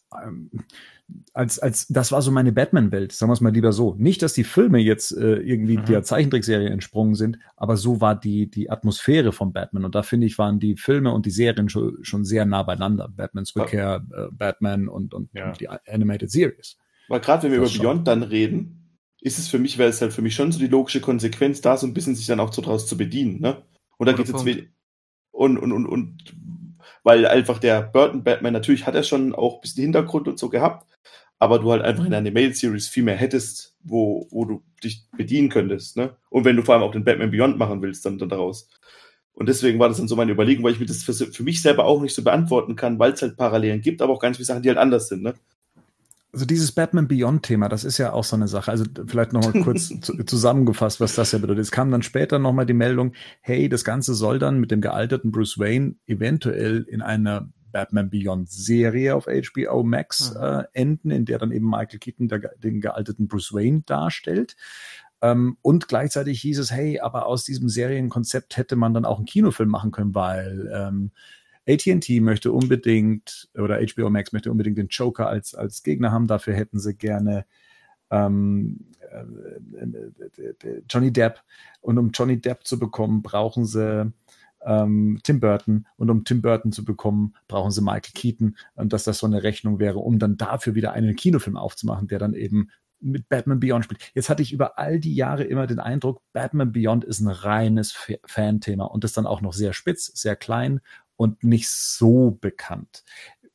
als, als, das war so meine Batman-Welt, sagen wir es mal lieber so. Nicht, dass die Filme jetzt äh, irgendwie mhm. der Zeichentrickserie entsprungen sind, aber so war die, die Atmosphäre von Batman. Und da finde ich, waren die Filme und die Serien schon, schon sehr nah beieinander. Batmans Rückkehr, äh, Batman und, und, ja. und, die Animated Series. Weil gerade wenn wir das über schon. Beyond dann reden, ist es für mich, wäre es halt für mich schon so die logische Konsequenz, da so ein bisschen sich dann auch so draus zu bedienen, ne? Und da geht es jetzt und, und, und, und weil einfach der Burton Batman, natürlich hat er schon auch ein bisschen Hintergrund und so gehabt, aber du halt einfach in der Animated Series viel mehr hättest, wo, wo du dich bedienen könntest, ne? Und wenn du vor allem auch den Batman Beyond machen willst, dann, dann daraus. Und deswegen war das dann so meine Überlegung, weil ich mir das für, für mich selber auch nicht so beantworten kann, weil es halt Parallelen gibt, aber auch ganz viele Sachen, die halt anders sind, ne? Also dieses Batman Beyond-Thema, das ist ja auch so eine Sache. Also vielleicht nochmal [LAUGHS] kurz zusammengefasst, was das ja bedeutet. Es kam dann später nochmal die Meldung, hey, das Ganze soll dann mit dem gealterten Bruce Wayne eventuell in einer Batman Beyond Serie auf HBO Max mhm. äh, enden, in der dann eben Michael Keaton der, den gealterten Bruce Wayne darstellt. Ähm, und gleichzeitig hieß es, hey, aber aus diesem Serienkonzept hätte man dann auch einen Kinofilm machen können, weil ähm, AT&T möchte unbedingt oder HBO Max möchte unbedingt den Joker als als Gegner haben. Dafür hätten sie gerne ähm, äh, Johnny Depp. Und um Johnny Depp zu bekommen, brauchen sie ähm, Tim Burton. Und um Tim Burton zu bekommen, brauchen sie Michael Keaton. Und dass das so eine Rechnung wäre, um dann dafür wieder einen Kinofilm aufzumachen, der dann eben mit Batman Beyond spielt. Jetzt hatte ich über all die Jahre immer den Eindruck, Batman Beyond ist ein reines Fan-Thema und das dann auch noch sehr spitz, sehr klein und nicht so bekannt.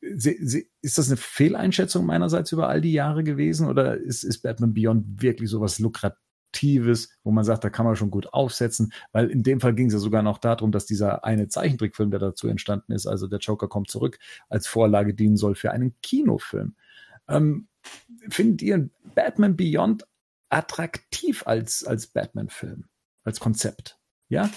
Sie, sie, ist das eine Fehleinschätzung meinerseits über all die Jahre gewesen oder ist, ist Batman Beyond wirklich sowas Lukratives, wo man sagt, da kann man schon gut aufsetzen? Weil in dem Fall ging es ja sogar noch darum, dass dieser eine Zeichentrickfilm, der dazu entstanden ist, also der Joker kommt zurück, als Vorlage dienen soll für einen Kinofilm. Ähm, findet ihr Batman Beyond attraktiv als, als Batman-Film, als Konzept? Ja?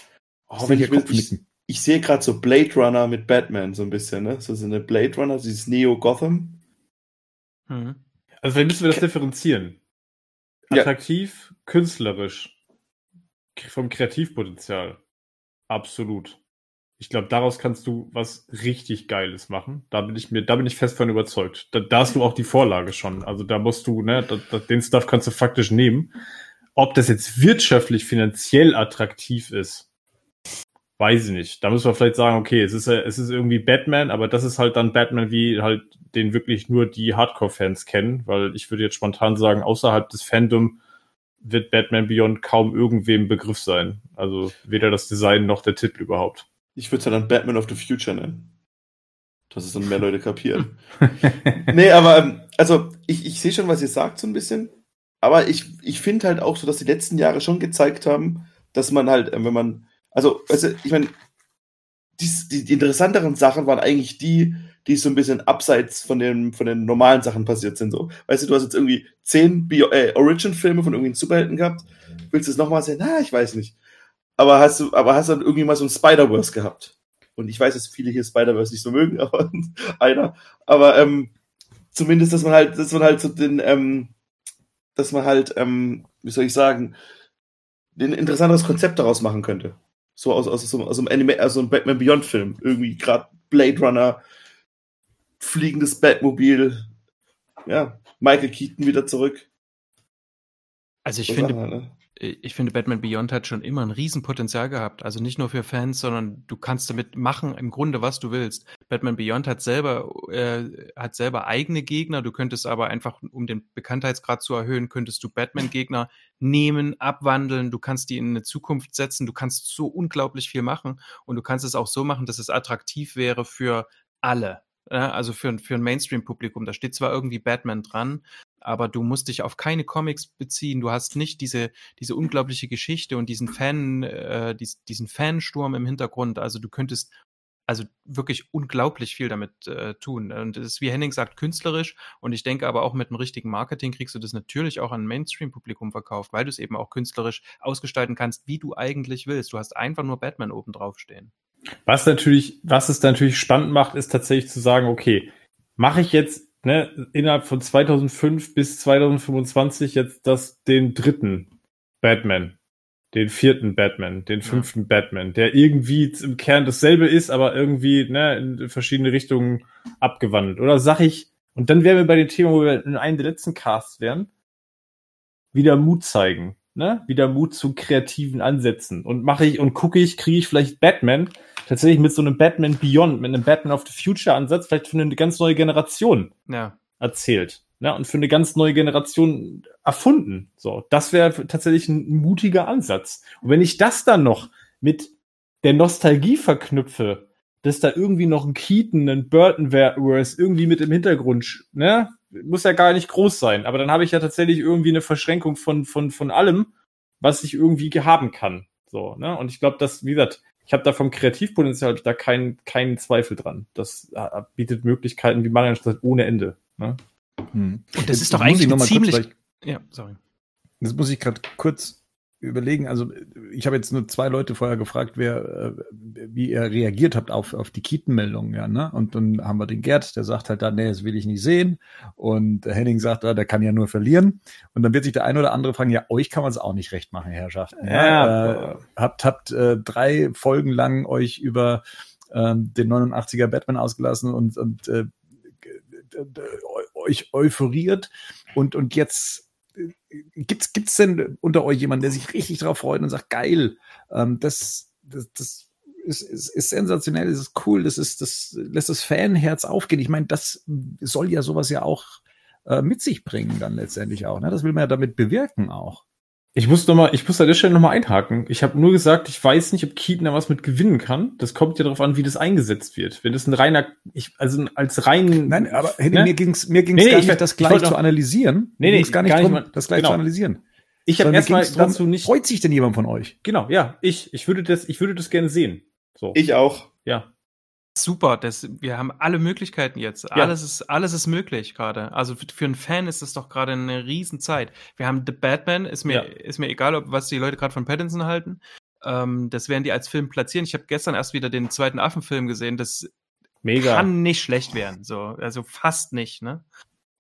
Oh, wenn ich, will, ich, ich sehe gerade so Blade Runner mit Batman so ein bisschen, ne? So, so eine Blade Runner, dieses Neo Gotham. Mhm. Also vielleicht müssen wir das differenzieren. Attraktiv, ja. künstlerisch, vom Kreativpotenzial. Absolut. Ich glaube, daraus kannst du was richtig Geiles machen. Da bin ich mir, da bin ich fest von überzeugt. Da, da hast du auch die Vorlage schon. Also da musst du, ne, da, da, den Stuff kannst du faktisch nehmen. Ob das jetzt wirtschaftlich, finanziell attraktiv ist, weiß ich nicht. Da müssen wir vielleicht sagen, okay, es ist, es ist irgendwie Batman, aber das ist halt dann Batman, wie halt den wirklich nur die Hardcore-Fans kennen, weil ich würde jetzt spontan sagen, außerhalb des Fandom wird Batman Beyond kaum irgendwem Begriff sein. Also weder das Design noch der Titel überhaupt. Ich würde es ja dann Batman of the Future nennen. Dass es dann mehr Leute kapieren. [LAUGHS] nee, aber ähm, also ich, ich sehe schon, was ihr sagt, so ein bisschen. Aber ich, ich finde halt auch so, dass die letzten Jahre schon gezeigt haben, dass man halt, äh, wenn man, also, also ich meine, die, die, interessanteren Sachen waren eigentlich die, die so ein bisschen abseits von den, von den normalen Sachen passiert sind. So. Weißt du, du hast jetzt irgendwie zehn äh, Origin-Filme von irgendeinem Superhelden gehabt. Willst du es nochmal sehen? Na, ich weiß nicht aber hast du, aber hast dann irgendwie mal so ein Spider-Verse gehabt. Und ich weiß, dass viele hier Spider-Verse nicht so mögen, [LAUGHS] aber einer. Aber ähm, zumindest, dass man halt, dass man halt so den, ähm, dass man halt, ähm, wie soll ich sagen, ein interessanteres Konzept daraus machen könnte. So aus, aus, aus, aus einem Anime, also einem Batman Beyond-Film. Irgendwie gerade Blade Runner, fliegendes Batmobil, ja, Michael Keaton wieder zurück. Also ich so finde, Sachen, ne? Ich finde, Batman Beyond hat schon immer ein Riesenpotenzial gehabt. Also nicht nur für Fans, sondern du kannst damit machen im Grunde, was du willst. Batman Beyond hat selber, äh, hat selber eigene Gegner. Du könntest aber einfach, um den Bekanntheitsgrad zu erhöhen, könntest du Batman-Gegner nehmen, abwandeln. Du kannst die in eine Zukunft setzen. Du kannst so unglaublich viel machen. Und du kannst es auch so machen, dass es attraktiv wäre für alle. Ja, also für, für ein Mainstream-Publikum. Da steht zwar irgendwie Batman dran, aber du musst dich auf keine Comics beziehen. Du hast nicht diese, diese unglaubliche Geschichte und diesen Fan, äh, dies, diesen Fansturm im Hintergrund. Also du könntest also wirklich unglaublich viel damit äh, tun. Und das ist, wie Henning sagt, künstlerisch. Und ich denke aber auch mit einem richtigen Marketing kriegst du das natürlich auch an Mainstream-Publikum verkauft, weil du es eben auch künstlerisch ausgestalten kannst, wie du eigentlich willst. Du hast einfach nur Batman oben drauf stehen. Was natürlich, was es natürlich spannend macht, ist tatsächlich zu sagen, okay, mache ich jetzt ne, innerhalb von 2005 bis 2025 jetzt das, den dritten Batman, den vierten Batman, den fünften ja. Batman, der irgendwie im Kern dasselbe ist, aber irgendwie ne, in verschiedene Richtungen abgewandelt. Oder sag ich, und dann wären wir bei dem Thema, wo wir in einem der letzten Casts wären, wieder Mut zeigen, ne? Wieder Mut zu kreativen Ansätzen. Und mache ich und gucke ich, kriege ich vielleicht Batman tatsächlich mit so einem Batman Beyond, mit einem Batman of the Future Ansatz vielleicht für eine ganz neue Generation ja. erzählt. Ne? Und für eine ganz neue Generation erfunden. So, das wäre tatsächlich ein mutiger Ansatz. Und wenn ich das dann noch mit der Nostalgie verknüpfe, dass da irgendwie noch ein Keaton, ein Burton Burtonverse irgendwie mit im Hintergrund, ne? Muss ja gar nicht groß sein, aber dann habe ich ja tatsächlich irgendwie eine Verschränkung von, von, von allem, was ich irgendwie haben kann. So, ne? Und ich glaube, dass, wie gesagt, ich habe da vom Kreativpotenzial da keinen keinen Zweifel dran. Das äh, bietet Möglichkeiten, wie man sagt, ohne Ende. Ne? Hm. Und das ist doch eigentlich ziemlich. Kurz, ja, sorry. Das muss ich gerade kurz überlegen. Also ich habe jetzt nur zwei Leute vorher gefragt, wer, äh, wie ihr reagiert habt auf, auf die Kietenmeldung, ja, ne? Und dann haben wir den Gerd, der sagt halt da, nee, das will ich nicht sehen. Und der Henning sagt, ah, der kann ja nur verlieren. Und dann wird sich der eine oder andere fragen, ja, euch kann man es auch nicht recht machen, Herrschaften. Ja, äh, habt habt äh, drei Folgen lang euch über äh, den 89er Batman ausgelassen und, und äh, euch euphoriert und, und jetzt gibt's, gibt's denn unter euch jemanden, der sich richtig drauf freut und sagt, geil, ähm, das, das, das ist, ist, ist sensationell, das ist cool, das ist, das lässt das Fanherz aufgehen. Ich meine, das soll ja sowas ja auch äh, mit sich bringen dann letztendlich auch. Ne? Das will man ja damit bewirken auch. Ich muss noch mal, ich muss an der Stelle noch mal einhaken. Ich habe nur gesagt, ich weiß nicht, ob Keaton da was mit gewinnen kann. Das kommt ja darauf an, wie das eingesetzt wird. Wenn das ein reiner, ich, also als rein. Nein, aber ne? mir ging's mir ging's nee, gar nee, nicht, das gleich zu analysieren. Nee, nee, ging's gar nicht, gar nicht drum, das gleich genau. zu analysieren. Ich habe erstmal dazu nicht. Freut sich denn jemand von euch? Genau, ja, ich, ich würde das, ich würde das gerne sehen. So. Ich auch. Ja. Super, das, wir haben alle Möglichkeiten jetzt. Ja. Alles ist, alles ist möglich gerade. Also für, für einen Fan ist das doch gerade eine Riesenzeit. Wir haben The Batman, ist mir, ja. ist mir egal, ob, was die Leute gerade von Pattinson halten. Ähm, das werden die als Film platzieren. Ich habe gestern erst wieder den zweiten Affenfilm gesehen. Das Mega. kann nicht schlecht werden. So, also fast nicht, ne?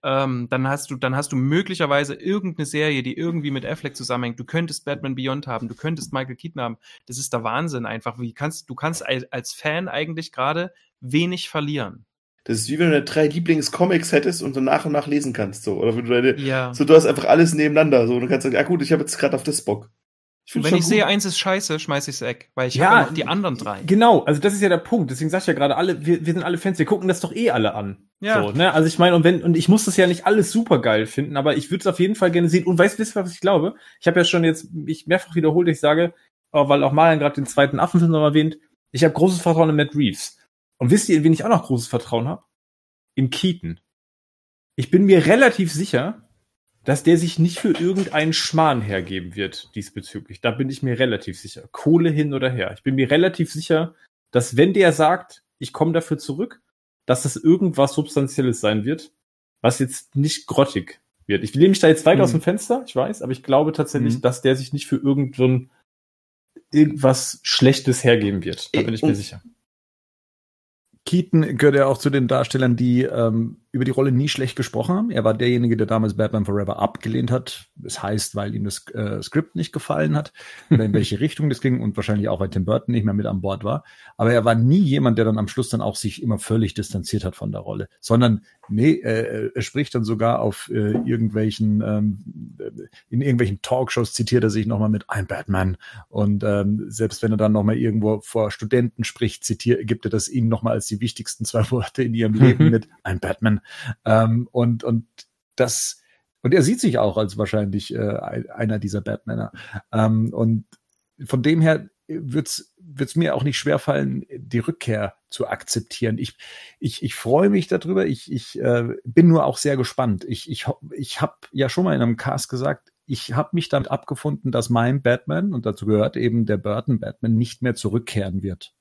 Ähm, dann hast du, dann hast du möglicherweise irgendeine Serie, die irgendwie mit Affleck zusammenhängt. Du könntest Batman Beyond haben, du könntest Michael Keaton haben. Das ist der Wahnsinn einfach. Wie kannst, du kannst als Fan eigentlich gerade wenig verlieren. Das ist wie wenn du deine drei Lieblingscomics hättest und so nach und nach lesen kannst, so. Oder wenn du deine, ja. so du hast einfach alles nebeneinander, so. Und du kannst sagen, ja gut, ich habe jetzt gerade auf das Bock. Ich wenn ich gut. sehe, eins ist scheiße, schmeiß ich's weg, weil ich ja, habe ja noch die anderen drei. Genau, also das ist ja der Punkt. Deswegen sag ich ja gerade, alle, wir, wir sind alle Fans, wir gucken das doch eh alle an. Ja. So, ne? Also ich meine, und wenn, und ich muss das ja nicht alles super geil finden, aber ich würde es auf jeden Fall gerne sehen. Und weißt du, was ich glaube? Ich habe ja schon jetzt mich mehrfach wiederholt, ich sage, oh, weil auch Marian gerade den zweiten Affenfilm noch erwähnt, ich habe großes Vertrauen in Matt Reeves. Und wisst ihr, in wen ich auch noch großes Vertrauen habe? In Keaton. Ich bin mir relativ sicher, dass der sich nicht für irgendeinen Schmarrn hergeben wird diesbezüglich. Da bin ich mir relativ sicher. Kohle hin oder her. Ich bin mir relativ sicher, dass wenn der sagt, ich komme dafür zurück, dass das irgendwas Substanzielles sein wird, was jetzt nicht grottig wird. Ich lehne mich da jetzt weit hm. aus dem Fenster, ich weiß, aber ich glaube tatsächlich, hm. dass der sich nicht für irgendein irgendwas Schlechtes hergeben wird. Da bin ich mir sicher. Keaton gehört ja auch zu den Darstellern, die ähm, über die Rolle nie schlecht gesprochen haben. Er war derjenige, der damals Batman Forever abgelehnt hat. Das heißt, weil ihm das äh, Skript nicht gefallen hat oder in welche [LAUGHS] Richtung das ging und wahrscheinlich auch, weil Tim Burton nicht mehr mit an Bord war. Aber er war nie jemand, der dann am Schluss dann auch sich immer völlig distanziert hat von der Rolle, sondern nee, äh, er spricht dann sogar auf äh, irgendwelchen, ähm, in irgendwelchen Talkshows zitiert er sich nochmal mit I'm Batman und ähm, selbst wenn er dann nochmal irgendwo vor Studenten spricht, zitiert, gibt er das ihnen nochmal als die wichtigsten zwei Worte in ihrem Leben [LAUGHS] mit I'm Batman. Ähm, und, und das, und er sieht sich auch als wahrscheinlich äh, einer dieser Batmaner. Ähm, und von dem her wird's wird's mir auch nicht schwerfallen, die Rückkehr zu akzeptieren. Ich, ich, ich freue mich darüber. Ich, ich äh, bin nur auch sehr gespannt. Ich, ich, ich habe ja schon mal in einem Cast gesagt, ich habe mich damit abgefunden, dass mein Batman, und dazu gehört eben der Burton Batman, nicht mehr zurückkehren wird.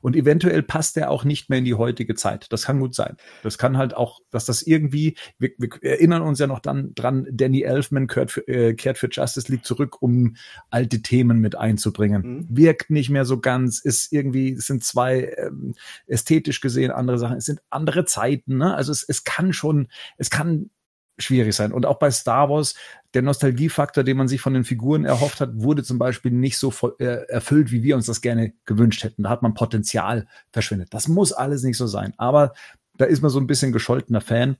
Und eventuell passt er auch nicht mehr in die heutige Zeit. Das kann gut sein. Das kann halt auch, dass das irgendwie, wir, wir erinnern uns ja noch dann dran, Danny Elfman kehrt für, äh, kehrt für Justice League zurück, um alte Themen mit einzubringen. Mhm. Wirkt nicht mehr so ganz, ist irgendwie, es sind zwei ähm, ästhetisch gesehen andere Sachen, es sind andere Zeiten. Ne? Also es, es kann schon, es kann schwierig sein. Und auch bei Star Wars, der Nostalgiefaktor, den man sich von den Figuren erhofft hat, wurde zum Beispiel nicht so voll, äh, erfüllt, wie wir uns das gerne gewünscht hätten. Da hat man Potenzial verschwendet. Das muss alles nicht so sein. Aber da ist man so ein bisschen gescholtener Fan.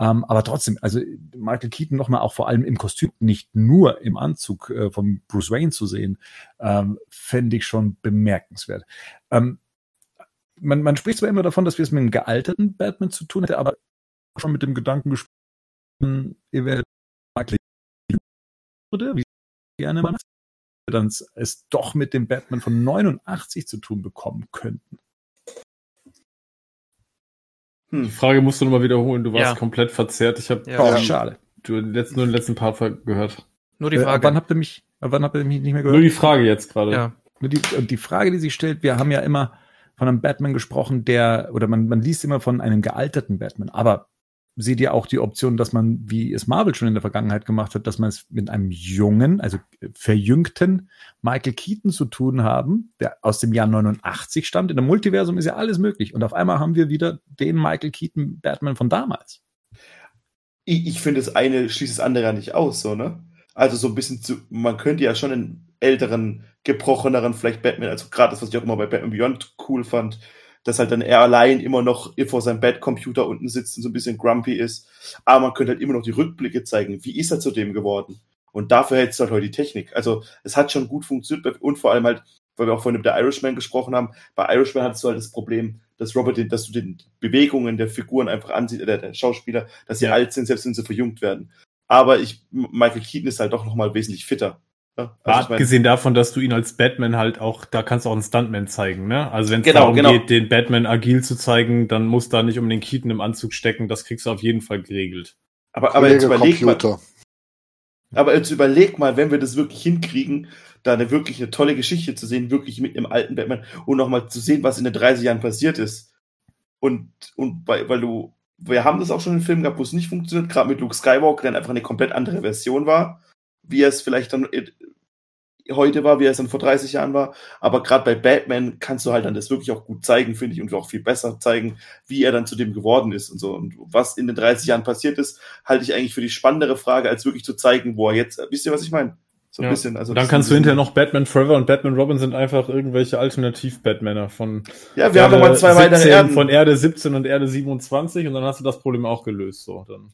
Ähm, aber trotzdem, also Michael Keaton nochmal auch vor allem im Kostüm, nicht nur im Anzug äh, von Bruce Wayne zu sehen, ähm, fände ich schon bemerkenswert. Ähm, man, man spricht zwar immer davon, dass wir es mit einem gealterten Batman zu tun hätten, aber schon mit dem Gedanken gesprochen, eventuell oder wie gerne man dann es doch mit dem Batman von 89 zu tun bekommen könnten. Hm. Die Frage musst du nochmal wiederholen. Du warst ja. komplett verzerrt. Ich habe ja. oh, schade. Du hast nur den letzten Part gehört. Nur die äh, Frage. Äh, wann habt ihr mich? Wann habt ihr mich nicht mehr gehört? Nur die Frage jetzt gerade. Ja. Nur die, die Frage, die sich stellt. Wir haben ja immer von einem Batman gesprochen, der oder man man liest immer von einem gealterten Batman. Aber seht ihr auch die Option, dass man, wie es Marvel schon in der Vergangenheit gemacht hat, dass man es mit einem jungen, also verjüngten Michael Keaton zu tun haben, der aus dem Jahr 89 stammt. In dem Multiversum ist ja alles möglich. Und auf einmal haben wir wieder den Michael Keaton Batman von damals. Ich, ich finde, das eine schließt das andere ja nicht aus, so, ne? Also so ein bisschen zu, man könnte ja schon einen älteren, gebrocheneren vielleicht Batman, also gerade das, was ich auch immer bei Batman Beyond cool fand, dass halt dann er allein immer noch vor seinem Bett-Computer unten sitzt und so ein bisschen grumpy ist. Aber man könnte halt immer noch die Rückblicke zeigen. Wie ist er zu dem geworden? Und dafür hättest du halt heute die Technik. Also es hat schon gut funktioniert und vor allem halt, weil wir auch vorhin über der Irishman gesprochen haben, bei Irishman hattest du halt das Problem, dass Robert, den, dass du den Bewegungen der Figuren einfach ansieht, der, der Schauspieler, dass sie Ja. alt sind, selbst wenn sie verjüngt werden. Aber ich, Michael Keaton ist halt doch nochmal wesentlich fitter. Ja, Mal mein- abgesehen davon, dass du ihn als Batman halt auch, da kannst du auch einen Stuntman zeigen, ne? Also wenn es Genau, darum genau. geht, den Batman agil zu zeigen, dann muss da nicht um den Keaton im Anzug stecken. Das kriegst du auf jeden Fall geregelt. aber, aber jetzt überleg mal, Computer. Aber jetzt überleg mal, wenn wir das wirklich hinkriegen, da eine wirklich eine tolle Geschichte zu sehen, wirklich mit einem alten Batman und nochmal zu sehen, was in den 30 Jahren passiert ist. Und, und bei, weil du, wir haben das auch schon in Filmen gehabt, wo es nicht funktioniert, gerade mit Luke Skywalker, der einfach eine komplett andere Version war, wie er es vielleicht dann heute war, wie er es dann vor 30 Jahren war. Aber gerade bei Batman kannst du halt dann das wirklich auch gut zeigen, finde ich, und auch viel besser zeigen, wie er dann zu dem geworden ist und so. Und was in den 30 Jahren passiert ist, halte ich eigentlich für die spannendere Frage, als wirklich zu zeigen, wo er jetzt, wisst ihr, was ich meine? So ein Ja. bisschen. Also dann kannst du hinterher noch Batman Forever und Batman Robin sind einfach irgendwelche Alternativ-Batmaner von Ja, wir haben nochmal zwei weitere 17, Erden. von Erde 17 und Erde 27 und dann hast du das Problem auch gelöst. So, dann.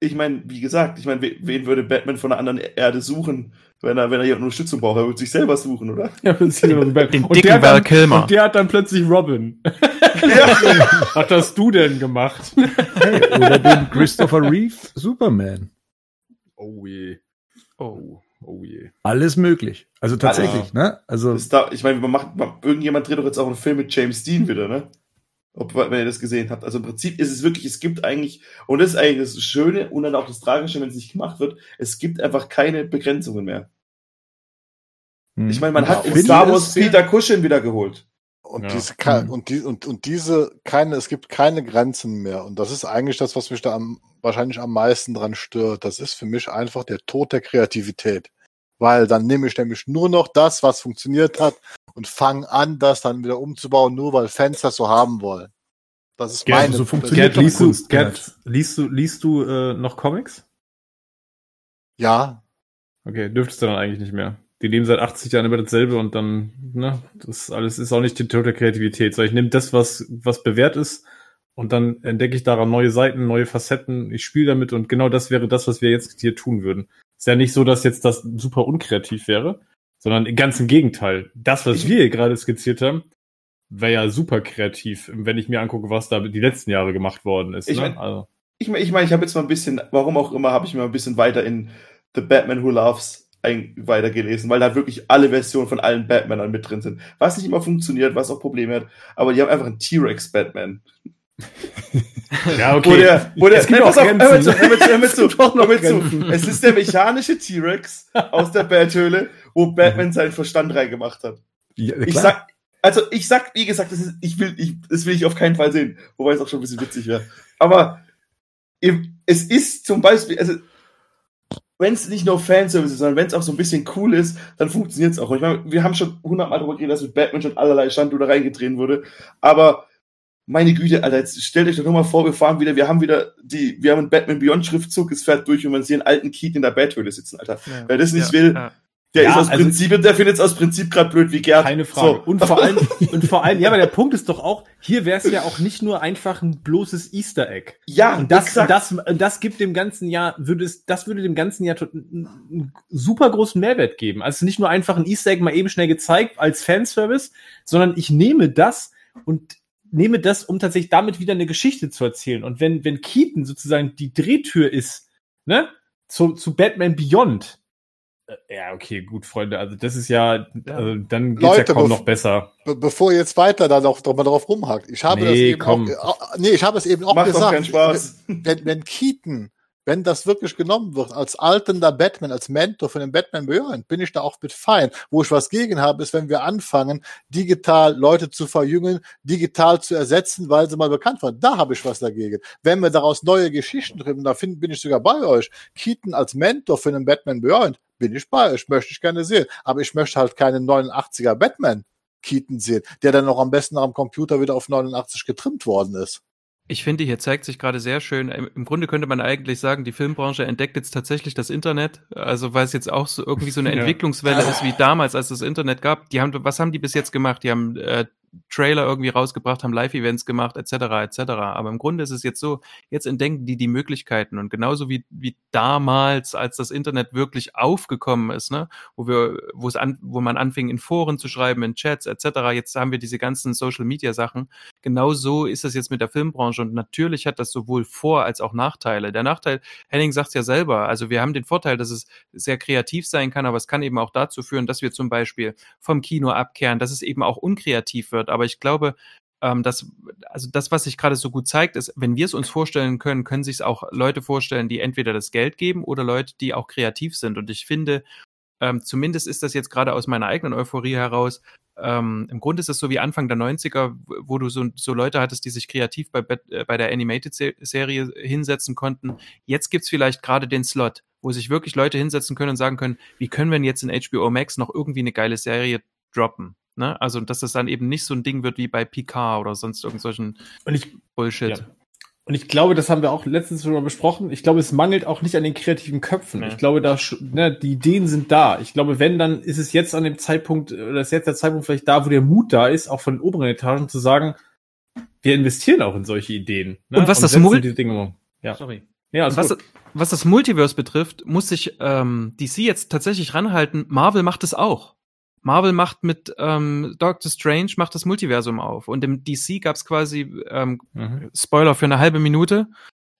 ich meine, wie gesagt, ich meine, we- wen würde Batman von einer anderen Erde suchen, wenn er, wenn er hier Unterstützung braucht? Er würde sich selber suchen, oder? [LAUGHS] Ja, so Batman. Den und, dicken der hat Val dann, Kilmer. und der hat dann plötzlich Robin. [LAUGHS] ja. [LAUGHS] Was hast du denn gemacht? Hey, oder den Christopher Reeve Superman. Oh je. Oh. Oh je. Alles möglich. Also tatsächlich, ne? Also da, ich meine, man macht, man, irgendjemand dreht doch jetzt auch einen Film mit James Dean wieder, ne? Ob, wenn ihr das gesehen habt. Also im Prinzip ist es wirklich, es gibt eigentlich, und das ist eigentlich das Schöne und dann auch das Tragische, wenn es nicht gemacht wird, es gibt einfach keine Begrenzungen mehr. hm. Ich meine, man Ja, hat in und Star Wars Peter Cushing wieder geholt. Und Ja. diese und die und, und diese keine, es gibt keine Grenzen mehr. Und das ist eigentlich das, was mich da am, wahrscheinlich am meisten dran stört. Das ist für mich einfach der Tod der Kreativität. Weil dann nehme ich nämlich nur noch das, was funktioniert hat, und fange an, das dann wieder umzubauen, nur weil Fans das so haben wollen. Das ist Gerd, meine. so funktioniert Gerd, liest du, Kunst, Gerd, liest du, liest du äh, noch Comics? Ja, Okay, dürftest du dann eigentlich nicht mehr. Die leben seit 80 Jahren über dasselbe und dann, ne, das alles ist auch nicht die tote Kreativität. So, ich nehme das, was, was bewährt ist, und dann entdecke ich daran neue Seiten, neue Facetten, ich spiele damit und genau das wäre das, was wir jetzt hier tun würden. Ist ja nicht so, dass jetzt das super unkreativ wäre, sondern ganz im Gegenteil. Das, was wir hier gerade skizziert haben, wäre ja super kreativ, wenn ich mir angucke, was da die letzten Jahre gemacht worden ist. Ich ne? mein- also, Ich meine, ich, mein, ich habe jetzt mal ein bisschen, warum auch immer, habe ich mir ein bisschen weiter in The Batman Who Loves weitergelesen, weil da wirklich alle Versionen von allen Batmanern mit drin sind. Was nicht immer funktioniert, was auch Probleme hat, aber die haben einfach einen T-Rex Batman. [LAUGHS] ja, Wo der, wo der, Es gibt Nein, pass auf, hör mir Grenzen, zu, hör mir zu, hör mir Es zu, gibt auch noch hör mir zu. Grenzen. Es ist der mechanische T-Rex aus der Bathöhle, wo Batman seinen Verstand reingemacht hat. ja, Ich sag, also ich sag, wie gesagt, das ist, ich will, ich, das will ich auf keinen Fall sehen, wobei es auch schon ein bisschen witzig wäre. Aber es ist zum Beispiel, also wenn es nicht nur Fanservice ist, sondern wenn es auch so ein bisschen cool ist, dann funktioniert es auch. Ich meine, wir haben schon hundertmal darüber geredet, dass mit Batman schon allerlei Stand oder reingetreten wurde. Aber meine Güte, Alter, jetzt stellt euch doch nur mal vor, wir fahren wieder, wir haben wieder die, wir haben einen Batman Beyond Schriftzug, es fährt durch und man sieht einen alten Keaton in der Bathöhle sitzen, Alter. Wer das nicht will, der Ja, ist aus also- Prinzip, der findet es aus Prinzip gerade blöd wie Gerd. Keine Frage. So. Und vor allem, [LAUGHS] und vor allem, ja, aber der Punkt ist doch auch, hier wäre es ja auch nicht nur einfach ein bloßes Easter Egg. Ja, Und das, exakt. das, das gibt dem ganzen Jahr, würde es, das würde dem ganzen Jahr einen super großen Mehrwert geben. Also nicht nur einfach ein Easter Egg mal eben schnell gezeigt als Fanservice, sondern ich nehme das und nehme das, um tatsächlich damit wieder eine Geschichte zu erzählen. Und wenn, wenn Keaton sozusagen die Drehtür ist, ne, zu, zu Batman Beyond, äh, ja, okay, gut, Freunde, also das ist ja, also dann geht's Leute, ja kaum noch besser. be bevor ihr jetzt weiter da noch, noch mal drauf rumhakt. Ich habe das Nee, eben komm. auch, au- nee, ich habe es eben auch Macht doch gesagt. keinen Spaß. Wenn, wenn Keaton, wenn das wirklich genommen wird, als altender Batman, als Mentor von dem Batman Beyond, bin ich da auch mit fein. Wo ich was gegen habe, ist, wenn wir anfangen, digital Leute zu verjüngen, digital zu ersetzen, weil sie mal bekannt waren. Da habe ich was dagegen. Wenn wir daraus neue Geschichten drin, da find, bin ich sogar bei euch. Keaton als Mentor für den Batman Beyond, bin ich bei euch, möchte ich gerne sehen. Aber ich möchte halt keinen 89er Batman Keaton sehen, der dann noch am besten am Computer wieder auf 89 getrimmt worden ist. Ich finde, hier zeigt sich gerade sehr schön, im Grunde könnte man eigentlich sagen, die Filmbranche entdeckt jetzt tatsächlich das Internet, also weil es jetzt auch so irgendwie so eine [LAUGHS] Ja. Entwicklungswelle ist wie damals, als es das Internet gab. Die haben, was haben die bis jetzt gemacht? Die haben äh, Trailer irgendwie rausgebracht, haben Live-Events gemacht, etc., etc. Aber im Grunde ist es jetzt so, jetzt entdecken die die Möglichkeiten und genauso wie, wie damals, als das Internet wirklich aufgekommen ist, ne, wo wir, wo es an, wo man anfing in Foren zu schreiben, in Chats, etc. Jetzt haben wir diese ganzen Social-Media-Sachen. Genauso ist es jetzt mit der Filmbranche und natürlich hat das sowohl Vor- als auch Nachteile. Der Nachteil, Henning sagt es ja selber, also wir haben den Vorteil, dass es sehr kreativ sein kann, aber es kann eben auch dazu führen, dass wir zum Beispiel vom Kino abkehren, dass es eben auch unkreativ wird. Aber ich glaube, ähm, das, also das, was sich gerade so gut zeigt, ist, wenn wir es uns vorstellen können, können sich es auch Leute vorstellen, die entweder das Geld geben oder Leute, die auch kreativ sind. Und ich finde, ähm, zumindest ist das jetzt gerade aus meiner eigenen Euphorie heraus, ähm, im Grunde ist es so wie Anfang der 90er, wo du so, so Leute hattest, die sich kreativ bei, äh, bei der Animated-Serie hinsetzen konnten. Jetzt gibt's vielleicht gerade den Slot, wo sich wirklich Leute hinsetzen können und sagen können, wie können wir denn jetzt in HBO Max noch irgendwie eine geile Serie droppen? Ne? Also, dass das dann eben nicht so ein Ding wird wie bei Picard oder sonst irgendwelchen Und ich, Bullshit. Ja. Und ich glaube, das haben wir auch letztens schon mal besprochen. Ich glaube, es mangelt auch nicht an den kreativen Köpfen. Nee. Ich glaube, da ne, die Ideen sind da. Ich glaube, wenn, dann ist es jetzt an dem Zeitpunkt, oder ist jetzt der Zeitpunkt vielleicht da, wo der Mut da ist, auch von den oberen Etagen zu sagen, wir investieren auch in solche Ideen. Ne? Und was das setzen Mul- die Dinge um. Ja. Sorry. Ja, was, gut. was das Multiverse betrifft, muss sich ähm, DC jetzt tatsächlich ranhalten. Marvel macht es auch. Marvel macht mit ähm, Doctor Strange macht das Multiversum auf. Und im DC gab es quasi ähm, Mhm. Spoiler für eine halbe Minute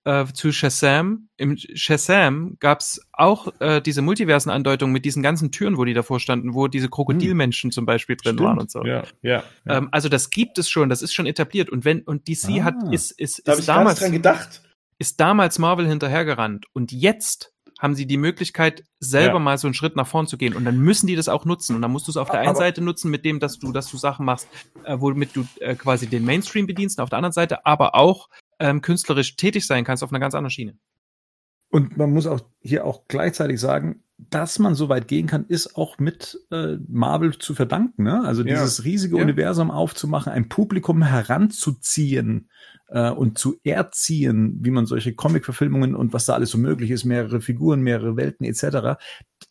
äh, zu Shazam. Im Shazam gab's auch äh, diese Multiversen-Andeutung mit diesen ganzen Türen, wo die davor standen, wo diese Krokodilmenschen zum Beispiel drin Stimmt. waren und so. Ja, ja. ja. Ähm, also das gibt es schon, das ist schon etabliert. Und wenn und DC Ah. hat ist ist, Da ist gar damals dran gedacht. ist damals Marvel hinterhergerannt und jetzt haben sie die Möglichkeit, selber Ja. mal so einen Schritt nach vorn zu gehen. Und dann müssen die das auch nutzen. Und dann musst du es auf der einen Aber- Seite nutzen, mit dem, dass du, dass du Sachen machst, äh, womit du äh, quasi den Mainstream bedienst, und auf der anderen Seite aber auch ähm, künstlerisch tätig sein kannst auf einer ganz anderen Schiene. Und man muss auch hier auch gleichzeitig sagen, dass man so weit gehen kann, ist auch mit äh, Marvel zu verdanken. Ne? Also Ja. dieses riesige Ja. Universum aufzumachen, ein Publikum heranzuziehen äh, und zu erziehen, wie man solche Comic-Verfilmungen und was da alles so möglich ist, mehrere Figuren, mehrere Welten etc.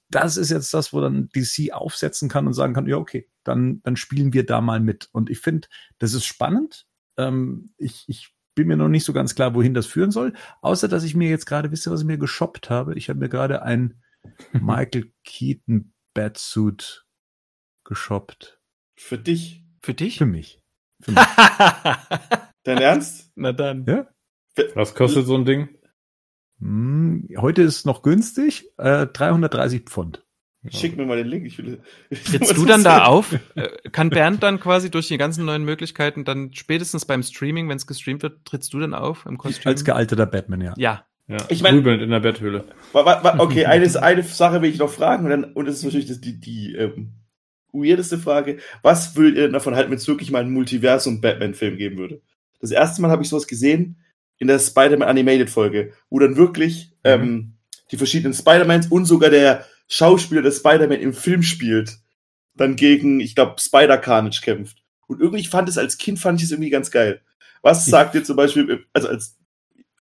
Das ist jetzt das, wo dann DC aufsetzen kann und sagen kann, ja okay, dann dann spielen wir da mal mit. Und ich finde, das ist spannend. Ähm, ich, ich bin mir noch nicht so ganz klar, wohin das führen soll. Außer, dass ich mir jetzt gerade, wisst ihr, was ich mir geshoppt habe? Ich habe mir gerade ein [LAUGHS] Michael Keaton Batsuit geshoppt. Für dich. Für dich? Für mich. Für mich. [LAUGHS] Dein Ernst? [LAUGHS] Na dann. ja? Was kostet so ein Ding? Hm, heute ist noch günstig, äh, 330 Pfund. Schick mir mal den Link. Ich will, [LAUGHS] Trittst du dann da auf? Äh, Kann Bernd dann quasi durch die ganzen neuen Möglichkeiten dann spätestens beim Streaming, wenn es gestreamt wird, trittst du dann auf im Kostüm? Als gealterter Batman, ja. ja. Ja, Ich mein- grübelnd in der Betthöhle. Okay, [LAUGHS] eine, eine Sache will ich noch fragen und, dann, und das ist natürlich das, die, die ähm, weirdeste Frage. Was würdet ihr denn davon halten, wenn es wirklich mal einen Multiversum-Batman-Film geben würde? Das erste Mal habe ich sowas gesehen in der Spider-Man Animated Folge, wo dann wirklich ähm, die verschiedenen Spider-Mans und sogar der Schauspieler, der Spider-Man im Film spielt, dann gegen, ich glaube, Spider-Carnage kämpft. Und irgendwie fand es als Kind fand ich es irgendwie ganz geil. Was sagt ihr zum Beispiel, also als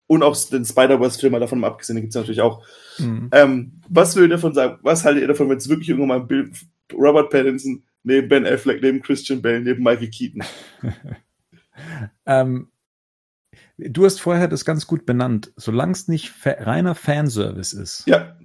und auch den Spider-Verse-Film mal davon abgesehen, den gibt's natürlich auch. Mhm. Ähm, was würdet ihr davon sagen? Was haltet ihr davon, wenn es wirklich irgendwann mal ein Bild Robert Pattinson neben Ben Affleck, neben Christian Bale, neben Michael Keaton? [LAUGHS] Ähm, du hast vorher das ganz gut benannt. Solange es nicht fa reiner Fanservice ist. Ja,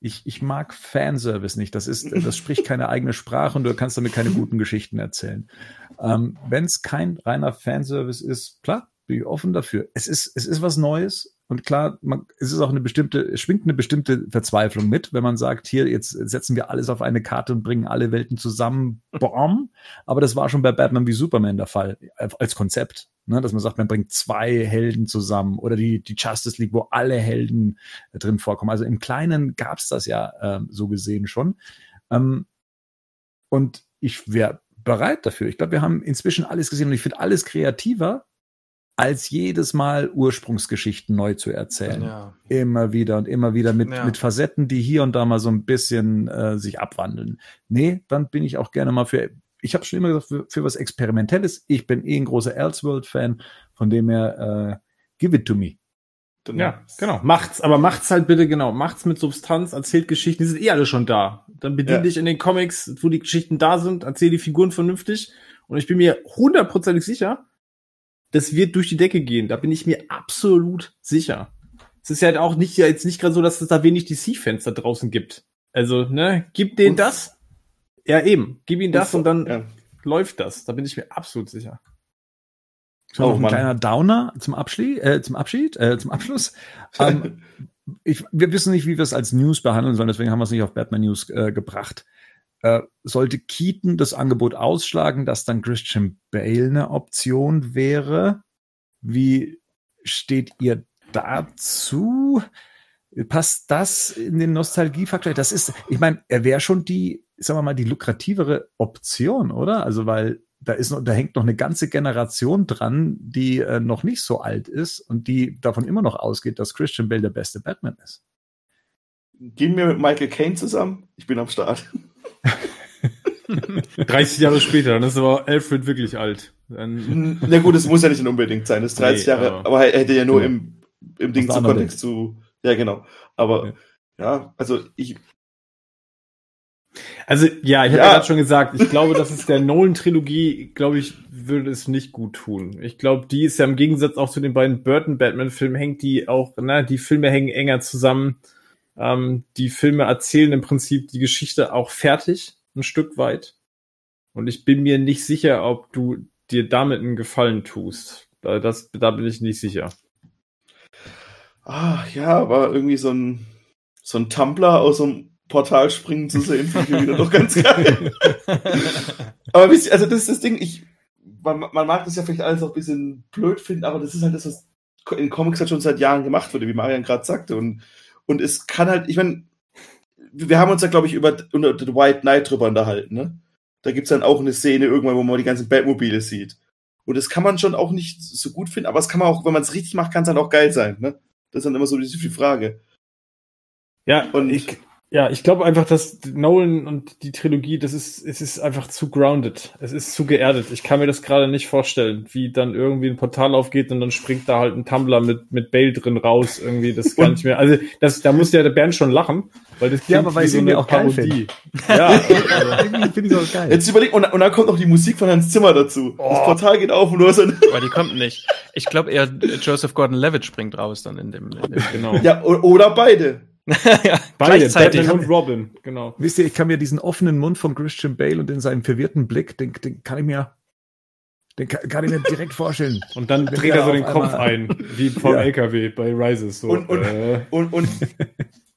Ich, ich mag Fanservice nicht. Das ist, das spricht keine eigene Sprache und du kannst damit keine guten Geschichten erzählen. Ähm, Wenn es kein reiner Fanservice ist, klar, bin ich offen dafür. Es ist, es ist was Neues und klar, man, es ist auch eine bestimmte, es schwingt eine bestimmte Verzweiflung mit, wenn man sagt, hier, jetzt setzen wir alles auf eine Karte und bringen alle Welten zusammen. Bom. Aber das war schon bei Batman wie Superman der Fall, äh, als Konzept. Ne, dass man sagt, man bringt zwei Helden zusammen oder die, die Justice League, wo alle Helden äh, drin vorkommen. Also im Kleinen gab's das ja ähm, so gesehen schon. Ähm, und ich wäre bereit dafür. Ich glaube, wir haben inzwischen alles gesehen und ich finde alles kreativer, als jedes Mal Ursprungsgeschichten neu zu erzählen. ja. Immer wieder und immer wieder mit, Ja. mit Facetten, die hier und da mal so ein bisschen äh, sich abwandeln. Nee, dann bin ich auch gerne mal für, ich habe schon immer gesagt, für, für was Experimentelles. Ich bin eh ein großer Elseworld-Fan, von dem her, äh, give it to me. Dann Ja, genau. Macht's, aber macht's halt bitte genau. Macht's mit Substanz, erzählt Geschichten, die sind eh alle schon da. Dann bedien Ja. dich in den Comics, wo die Geschichten da sind, erzähl die Figuren vernünftig. Und ich bin mir hundertprozentig sicher, das wird durch die Decke gehen. Da bin ich mir absolut sicher. Es ist ja halt auch nicht, ja jetzt nicht gerade so, dass es da wenig DC-Fans da draußen gibt. Also, ne, gib denen Und- das. Ja, eben. Gib ihnen das und dann Ja. läuft das. Da bin ich mir absolut sicher. So, Oh, noch ein Mann. kleiner Downer zum Abschied, äh, zum Abschied, äh, zum Abschluss. [LAUGHS] Ähm, ich, wir wissen nicht, wie wir es als News behandeln sollen, deswegen haben wir es nicht auf Batman News äh, gebracht. Äh, sollte Keaton das Angebot ausschlagen, dass dann Christian Bale eine Option wäre? Wie steht ihr dazu? Passt das in den Nostalgiefaktor? Das ist, ich meine, er wäre schon die, sagen wir mal, die lukrativere Option, oder? Also, weil da ist noch, da hängt noch eine ganze Generation dran, die äh, noch nicht so alt ist und die davon immer noch ausgeht, dass Christian Bale der beste Batman ist. Gehen wir mit Michael Caine zusammen? Ich bin am Start. [LAUGHS] 30 Jahre später, dann ist aber Alfred wirklich alt. Dann, Na gut, es muss ja nicht unbedingt sein. Das ist 30 Nee, Jahre, aber- aber er hätte ja nur Ja. im, im Ding zu Kontext zu. Ja, genau. Aber Ja. ja, also ich, Also ja, ich habe Ja. gerade schon gesagt, ich glaube, dass es der Nolan-Trilogie, glaube ich, würde es nicht gut tun. Ich glaube, die ist ja im Gegensatz auch zu den beiden Burton-Batman-Filmen, hängt die auch, ne, die Filme hängen enger zusammen. Ähm, die Filme erzählen im Prinzip die Geschichte auch fertig, ein Stück weit. Und ich bin mir nicht sicher, ob du dir damit einen Gefallen tust. Da, das, da bin ich nicht sicher. ah, ja, aber irgendwie so ein, so ein Tumblr aus so einem Portal springen zu sehen, finde ich wieder doch ganz geil. [LAUGHS] aber wisst ihr, also das ist das Ding, ich, man, man mag das ja vielleicht alles auch ein bisschen blöd finden, aber das ist halt das, was in Comics halt schon seit Jahren gemacht wurde, wie Marian gerade sagte. Und, und es kann halt, ich meine, wir haben uns ja, glaube ich, über, über The White Knight drüber unterhalten, ne? Da gibt's dann auch eine Szene irgendwann, wo man die ganzen Batmobile sieht. Und das kann man schon auch nicht so gut finden, aber es kann man auch, wenn man es richtig macht, kann es halt auch geil sein, ne? Das ist dann immer so die die Frage. Ja, Und- ich, ja, ich glaube einfach, dass Nolan und die Trilogie, das ist, es ist einfach zu grounded. Es ist zu geerdet. Ich kann mir das gerade nicht vorstellen, wie dann irgendwie ein Portal aufgeht und dann springt da halt ein Tumblr mit, mit Bale drin raus. Irgendwie, das kann ich mir, also, das, da muss ja der Bernd schon lachen, weil das Ja, aber weil wie ich ihn mir auch geil Ja, [LAUGHS] Irgendwie finde ich das geil. Jetzt überleg, und, und dann kommt noch die Musik von Hans Zimmer dazu. Das Portal geht auf und nur so ein, Aber die kommt nicht. Ich glaube eher Joseph Gordon-Levitt springt raus dann in dem. In dem genau. ja, oder beide. [LAUGHS] ja, Beide, gleichzeitig. Batman und Robin, genau. Wisst ihr, ich kann mir diesen offenen Mund von Christian Bale und in seinem verwirrten Blick, den, den kann ich mir, den kann, kann ich mir direkt vorstellen. [LAUGHS] Und dann Wenn dreht er so den Kopf ein, wie [LAUGHS] vom Ja. LKW bei Rises. So, Und- und- äh, Und, und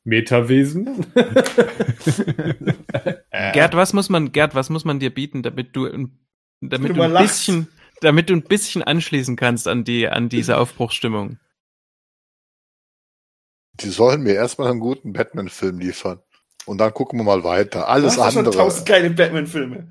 Metawesen? Gerd, was muss man, Gerd, was muss man dir bieten, damit du, ein- damit Du du, ein bisschen, damit du ein bisschen anschließen kannst an die, an diese Aufbruchsstimmung? Die sollen mir erstmal einen guten Batman-Film liefern. Und dann gucken wir mal weiter. Alles hast ja schon andere. tausend kleine Batman-Filme.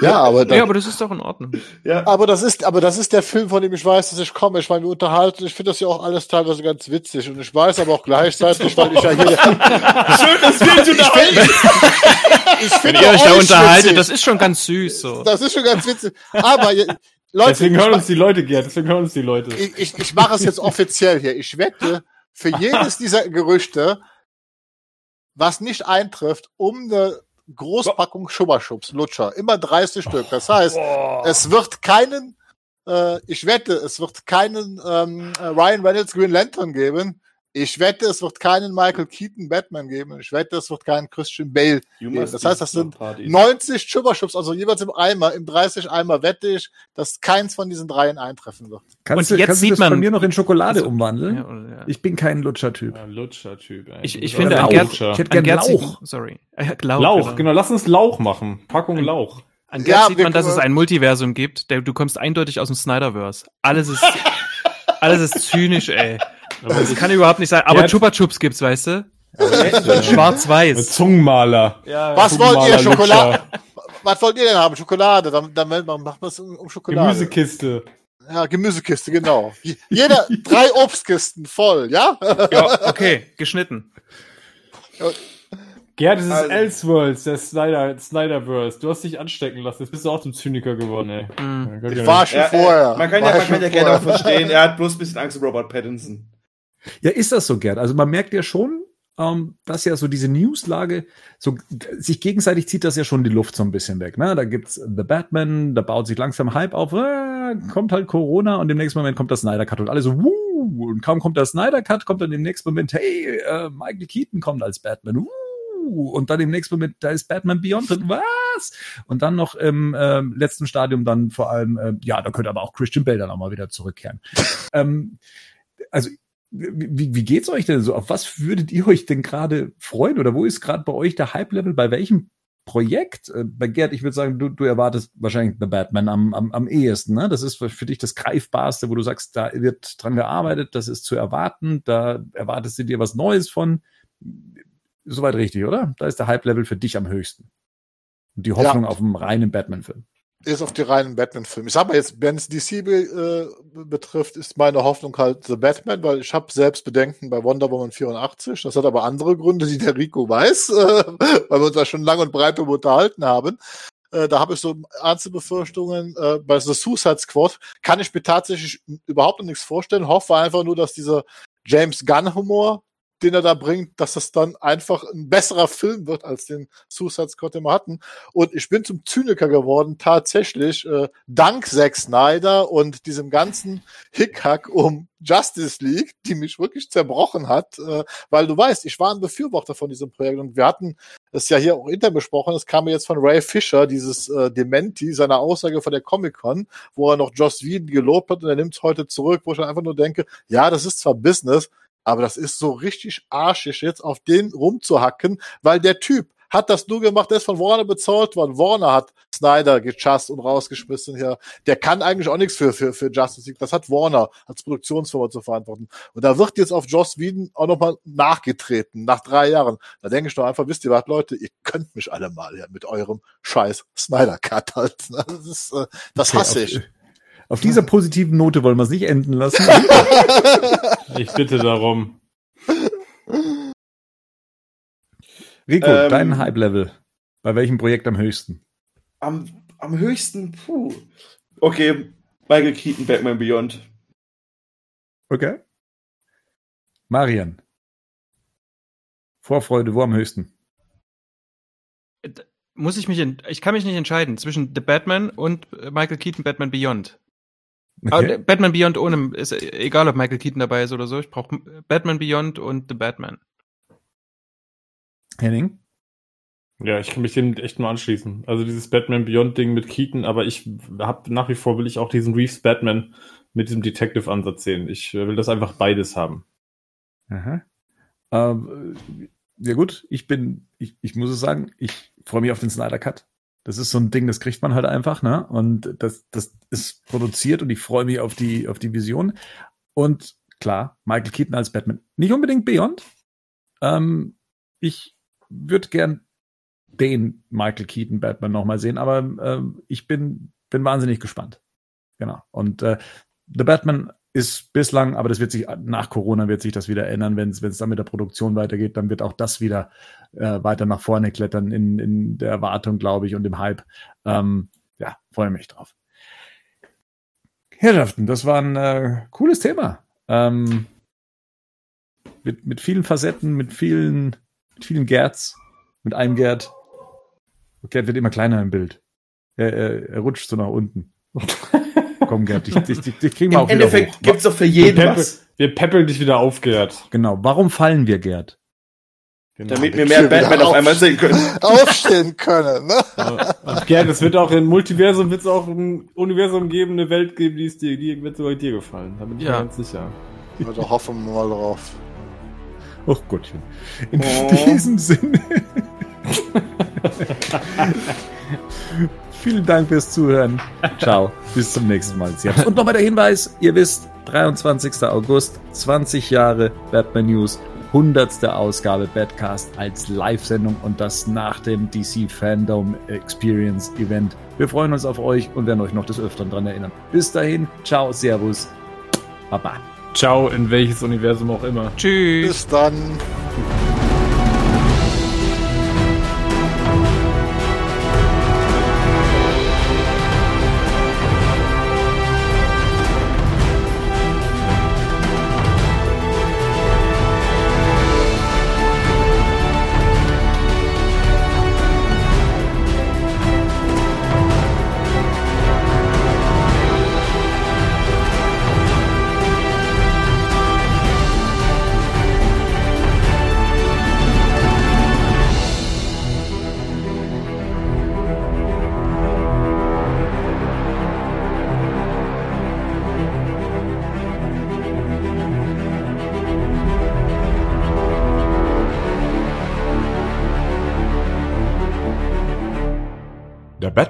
Ja, aber, dann, Ja, aber das ist doch in Ordnung. Ja. aber das ist, aber das ist der Film, von dem ich weiß, dass ich komme. Ich meine, wir unterhalten. Ich finde das ja auch alles teilweise ganz witzig. Und ich weiß aber auch gleichzeitig, weil ich ja hier, [LAUGHS] Schön, dass wir uns unterhalten. ich Wenn finde ihr euch da unterhaltet, witzig. das ist schon ganz süß, so. das ist schon ganz witzig. Aber Leute, Deswegen ich, hören uns die Leute, Gerd, deswegen hören uns die Leute. ich, ich, ich mache es jetzt offiziell hier. Ich wette, für jedes [LAUGHS] dieser Gerüchte, was nicht eintrifft, um eine Großpackung Schubberschubs, Lutscher, immer 30 Stück. Das heißt, es wird keinen, äh, ich wette, es wird keinen ähm, äh, Ryan Reynolds Green Lantern geben. Ich wette, es wird keinen Michael Keaton Batman geben. Ich wette, es wird keinen Christian Bale geben. Das heißt, das sind Partys. 90 Schubberschubs, also jeweils im Eimer, im 30 Eimer wette ich, dass keins von diesen dreien eintreffen wird. Kannst Und du, jetzt kannst du sieht das bei man- mir noch in Schokolade Also, umwandeln? Ja, oder- ja. Ich bin kein Lutscher-Typ. Ja, Lutscher-Typ. ey. Ich, Du ich finde, auch an ein Gerd, Lutscher. Ich hätte an gern Gerd Lauch. sorry. [LAUGHS] Äh, Lauch, Lauch, genau. Lass uns Lauch machen. Packung Lauch. An Gerd Ja, sieht man, dass es ein Multiversum gibt. Der, du kommst eindeutig aus dem Snyderverse. Alles ist, [LAUGHS] alles ist zynisch, ey. Das kann überhaupt nicht sein. Aber Gerd- Chupa Chups gibt's, weißt du? Ein Schwarz-Weiß. Zungenmaler. Was wollt ihr? Zungenmaler, Schokolade? Was wollt ihr denn haben? Schokolade. Dann, dann macht man es um, um Schokolade. Gemüsekiste. Ja, Gemüsekiste, genau. Jeder, drei Obstkisten voll, ja? Ja, okay, geschnitten. Gerd, das ist Also- Elseworlds, der Snyder, Snyderverse. Du hast dich anstecken lassen. Jetzt bist du auch zum Zyniker geworden, ey. Ja, Ich war schon Ja, vorher. äh, man kann War ja, man kann ja gerne auch vorher. verstehen, er hat bloß ein bisschen Angst vor Robert Pattinson. Ja, ist das so, Gerd? Also man merkt ja schon, ähm, dass ja so diese Newslage, so sich gegenseitig zieht das ja schon die Luft so ein bisschen weg. Ne? Da gibt's The Batman, da baut sich langsam Hype auf, äh, kommt halt Corona und im nächsten Moment kommt das Snyder Cut und alle so, wuh, und kaum kommt der Snyder Cut, kommt dann im nächsten Moment, hey, äh, Michael Keaton kommt als Batman, wuh, und dann im nächsten Moment, da ist Batman Beyond drin, was? Und dann noch im äh, letzten Stadium dann vor allem, äh, ja, da könnte aber auch Christian Bale dann auch mal wieder zurückkehren. ähm, also wie, wie geht's euch denn so? Auf was würdet ihr euch denn gerade freuen? Oder wo ist gerade bei euch der Hype-Level? Bei welchem Projekt? Äh, Bei Gerd, ich würde sagen, du, du erwartest wahrscheinlich The Batman am, am, am ehesten. Ne? Das ist für dich das Greifbarste, wo du sagst, da wird dran gearbeitet, das ist zu erwarten, da erwartest du dir was Neues von. Soweit richtig, oder? Da ist der Hype-Level für dich am höchsten. Und die Hoffnung auf einen reinen Batman-Film. Ist auf die reinen Batman-Filme. Ich sag mal jetzt, wenn es DC be, äh, betrifft, ist meine Hoffnung halt The Batman, weil ich habe selbst Bedenken bei Wonder Woman 84. Das hat aber andere Gründe, die der Rico weiß, äh, [LAUGHS] weil wir uns da schon lang und breit darüber unterhalten haben. Äh, da habe ich so ernste Befürchtungen. Äh, bei The Suicide Squad kann ich mir tatsächlich überhaupt nichts vorstellen. Hoffe einfach nur, dass dieser James Gunn-Humor, den er da bringt, dass das dann einfach ein besserer Film wird als den Suicide Squad, den wir hatten. Und ich bin zum Zyniker geworden, tatsächlich, äh, dank Zack Snyder und diesem ganzen Hickhack um Justice League, die mich wirklich zerbrochen hat, äh, weil du weißt, ich war ein Befürworter von diesem Projekt und wir hatten es ja hier auch intern besprochen, es kam mir jetzt von Ray Fisher, dieses äh, Dementi, seiner Aussage von der Comic-Con, wo er noch Joss Whedon gelobt hat und er nimmt es heute zurück, wo ich dann einfach nur denke, ja, das ist zwar Business, aber das ist so richtig arschig, jetzt auf den rumzuhacken, weil der Typ hat das nur gemacht, der ist von Warner bezahlt worden. Warner hat Snyder gechast und rausgeschmissen hier. Der kann eigentlich auch nichts für, für, für Justice League. Das hat Warner als Produktionsfirma zu verantworten. Und da wird jetzt auf Joss Whedon auch nochmal nachgetreten, nach drei Jahren. Da denke ich doch einfach, wisst ihr was, Leute, ihr könnt mich alle mal ja, mit eurem scheiß Snyder-Cut halt. [LAUGHS] Das, ist, äh, das Okay, hasse ich. Auf dieser [LAUGHS] positiven Note wollen wir es nicht enden lassen. [LAUGHS] Ich bitte darum. Rico, Ähm, dein Hype-Level. Bei welchem Projekt am höchsten? Am, am höchsten, puh. Okay, Michael Keaton, Batman Beyond. Okay. Marian. Vorfreude, wo am höchsten? Muss ich mich, ent- ich kann mich nicht entscheiden zwischen The Batman und äh, Michael Keaton Batman Beyond. Okay. Batman Beyond ohne, ist egal, ob Michael Keaton dabei ist oder so. Ich brauche Batman Beyond und The Batman. Henning? Ja, ich kann mich dem echt nur anschließen. Also dieses Batman Beyond Ding mit Keaton, aber ich habe nach wie vor will ich auch diesen Reeves Batman mit diesem Detective Ansatz sehen. Ich will das einfach beides haben. Aha. Ähm, ja gut, ich bin, ich, ich muss es sagen, ich freue mich auf den Snyder Cut. Das ist so ein Ding, das kriegt man halt einfach, ne? Und das, das ist produziert und ich freue mich auf die, auf die Vision. Und klar, Michael Keaton als Batman. Nicht unbedingt Beyond. Ähm, ich würde gern den Michael Keaton Batman nochmal sehen, aber ähm, ich bin, bin wahnsinnig gespannt. Genau. Und äh, The Batman ist bislang, aber das wird sich nach Corona wird sich das wieder ändern, wenn es dann mit der Produktion weitergeht, dann wird auch das wieder äh, weiter nach vorne klettern in, in der Erwartung, glaube ich, und im Hype. Ähm, ja, freue mich drauf. Herrschaften, das war ein äh, cooles Thema. Ähm, mit, mit vielen Facetten, mit vielen, mit vielen Gerds, mit einem Gerd. Gerd wird immer kleiner im Bild. Er, er, er rutscht so nach unten. [LAUGHS] Komm, Gerd, dich, dich, dich, dich kriegen wir Im auch wieder Endeffekt gibt's doch für Wir, jeden peppel, was. wir peppeln dich wieder auf, Gerd. Genau. Warum fallen wir, Gerd? Genau. Damit wir mehr wir Batman auf einmal sehen können. [LAUGHS] Aufstehen können, ne? Und Gerd, es wird auch im Multiversum wird es auch ein Universum geben, eine Welt geben, die ist dir, die wird sogar dir gefallen. Da bin ich Ja. mir ganz sicher. Da hoffen wir mal drauf. Oh Gottchen. In Oh. diesem Sinne. [LAUGHS] Vielen Dank fürs Zuhören. [LAUGHS] Ciao. Bis zum nächsten Mal. Und nochmal der Hinweis: Ihr wisst, 23. August, 20 Jahre Batman News, 100. Ausgabe Batcast als Live-Sendung und das nach dem DC Fandom Experience Event. Wir freuen uns auf euch und werden euch noch des Öfteren dran erinnern. Bis dahin, ciao, servus, baba. Ciao, in welches Universum auch immer. Tschüss. Bis dann.